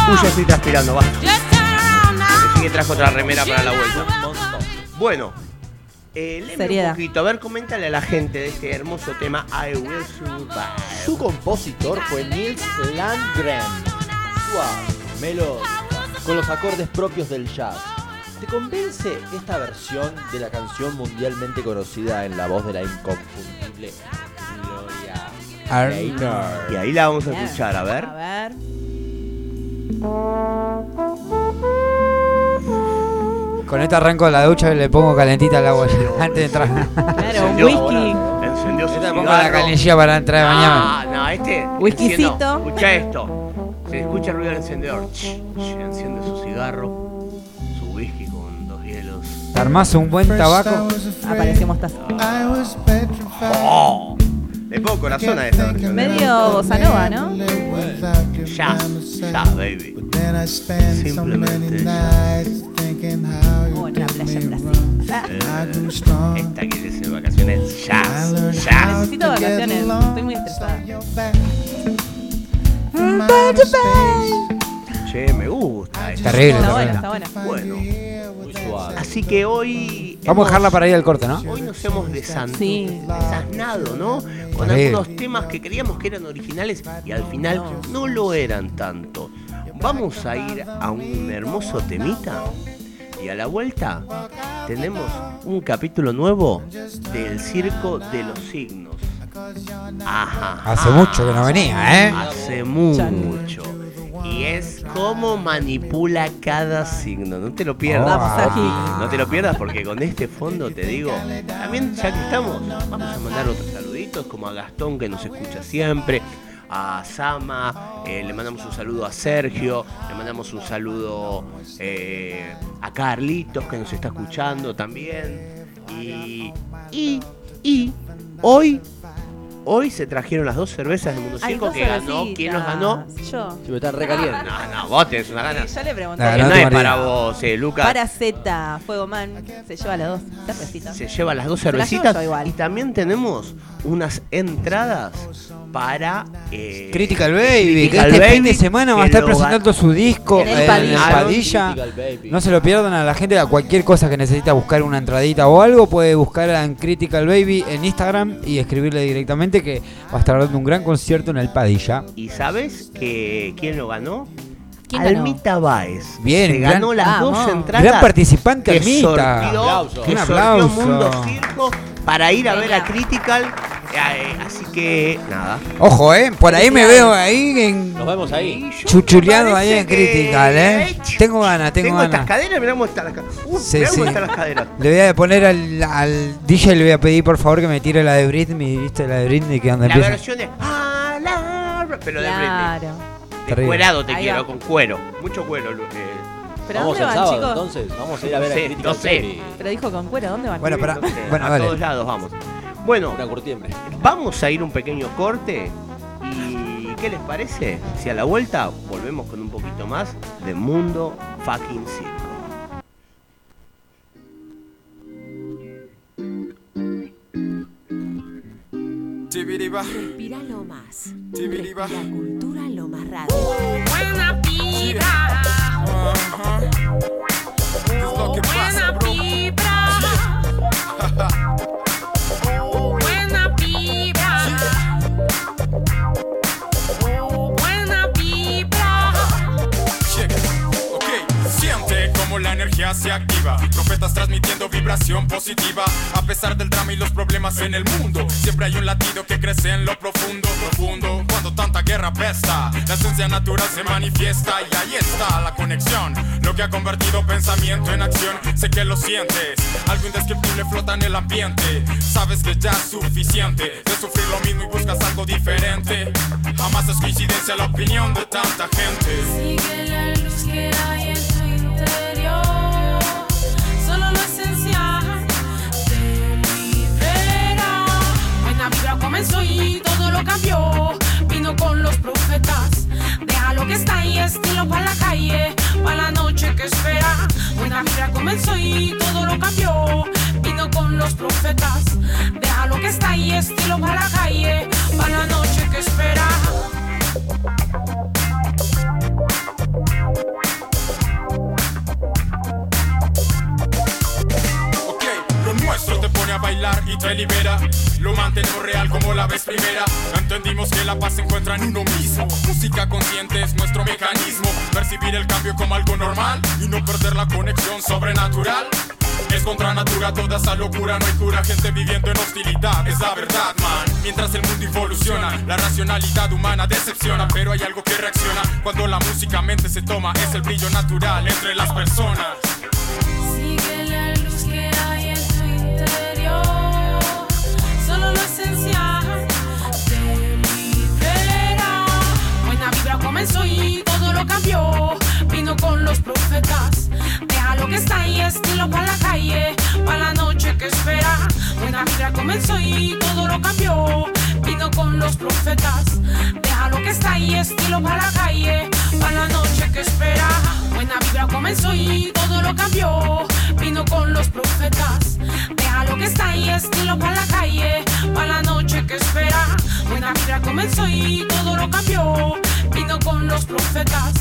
Uy, ya estoy transpirando, va. Así que trajo otra remera para la vuelta. Bueno, eh, léeme Seriedad. un poquito. A ver, coméntale a la gente de este hermoso tema I Will Survive. Su compositor fue Nils Landgren. Suave, melódica, con los acordes propios del jazz. ¿Te convence esta versión de la canción mundialmente conocida en la voz de la inconfundible Gloria Gaynor? Y ahí la vamos a escuchar, a ver. A ver. Con esto arranco la ducha y le pongo calentita al agua <laughs> antes de entrar. Claro, un Encendió, whisky. Encendió su Esta pongo la cigarro. canillilla para entrar a bañarme. Ah, no, este. Whiskycito. enciendo. Escucha esto. Se escucha el ruido del encendedor. Ch, ch, Enciende su cigarro, su whisky con dos hielos. ¿Te armás un buen tabaco? Apareció mostaza. ¡Oh! Le pongo corazón a esta versión. Medio bossa nova, ¿no? Ya, ya, baby. Simplemente ya. Oh, en una playa en Brasil. Eh, esta quiere ser vacaciones. Jazz, jazz. necesito vacaciones. Estoy muy estresada. Che, me gusta. esta. Terrible, Está buena, terrible. está buena. Bueno, Muy suave. así que hoy. Vamos a dejarla para ir al corte, ¿no? Hoy nos hemos Sí. desasnado, ¿no? Con Terrible. algunos temas que creíamos que eran originales y al final no lo eran tanto. Vamos a ir a un hermoso temita y a la vuelta tenemos un capítulo nuevo del Circo de los Signos. Ajá. Hace mucho que no venía, ¿eh? Hace mucho. Y es cómo manipula cada signo. No te lo pierdas. Aji. No te lo pierdas porque con este fondo te digo. También, ya que estamos, vamos a mandar otros saluditos, como a Gastón que nos escucha siempre. A Sama, eh, le mandamos un saludo a Sergio, le mandamos un saludo eh, a Carlitos que nos está escuchando también. Y, y, y hoy Hoy se trajeron las dos cervezas de Mundo Circo que ganó. ¿Quién los ganó? Yo. Sí, pero están recalientes. No, no, vos tenés una gana. Sí, yo le pregunté. La no es para vos, eh, Lucas. Para Z, Fuego Man, se lleva las dos cervecitas. Se lleva las dos las cervecitas. igual. Y también tenemos unas entradas para. eh, Critical Baby, que Critical este Baby, fin de semana va a estar presentando su disco En el en Padilla. Padilla. Critical Baby. No se lo pierdan a la gente, a cualquier cosa que necesita buscar una entradita o algo, puede buscar en Critical Baby en Instagram y escribirle directamente que va a estar dando un gran concierto en el Padilla. ¿Y sabes que quién lo ganó? ¿Quién ganó? Almita Baez. Bien, Se gran- ganó las dos Vamos. entradas. Gran participante, que Almita. sortió- Aplauso. que Un aplauso. Mundo Circo para ir a ver a. Critical. Eh, así que, nada. Ojo, eh, por ahí me veo ahí en Nos vemos ahí. Me ahí en Critical, eh. Tengo ganas, tengo, Tengo estas ganas. caderas, mirá cómo están las caderas. Uh, Sí, mirá cómo sí. están las caderas. Le voy a poner al, al DJ, le voy a pedir por favor que me tire la de Britney, ¿viste? La de Britney que anda La empieza. versión de. "Ah, la", Pero de Britney. Claro. De cuerado te Ahí quiero, va. con cuero. Mucho cuero. Eh, ¿Pero Vamos dónde van, sábado chicos? entonces. Vamos a ir a ver No sé, a Critical no sé. Pero dijo con cuero, ¿dónde van? Bueno, para, no sé, bueno, a dale. todos lados vamos. Bueno, Una curtiembre. vamos a ir un pequeño corte. ¿Y qué les parece? Si a la vuelta volvemos con un poquito más de Mundo Fucking Circo. Respira lo más. Respira cultura lo más radio. Se. Profetas transmitiendo vibración positiva. A pesar del drama y los problemas en el mundo, siempre hay un latido que crece en lo profundo, profundo. Cuando tanta guerra pesta, la esencia natural se manifiesta y ahí está la conexión. Lo que ha convertido pensamiento en acción. Sé que lo sientes, algo indescriptible flota en el ambiente. Sabes que ya es suficiente de sufrir lo mismo y buscas algo diferente. Jamás es coincidencia la opinión de tanta gente. Sigue la luz que hay en tu interior. Comenzó y todo lo cambió. Vino con los profetas. Deja lo que está ahí, estilo para la calle, para la noche que espera. Buena vibra comenzó y todo lo cambió. Vino con los profetas. Deja lo que está ahí, estilo para la calle, para la noche que espera. Bailar y te libera. Lo mantenemos real como la vez primera. Entendimos que la paz se encuentra en uno mismo. Música consciente es nuestro mecanismo. Percibir el cambio como algo normal y no perder la conexión sobrenatural. Es contra natura toda esa locura, no hay cura, gente viviendo en hostilidad, es la verdad, man. Mientras el mundo evoluciona, la racionalidad humana decepciona, pero hay algo que reacciona cuando la música mente se toma, es el brillo natural entre las personas. Comenzó y todo lo cambió. Vino con los profetas. Deja lo que está ahí, estilo para la calle, para la noche que espera. Buena vibra comenzó y todo lo cambió. Vino con los profetas. Deja lo que está ahí, estilo para la calle, para la noche que espera. Buena vibra comenzó y todo lo cambió. Vino con los profetas. Deja lo que está ahí, estilo para la calle, para la noche que espera. Buena vibra comenzó y todo lo cambió. Vino con los profetas.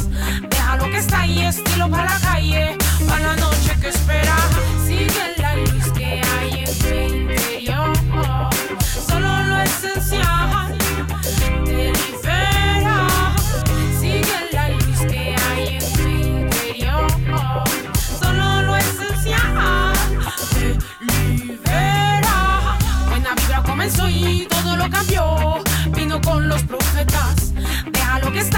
Deja lo que está ahí, estilo para la calle, para la noche que espera. Sigue la luz que hay en tu interior. Solo lo esencial te libera. Sigue la luz que hay en tu interior. Solo lo esencial te libera. Buena vibra comenzó y todo lo cambió. Vino con los profetas. Deja lo que está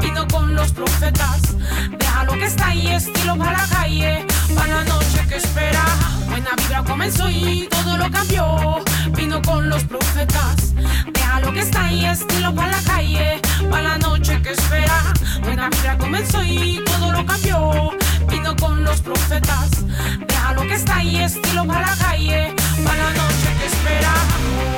Vino con los profetas. deja lo que está ahí, estilo para la calle, para la noche que espera. Buena vibra comenzó y todo lo cambió. Vino con los profetas. deja lo que está ahí, estilo para la calle, para la noche que espera. Buena vibra comenzó y todo lo cambió. Vino con los profetas. deja lo que está ahí, estilo para la calle, para la noche que espera.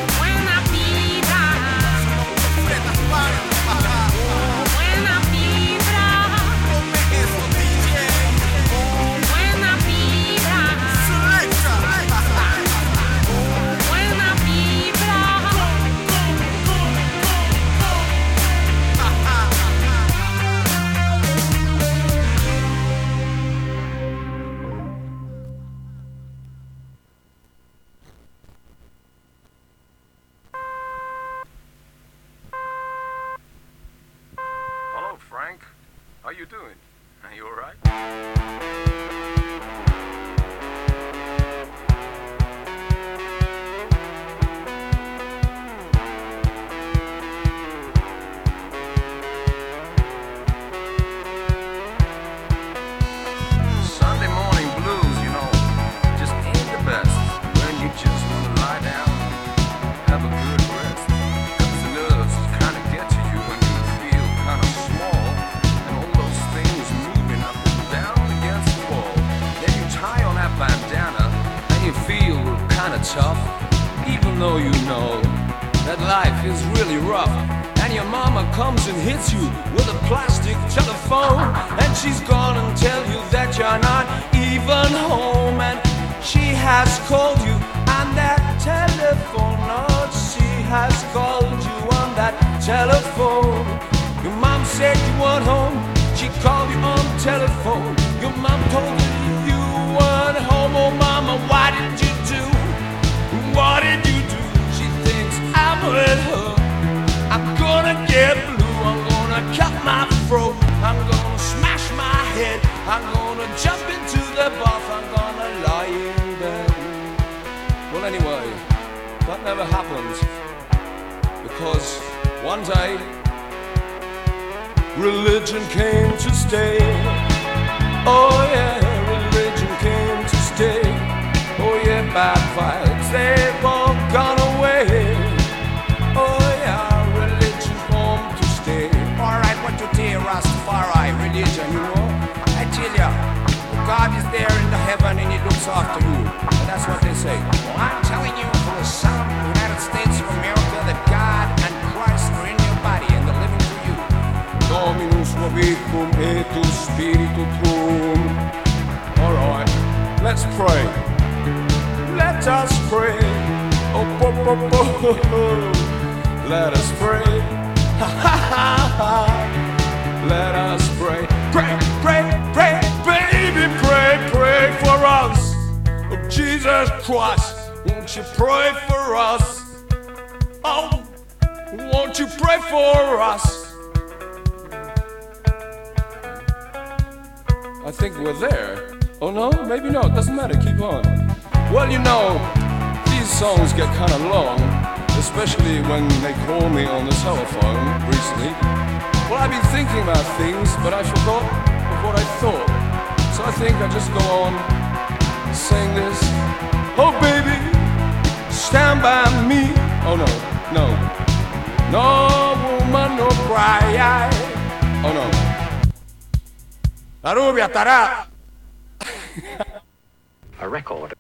A record.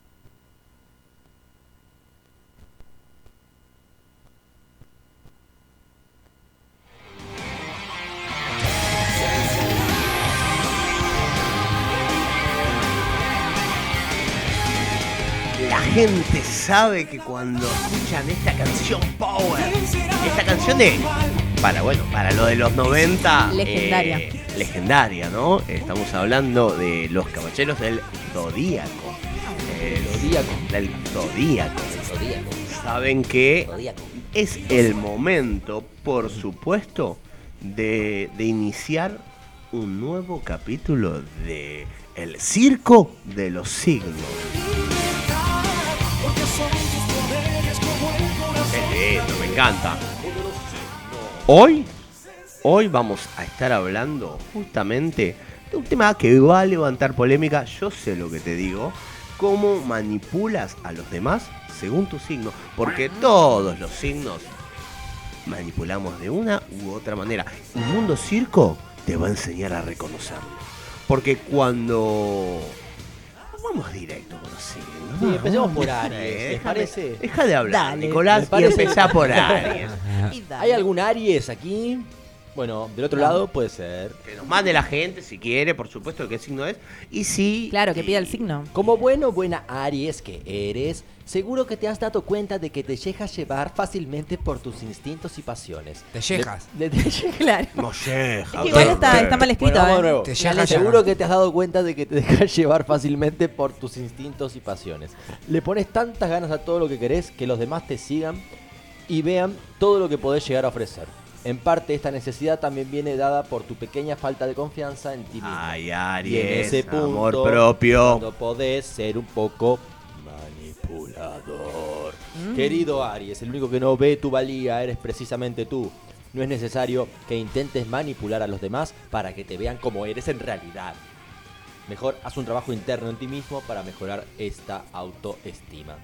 gente sabe que cuando escuchan esta canción Power, esta canción de, para bueno, para lo de los 90, legendaria. Eh, legendaria, ¿no? Estamos hablando de los caballeros del Zodíaco. El Zodíaco. Del Zodíaco. Saben que es el momento, por supuesto, de, de iniciar un nuevo capítulo de El Circo de los Signos. Es lindo, me encanta. Hoy Hoy vamos a estar hablando justamente de un tema que va a levantar polémica, yo sé lo que te digo, cómo manipulas a los demás según tu signo, porque todos los signos manipulamos de una u otra manera. El mundo circo te va a enseñar a reconocerlo, porque cuando vamos directo con los signos. Empecemos por Aries. Deja de hablar, Nicolás, y empezá por <laughs> Aries. ¿Hay algún Aries aquí? Bueno, del otro No. lado puede ser. Que nos mande la gente si quiere, por supuesto, qué signo es. Y si. Claro, que pida el signo. Como bueno o buena Aries que eres, seguro que te has dado cuenta de que te dejas llevar fácilmente por tus instintos y pasiones. Te llejas. De- de- te- Claro. Molleja. Es que igual está- está mal escrito, Bueno, vamos ¿eh? de nuevo. Te llejas Seguro llevando. que te has dado cuenta de que te <laughs> dejas llevar fácilmente por tus instintos y pasiones. Le pones tantas ganas a todo lo que querés que los demás te sigan y vean todo lo que podés llegar a ofrecer. En parte esta necesidad también viene dada por tu pequeña falta de confianza en ti mismo. Ay, y en Aries, ese punto, amor propio. cuando podés ser un poco manipulador. Querido Aries, el único que no ve tu valía eres precisamente tú. No es necesario que intentes manipular a los demás para que te vean como eres en realidad. Mejor haz un trabajo interno en ti mismo para mejorar esta autoestima.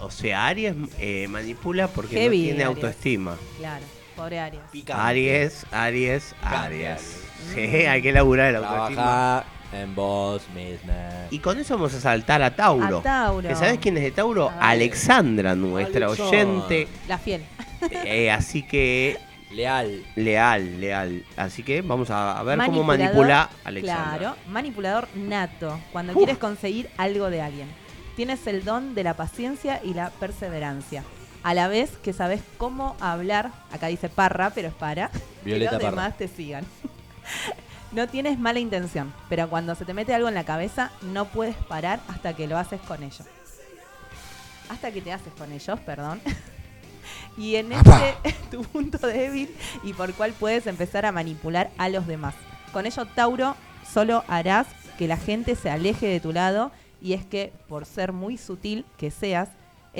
O sea, Aries eh, manipula porque Heavy, no tiene Aries. autoestima. Claro, pobre Aries. Aries, Aries, Aries. Aries. Sí, hay que laburar el autoestima. Trabaja en vos misma. Y con eso vamos a saltar a Tauro. A Tauro. ¿Que ¿Sabes quién es de Tauro? Alexandra, nuestra oyente. La fiel. Eh, así que. Leal. Leal, leal. Así que vamos a, ver cómo manipula Alexandra. Claro, manipulador nato, cuando quieres conseguir algo de alguien. Tienes el don de la paciencia y la perseverancia. A la vez que sabes cómo hablar, acá dice parra, pero es para, Violeta <laughs> que los Parra. demás te sigan. <laughs> no tienes mala intención, pero cuando se te mete algo en la cabeza, no puedes parar hasta que lo haces con ellos. Hasta que te haces con ellos, perdón. <laughs> y en este tu punto débil y por cual puedes empezar a manipular a los demás. Con ello, Tauro, solo harás que la gente se aleje de tu lado y es que por ser muy sutil que seas,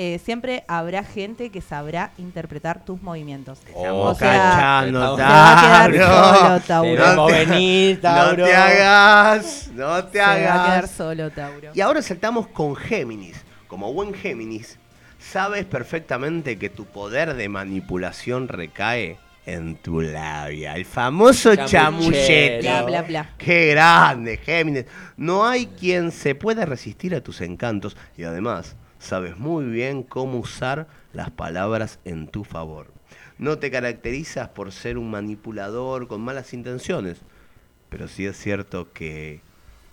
eh, siempre habrá gente que sabrá interpretar tus movimientos. Estamos O sea, cachando, se va a quedar Tauro. solo, Tauro. Te vemos No te- venir, Tauro. No te hagas, no te Se va a hagas. quedar solo, Tauro. Y ahora saltamos con Géminis. Como buen Géminis, sabes perfectamente que tu poder de manipulación recae en tu labia. El famoso chamuchete. Bla, bla, bla. Qué grande, Géminis. No hay quien se pueda resistir a tus encantos y además sabes muy bien cómo usar las palabras en tu favor. No te caracterizas por ser un manipulador con malas intenciones, pero sí es cierto que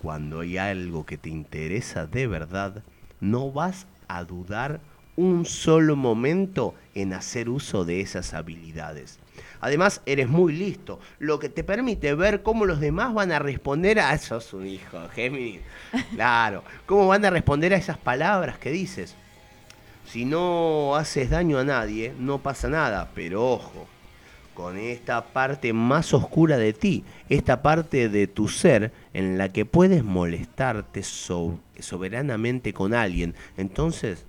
cuando hay algo que te interesa de verdad, no vas a dudar un solo momento en hacer uso de esas habilidades. Además, eres muy listo, lo que te permite ver cómo los demás van a responder a... Eso es un hijo, Géminis. <laughs> Claro, cómo van a responder a esas palabras que dices. Si no haces daño a nadie, no pasa nada, pero ojo, con esta parte más oscura de ti, esta parte de tu ser en la que puedes molestarte so- soberanamente con alguien, entonces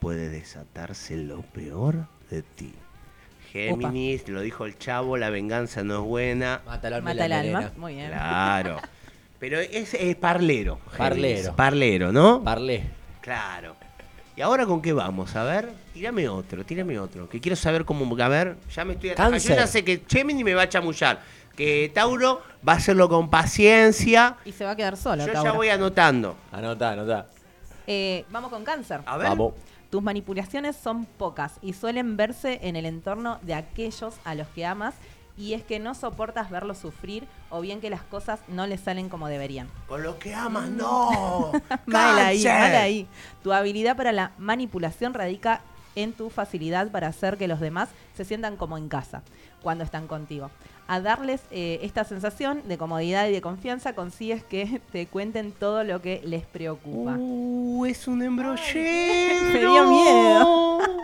puede desatarse lo peor de ti. Géminis, lo dijo el chavo, la venganza no es buena. Mata el alma. Mata el alma. Muy bien. Claro. <laughs> Pero es, es parlero. Géminis, Parlero. Parlero, ¿no? Parlé. Claro. ¿Y ahora con qué vamos? A ver, tírame otro, tírame otro. Que quiero saber cómo. A ver, ya me estoy atajando. Yo ya sé que Gemini me va a chamullar. Que Tauro va a hacerlo con paciencia. Y se va a quedar solo, Yo ya voy anotando. Anotá, anotá. Eh, vamos con cáncer. A ver. Vamos. Tus manipulaciones son pocas y suelen verse en el entorno de aquellos a los que amas y es que no soportas verlos sufrir o bien que las cosas no les salen como deberían. Con lo que amas, no. <laughs> Mal ahí, mal ahí. Tu habilidad para la manipulación radica en tu facilidad para hacer que los demás se sientan como en casa cuando están contigo. A darles eh, esta sensación de comodidad y de confianza consigues que <laughs> te cuenten todo lo que les preocupa. Uh, es un embrollero. <laughs> Me dio miedo. <laughs>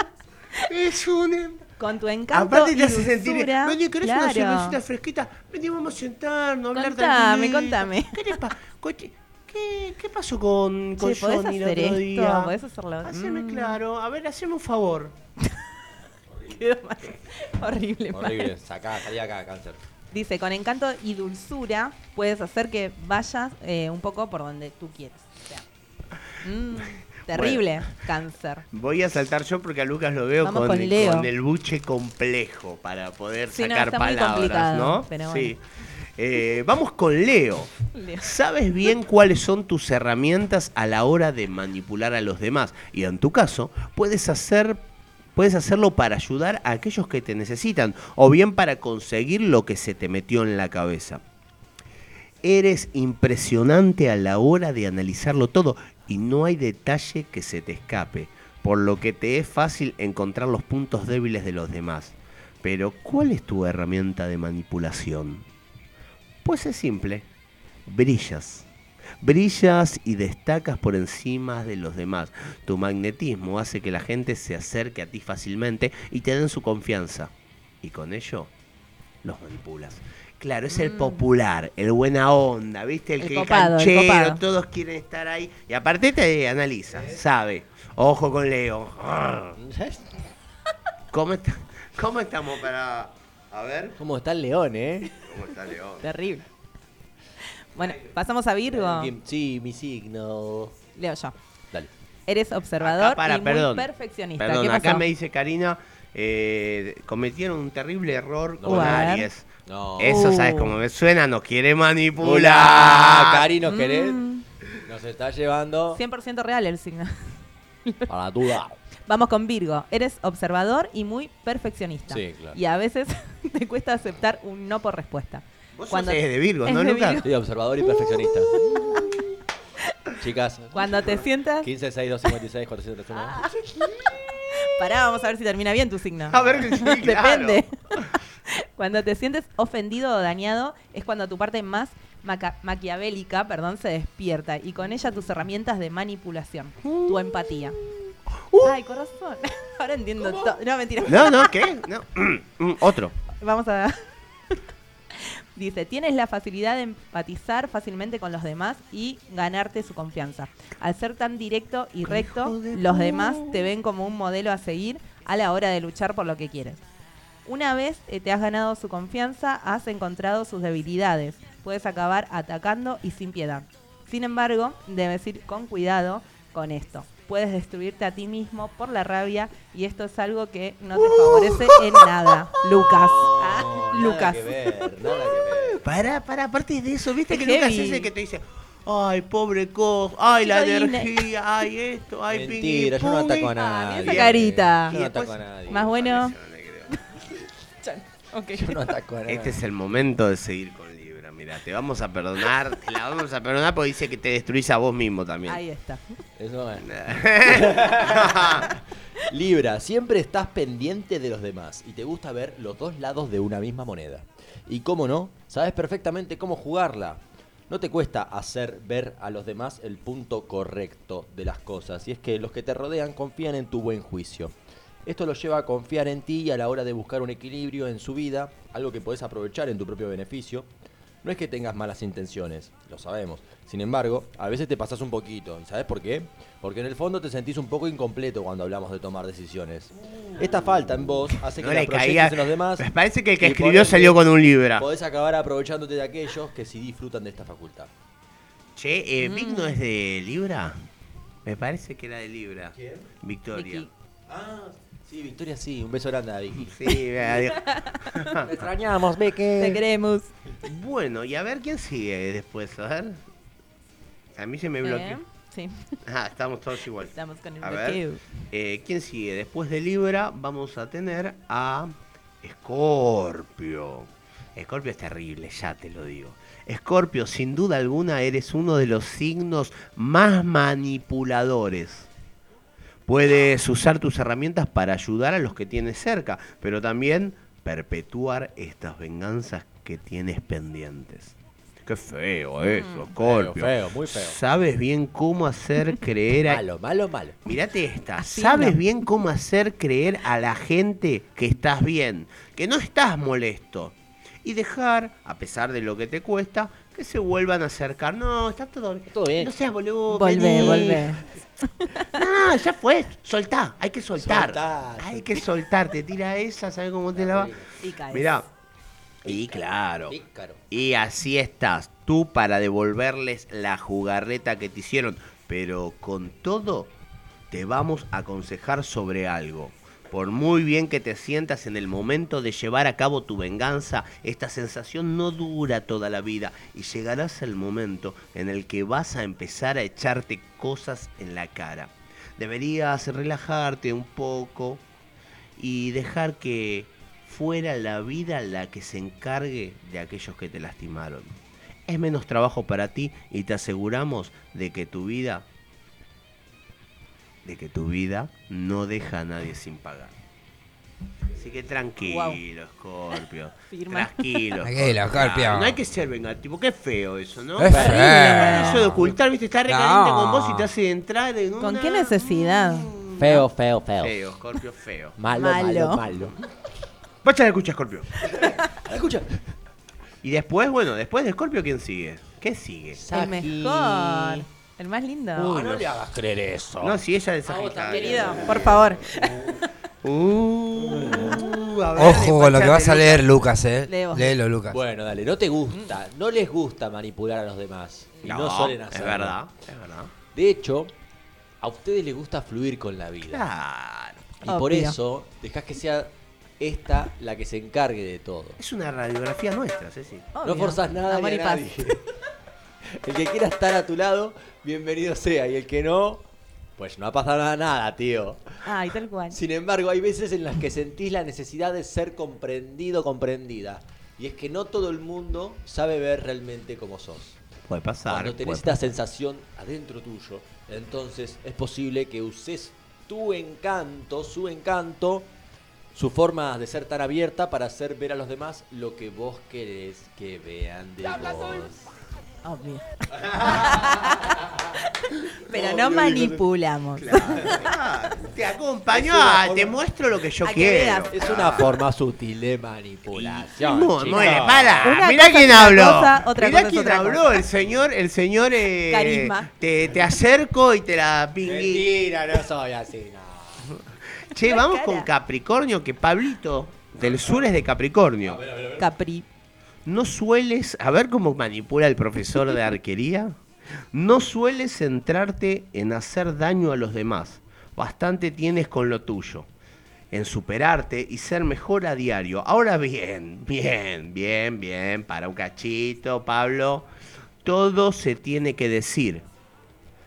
Es un em- Con tu encanto Aparte te hace sentir. Vení, ¿querés una claro. cervecita fresquita? Vení, vamos a sentarnos, a hablar Contame, tranquilito. contame. ¿Qué, le pa- coche- ¿Qué, qué pasó con, con ¿podés Johnny el hacer otro esto? día? ¿Podés hacerlo? Haceme Mm. claro. A ver, haceme un favor. Quedó <laughs> mal. Horrible. mal. Horrible. Sacá, salí acá, cáncer. Dice, con encanto y dulzura puedes hacer que vayas eh, un poco por donde tú quieres. O sea, Mm, <laughs> terrible, cáncer. Voy a saltar yo porque a Lucas lo veo con, con Leo. con el buche complejo para poder Sí, no, sacar muy palabras, complicado, ¿no? pero Sí. Eh, vamos con Leo. <laughs> Leo. ¿Sabes bien cuáles son tus herramientas a la hora de manipular a los demás? Y en tu caso, puedes hacer puedes hacerlo para ayudar a aquellos que te necesitan o bien para conseguir lo que se te metió en la cabeza. Eres impresionante a la hora de analizarlo todo y no hay detalle que se te escape, por lo que te es fácil encontrar los puntos débiles de los demás. Pero, ¿cuál es tu herramienta de manipulación? Pues es simple, brillas. Brillas y destacas por encima de los demás. Tu magnetismo hace que la gente se acerque a ti fácilmente y te den su confianza. Y con ello los manipulas. Claro, es el popular, el buena onda, ¿viste? El, Mm. El que copado, el canchero, copado. todos quieren estar ahí. Y aparte te analiza, sabe. Ojo con Leo. ¿Cómo, está- ¿Cómo estamos para...? A ver. ¿Cómo está el león, eh? ¿Cómo está León? Terrible. Bueno, pasamos a Virgo. Sí, mi signo. Leo yo. Dale. Eres observador Acá, para, y perdón. muy perfeccionista. Perdón, ¿Qué pasó? acá me dice Karina, eh, cometieron un terrible error No. con A ver. Aries. No. Eso, Uh. ¿sabes cómo me suena? Nos quiere manipular. Cari, ¿nos querés? Mm. Nos está llevando 100% real el signo. a la duda. <laughs> Vamos con Virgo. Eres observador y muy perfeccionista. Sí, claro. Y a veces <laughs> te cuesta aceptar un no por respuesta. Vos sos de Virgo, ¿no, Lucas? Virgo. Sí, observador y perfeccionista. <laughs> Chicas. Cuando te sientas... 15, 6, 2, 56, 431. Pará, vamos a ver si termina bien tu signo. A ver sí, claro. Depende. <laughs> cuando te sientes ofendido o dañado es cuando tu parte más maca- maquiavélica perdón, se despierta y con ella tus herramientas de manipulación, tu empatía. Ay, corazón. <laughs> Ahora entiendo todo. No, mentira. No, no, ¿qué? No. Mm, Otro. Vamos a... Dice, tienes la facilidad de empatizar fácilmente con los demás y ganarte su confianza. Al ser tan directo y recto, los demás te ven como un modelo a seguir a la hora de luchar por lo que quieres. Una vez eh, te has ganado su confianza, has encontrado sus debilidades. Puedes acabar atacando y sin piedad. Sin embargo, debes ir con cuidado con esto. Puedes destruirte a ti mismo por la rabia y esto es algo que no te favorece en nada. Lucas. Ah, Lucas. Nada que ver, nada que ver. Para, para, aparte de eso, viste Es que Lucas es el que te dice, ay, pobre cos, ay, la energía, ay, esto, ay, Mentira, yo no ataco a pungi". nadie. esa carita. Yo no ataco a nadie. Más bueno. <laughs> Yo no ataco a nadie. Este es el momento de seguir con Te vamos a perdonar, te la vamos a perdonar porque dice que te destruís a vos mismo también. Ahí está. Eso es. <laughs> Libra, siempre estás pendiente de los demás y te gusta ver los dos lados de una misma moneda. Y cómo no, sabes perfectamente cómo jugarla. No te cuesta hacer ver a los demás el punto correcto de las cosas, y es que los que te rodean confían en tu buen juicio. Esto los lleva a confiar en ti y a la hora de buscar un equilibrio en su vida, algo que podés aprovechar en tu propio beneficio. No es que tengas malas intenciones, lo sabemos. Sin embargo, a veces te pasas un poquito. ¿Y sabes por qué? Porque en el fondo te sentís un poco incompleto cuando hablamos de tomar decisiones. Esta falta en vos hace que No la le proyectes caía- en los demás. Me parece que el que escribió salió con un Libra. Podés acabar aprovechándote de aquellos que sí disfrutan de esta facultad. Che, eh, Mm. ¿Vic no es de Libra? Me parece que era de Libra. ¿Quién? Victoria. Vicky. Ah, sí, Victoria sí. Un beso grande a Vicky. <laughs> Sí, adiós. <laughs> Te extrañamos, Vicky. Te queremos. Bueno, y a ver quién sigue después, a ver. A mí se me bloqueó. Sí. Ah, estamos todos igual. Estamos con el A bloqueo. ver, eh, ¿quién sigue? Después de Libra vamos a tener a Escorpio. Escorpio es terrible, ya te lo digo. Escorpio, sin duda alguna, eres uno de los signos más manipuladores. Puedes usar tus herramientas para ayudar a los que tienes cerca, pero también perpetuar estas venganzas que tienes pendientes. Qué feo eso, Escorpio. feo, muy feo. Sabes bien cómo hacer <laughs> creer a... Malo, malo, malo. Mirate esta. Así Sabes no. bien cómo hacer creer a la gente que estás bien, que no estás molesto. Y dejar, a pesar de lo que te cuesta, que se vuelvan a acercar. No, está todo bien. Todo bien. No seas boludo. Volvé, vení. volvé. <laughs> No, ya fue. Soltá. Hay que soltar. Soltá, Hay que soltar. Te tira esa, ¿sabes cómo te la va? Y caes. Mirá. Y claro. Pícaro. Y así estás, tú para devolverles la jugarreta que te hicieron. pero con todo te vamos a aconsejar sobre algo. Por muy bien que te sientas en el momento de llevar a cabo tu venganza, esta sensación no dura toda la vida y llegarás al momento en el que vas a empezar a echarte cosas en la cara. Deberías relajarte un poco y dejar que fuera la vida la que se encargue de aquellos que te lastimaron. Es menos trabajo para ti y te aseguramos de que tu vida de que tu vida no deja a nadie sin pagar. Así que tranquilo, Scorpio. <laughs> Firma. Tranquilo. Tranquilo, Scorpio. No hay que ser vengativo. Qué feo eso, ¿no? Es feo. Eso de ocultar, viste, está recaliente No. con vos y te hace entrar en ¿Con una- qué necesidad? Feo, feo, feo. Feo, Scorpio, feo. <laughs> Malo, malo, Malo. malo. <laughs> Vaya la escucha, Scorpio. Escucha. Y después, bueno, después de Scorpio, ¿quién sigue? ¿Qué sigue? El mejor. El más lindo. Uy, no. hagas creer eso. No, si ella es Sagitario. Querido, por favor. <laughs> Uh, a ver, Ojo con lo que vas a leer, Lucas, eh. Léelo, Lucas. Bueno, dale, no te gusta, no les gusta manipular a los demás. Y no, No, suelen es hacerlo. verdad, es verdad. De hecho, a ustedes les gusta fluir con la vida. Claro. Y por eso dejás que sea esta la que se encargue de todo. Es una radiografía nuestra, Ceci. No forzás nada ni a nadie. <laughs> El que quiera estar a tu lado, bienvenido sea. Y el que no, pues no ha pasado nada, tío. Ay, tal cual. Sin embargo, hay veces en las que sentís la necesidad de ser comprendido, comprendida. Y es que no todo el mundo sabe ver realmente cómo sos. Puede pasar. Cuando tenés esta sensación adentro tuyo, entonces es posible que uses tu encanto, su encanto, su forma de ser tan abierta para hacer ver a los demás lo que vos querés que vean de vos. Obvio. <laughs> Pero no manipulamos. <laughs> Ah, te acompaño, ah, te muestro lo que yo A que quiero. Es una forma sutil de manipulación. Muy bien, para. Una Mirá quién habló. cosa, otra Mirá cosa quién otra habló, cosa. el señor, el señor eh, Carisma. Te, te acerco y te la pingui. Mentira, no soy así, no. Che, La vamos cara. con Capricornio, que Pablito del sur es de Capricornio. Capri. No sueles, a ver cómo manipula el profesor de arquería. No sueles centrarte en hacer daño a los demás. Bastante tienes con lo tuyo. En superarte y ser mejor a diario. Ahora bien, bien, bien, bien. Para un cachito, Pablo. Todo se tiene que decir.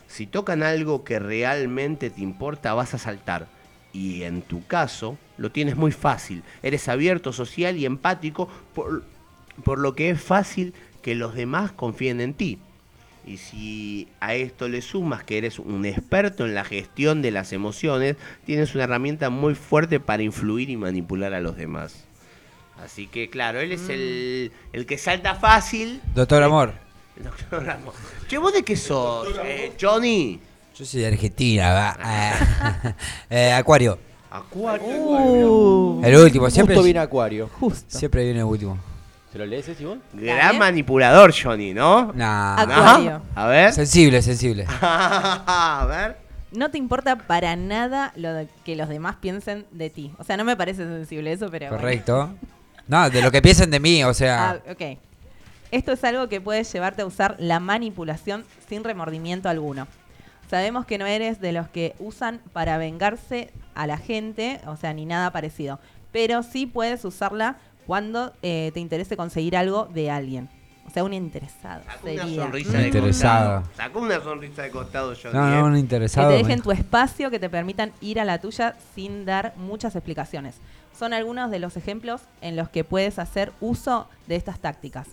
Si tocan algo que realmente te importa, vas a saltar. Y en tu caso, lo tienes muy fácil. Eres abierto, social y empático, por, por lo que es fácil que los demás confíen en ti. Y si a esto le sumas que eres un experto en la gestión de las emociones, tienes una herramienta muy fuerte para influir y manipular a los demás. Así que claro, él es el, el que salta fácil. Doctor Amor. El <laughs> doctor Ramos. Che, ¿vos de qué sos, eh, Johnny? Yo soy de Argentina, va. Eh, <laughs> eh, Acuario. Acuario. Uh, El último, siempre. Justo viene Acuario. justo. Siempre viene el último. ¿Se lo lees, Simón? Gran manipulador, Johnny, ¿no? Nah. Acuario. A ver. Sensible, sensible. <laughs> A ver. No te importa para nada lo de que los demás piensen de ti. O sea, no me parece sensible eso, pero. bueno. Correcto. No, de lo que piensen de mí, o sea. Ah, ok. Esto es algo que puede llevarte a usar la manipulación sin remordimiento alguno. Sabemos que no eres de los que usan para vengarse a la gente, o sea, ni nada parecido. Pero sí puedes usarla cuando eh, te interese conseguir algo de alguien. O sea, un interesado. Sacó una sería. sonrisa de Interesado. costado. Sacó una sonrisa de costado, Johnny. No, no, eh. un Que interesado. te dejen tu espacio, que te permitan ir a la tuya sin dar muchas explicaciones. Son algunos de los ejemplos en los que puedes hacer uso de estas tácticas.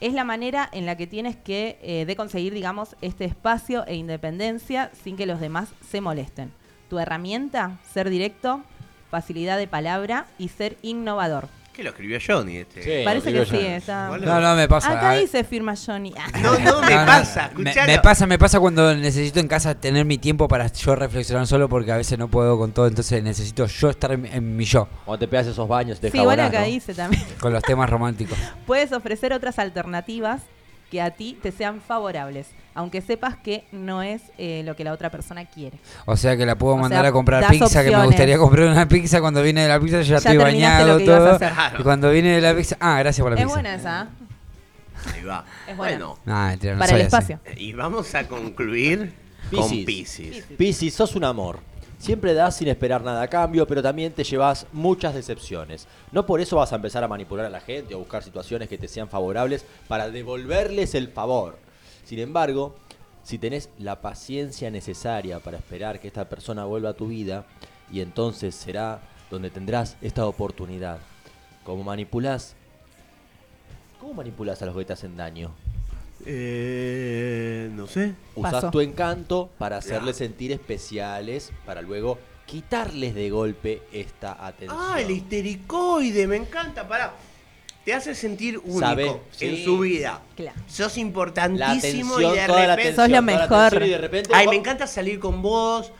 Es la manera en la que tienes que eh, de conseguir, digamos, este espacio e independencia sin que los demás se molesten. Tu herramienta, ser directo, facilidad de palabra y ser innovador. ¿Qué lo escribió Johnny este? Parece que sí, está. No, no, me pasa. Acá dice firma Johnny. <laughs> No, no, me No, no, pasa. me, pasa, me pasa cuando necesito en casa tener mi tiempo para yo reflexionar solo porque a veces no puedo con todo, entonces necesito yo estar en, en mi yo, Cuando te pegas esos baños, te Sí, igual jabonás, acá ¿no? dice también. con los temas románticos. <laughs> Puedes ofrecer otras alternativas que a ti te sean favorables, aunque sepas que no es eh, lo que la otra persona quiere. O sea que la puedo O mandar sea, a comprar pizza, que me gustaría comprar una pizza, cuando viene de la pizza yo ya, Ya estoy bañado todo. Y cuando viene de la pizza, ah, gracias por la Es pizza. buena esa. ¿eh? Ahí va. Es buena. Bueno, no Para el así. espacio. y vamos a concluir Con Piscis. Piscis, sos un amor. Siempre das sin esperar nada a cambio, pero también te llevas muchas decepciones. No por eso vas a empezar a manipular a la gente o buscar situaciones que te sean favorables para devolverles el favor. Sin embargo, si tenés la paciencia necesaria para esperar que esta persona vuelva a tu vida, y entonces será donde tendrás esta oportunidad. ¿Cómo manipulás? ¿Cómo manipulás a los que te hacen daño? Eh, no sé. Usás Paso. tu encanto para hacerles sentir especiales, para luego quitarles de golpe esta atención. Ah, el histericoide, me encanta, pará. Te hace sentir único Sabe, en sí. su vida. Claro. Sos importantísimo atención, y de toda la repente. atención, Sos lo toda la mejor. atención y de repente, Ay, me encanta salir con vos.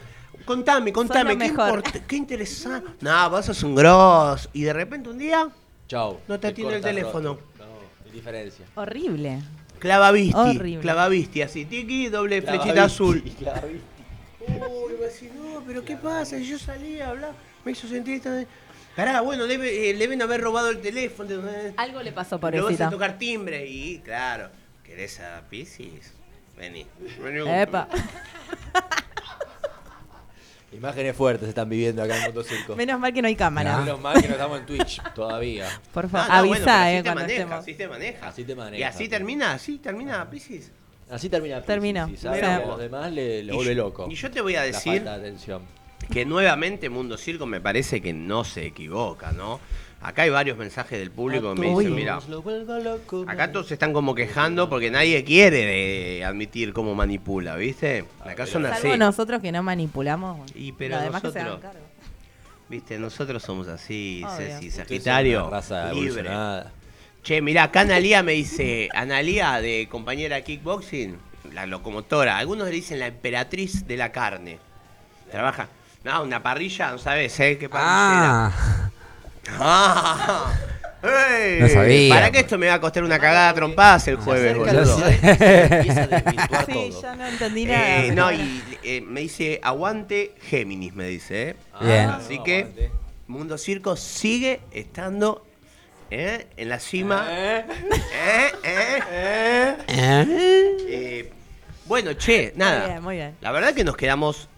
Contame, contame, qué, mejor. import- qué interesante. No, vos sos un gross. Y de repente un día Chau. no te atiende el teléfono. rostro. No, indiferencia. Horrible. Clavavisti. Horrible. Clavavisti, así, tiki, doble Clavavisti, flechita azul. <laughs> clavavisti. Uy, va a decir, no, pero ¿qué pasa? Yo salí a hablar, me hizo sentir esta... Pará, bueno, debe, eh, le deben haber robado el teléfono. Algo le pasó, Luego vas a tocar timbre y, claro, ¿querés a Pisces? Vení. Vení. Epa. <laughs> Imágenes fuertes están viviendo acá en Mundo Circo. Menos mal que no hay cámara. Menos mal que no estamos en Twitch <laughs> todavía. Por Ah, favor, no, avisa, bueno, así eh, te cuando maneja, estemos. así te maneja. Así te maneja. Y así termina, así termina Pisces. Así termina Piscis, Terminó. y sabe Mira que a los demás le, vuelve yo- loco. y yo te voy a La decir- falta de atención. Que nuevamente Mundo Circo me parece que no se equivoca, ¿no? Acá hay varios mensajes del público que me dicen, mira, acá todos se están como quejando porque nadie quiere eh, admitir cómo manipula, ¿viste? Acá son así. Salvo nosotros que no manipulamos. Y pero demás que se nosotros, cargo. viste, nosotros somos así. Ceci, Sagitario, una raza libre. Che, mirá, acá Analía me dice, Analía de compañera de kickboxing, la locomotora, algunos le dicen la emperatriz de la carne. Trabaja, no, una parrilla, no sabes, ¿eh? ¿Qué parrillera? Ah, Ah. <laughs> ¡Ey! No sabía. ¿Para qué esto me va a costar una cagada trompadas el jueves, boludo? <laughs> Sí, ya no entendí nada. Eh, no, y eh, me dice, aguante Géminis, me dice. ¿eh? Bien. Así que aguante. Mundo Circo sigue estando ¿eh? en la cima. ¿Eh? ¿Eh? ¿Eh? Eh, bueno, che, nada. Muy bien, muy bien. La verdad que nos quedamos,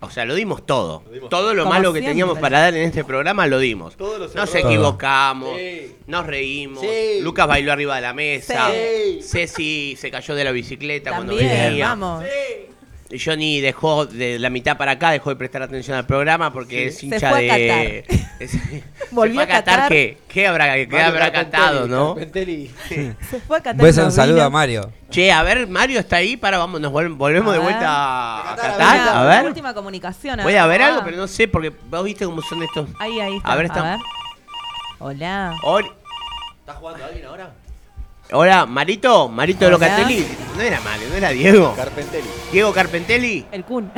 o sea, lo dimos todo. dimos todo lo malo que teníamos para dar en este programa lo dimos. Nos errores. equivocamos, Sí. nos reímos. Sí. Lucas bailó arriba de la mesa. Sí. Ceci se cayó de la bicicleta cuando venía. vamos. Johnny dejó de la mitad para acá, dejó de prestar atención al programa porque es Se hincha fue a de. <laughs> es- <laughs> se fue a Qatar. ¿Qué, qué habrá, qué Mario habrá catado, no? Carpentelli. Se fue a Qatar. Beso, un saludo a Mario. Che, a ver, Mario está ahí, para, vamos, nos volvemos, A de vuelta a, a Qatar, a ver. última comunicación. Voy a ver Ah. algo, pero no sé, porque vos viste cómo son estos. Ahí, ahí está. A ver, está. Hola. Hol- ¿Está jugando alguien ahora? Hola, Marito, Marito de Hola. Locatelli. No era Mario, no era Diego. Carpentelli. Diego Carpentelli, El Kun.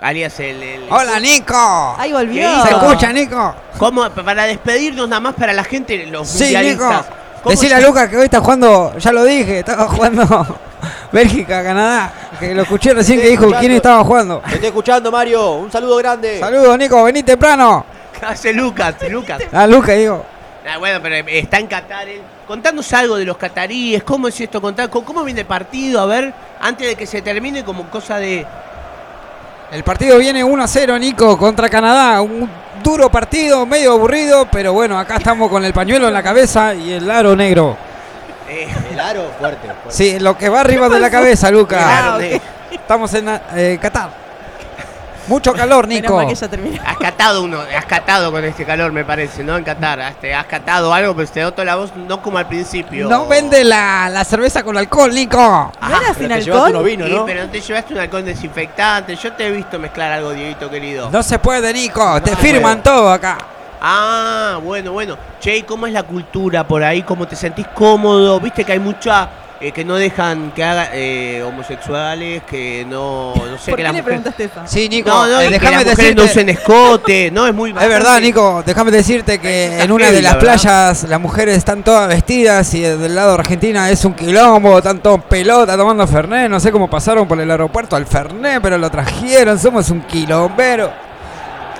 alias el. el- ¡Hola, Nico! Ahí ¿Qué volvió. ¿Se escucha, Nico? ¿Cómo? Para despedirnos nada más para la gente, los Sí, Nico. mundialistas. ¿Cómo Decirle a se- Lucas que hoy está jugando, ya lo dije, estaba jugando <laughs> Bélgica, Canadá. Que lo escuché recién que dijo quién estaba jugando. Te estoy escuchando, Mario. Un saludo grande. Saludos, Nico, vení temprano. <laughs> Hace Lucas, Lucas. Ah, Lucas, digo. Ah, bueno, pero está en Qatar él. Contanos algo de los cataríes, cómo es esto, Contar, cómo, cómo viene el partido, a ver, antes de que se termine como cosa de... El partido viene 1 a 0, Nico, contra Canadá. Un duro partido, medio aburrido, pero bueno, acá estamos con el pañuelo en la cabeza y el aro negro. eh, El aro fuerte. fuerte. Sí, lo que va arriba de la cabeza, Lucas. Claro, de- Estamos en eh, Qatar. Mucho calor, Nico. que ya has catado uno, has catado con este calor, me parece, ¿no? En Qatar, has, te- has catado algo, pero te noto la voz no como al principio. No vende la, la cerveza con alcohol, Nico. ¿No era Pero sin te llevaste uno alcohol? vino, Sí, ¿no? pero no te llevaste un halcón desinfectante. Yo te he visto mezclar algo, Dieguito querido. No se puede, Nico. Te firman todo acá. Ah, bueno, bueno. Che, ¿y ¿cómo es la cultura por ahí? ¿Cómo te sentís cómodo? Viste que hay mucha eh, que no dejan que haga eh, homosexuales, que no, no sé, ¿Por que qué las le mujeres... preguntaste eso? Sí, Nico. No, no, eh, que las decirte. no usen escote, no, es muy Es verdad, Nico. Déjame decirte que en una de las la playas las mujeres están todas vestidas y del lado de Argentina es un quilombo, están todos en pelota tomando Fernet. No sé cómo pasaron por el aeropuerto al Fernet, pero lo trajeron. Somos un quilombero.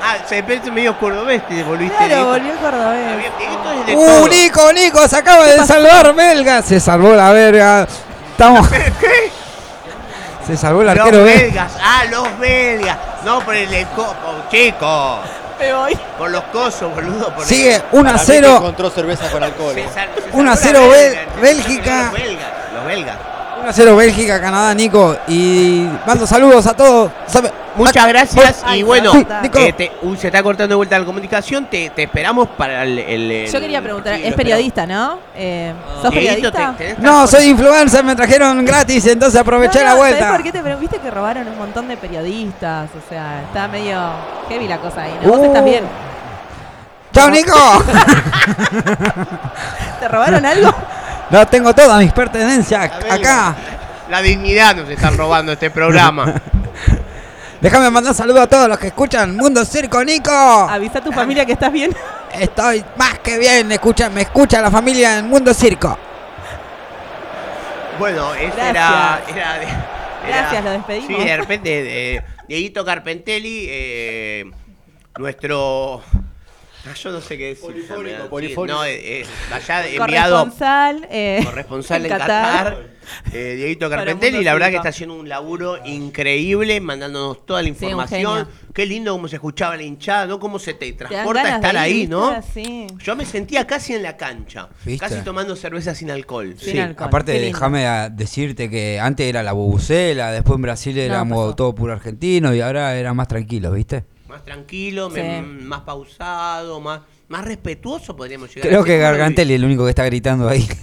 Ah, se parece medio cordobés, te volviste. Claro, volvió Cordobés. Dieguito es de ¡Uh, todo. Nico, Nico! Se acaba de salvar, Melga. Se salvó la verga. Estamos. <laughs> ¿Qué? Se salvó el Los arquero B. belgas, ah, los belgas. No por el co chico. Me voy. Por los cosos, boludo. Por Sigue el- 1 a 0. encontró cerveza con alcohol. Se sal- se 1 a salvó 0 la Bel- belga. Bélgica. Los belgas, los belgas. 1 a 0 Bélgica, Canadá, Nico. Y mando saludos a todos. ¿Sabe? Muchas gracias Ay, y bueno, Nico. eh, te- se está cortando de vuelta la comunicación, te, te esperamos para el, el- el- Yo quería preguntar, sí, es periodista, ¿no? Eh, ¿Sos periodista? te- No, soy influencer, me trajeron gratis, entonces aproveché No, la no, ¿sabés vuelta. por qué te pero viste que robaron un montón de periodistas? O sea, está medio heavy la cosa ahí. ¿no? Vos Uh. estás bien. ¡Chao, Nico! <laughs> ¿Te robaron algo? No, tengo todas mis pertenencias acá. La dignidad nos está robando este programa. <laughs> Déjame mandar saludos a todos los que escuchan Mundo Circo, Nico. Avisa a tu familia que estás bien. Estoy más que bien, escucha, me escucha la familia en Mundo Circo. Bueno, Gracias. era, era, Gracias, lo despedimos. Sí, de repente, eh, Dieguito Carpentelli, eh, nuestro... ah, yo no sé qué decir. Polifónico, polifónico. no, eh, eh, allá enviado Corresponsal, eh, corresponsal en en Qatar, Qatar. eh, Dieguito Carpentelli, Mundo la verdad que está haciendo un laburo increíble, mandándonos toda la información. Qué lindo cómo se escuchaba la hinchada, ¿no? Cómo se te transporta estar ahí. ¿no? Sí. Yo me sentía casi en la cancha, ¿Viste? casi tomando cerveza sin alcohol. Sí, aparte déjame decirte que antes era la bubucela, después en Brasil éramos todo puro argentino y ahora era más tranquilo, ¿viste? Más tranquilo, me- más pausado, más, más respetuoso podríamos llegar Creo a que. Gargantelli es el único que está gritando ahí. <laughs>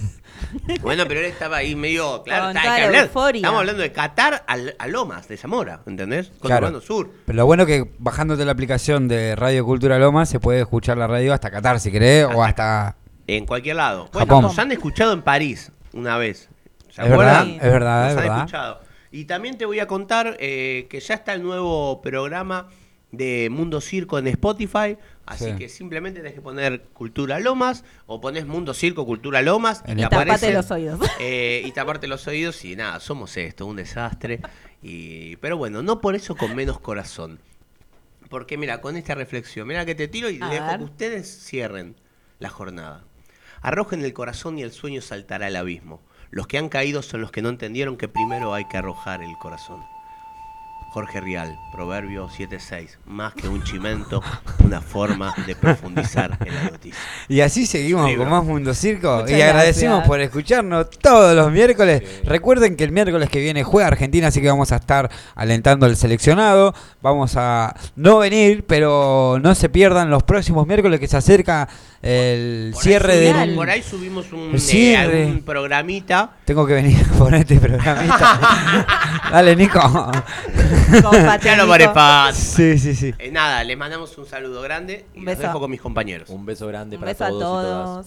Bueno, pero él estaba ahí medio. Claro, Con está- hay toda que la hablar. euforia. Estamos hablando de Qatar al- a, Lomas, de Zamora, ¿entendés? Claro. Sur. Pero lo bueno que bajándote la aplicación de Radio Cultura Loma se puede escuchar la radio hasta Qatar si querés o hasta... En cualquier lado. Bueno, Japón. nos han escuchado en París una vez. ¿Se Es acuerdan? verdad, es verdad, Nos es han verdad. escuchado. Y también te voy a contar eh, que ya está el nuevo programa de Mundo Circo en Spotify. Así Sí. que simplemente tenés que poner Cultura Lomas o pones Mundo Circo Cultura Lomas En y aparece. Tapate los oídos. <laughs> Eh, y taparte los oídos y nada, somos esto, un desastre. Y, pero bueno, no por eso con menos corazón. Porque mira, con esta reflexión, mira que te tiro y A dejo ver. que ustedes cierren la jornada. Arrojen el corazón y el sueño saltará al abismo. Los que han caído son los que no entendieron que primero hay que arrojar el corazón. Jorge Rial, Proverbio 7.6. Más que un chimento, una forma de profundizar en la noticia. Y así seguimos Libro. con más Mundo Circo. Muchas y agradecemos gracias. por escucharnos todos los miércoles. Recuerden que el miércoles que viene juega Argentina, así que vamos a estar alentando al seleccionado. Vamos a no venir, pero no se pierdan los próximos miércoles que se acerca el Por ahí cierre subimos- del... Por ahí subimos un, eh, algún programita. Tengo que venir por este programita. <laughs> Dale, Nico. Ya lo fácil. Sí, sí, sí. Eh, nada, les mandamos un saludo grande y Un los beso. dejo con mis compañeros. Un beso grande Un para beso a todos, y todas. todos.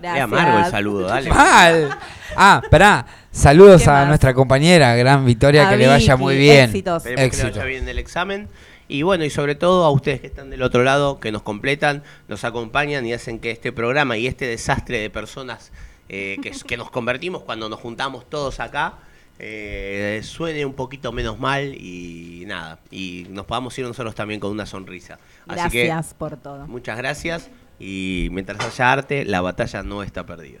Gracias. amargo el saludo, dale. Mal. Ah, pará. Saludos ¿Qué a nuestra compañera, gran Victoria, A que le vaya Vicky, muy bien. éxitos. Esperemos que le Éxito. vaya bien el examen. Y bueno, y sobre todo a ustedes que están del otro lado, que nos completan, nos acompañan y hacen que este programa y este desastre de personas eh, que, que nos convertimos cuando nos juntamos todos acá eh, suene un poquito menos mal y nada. Y nos podamos ir nosotros también con una sonrisa. Así que Gracias por todo. muchas gracias y mientras haya arte, la batalla no está perdida.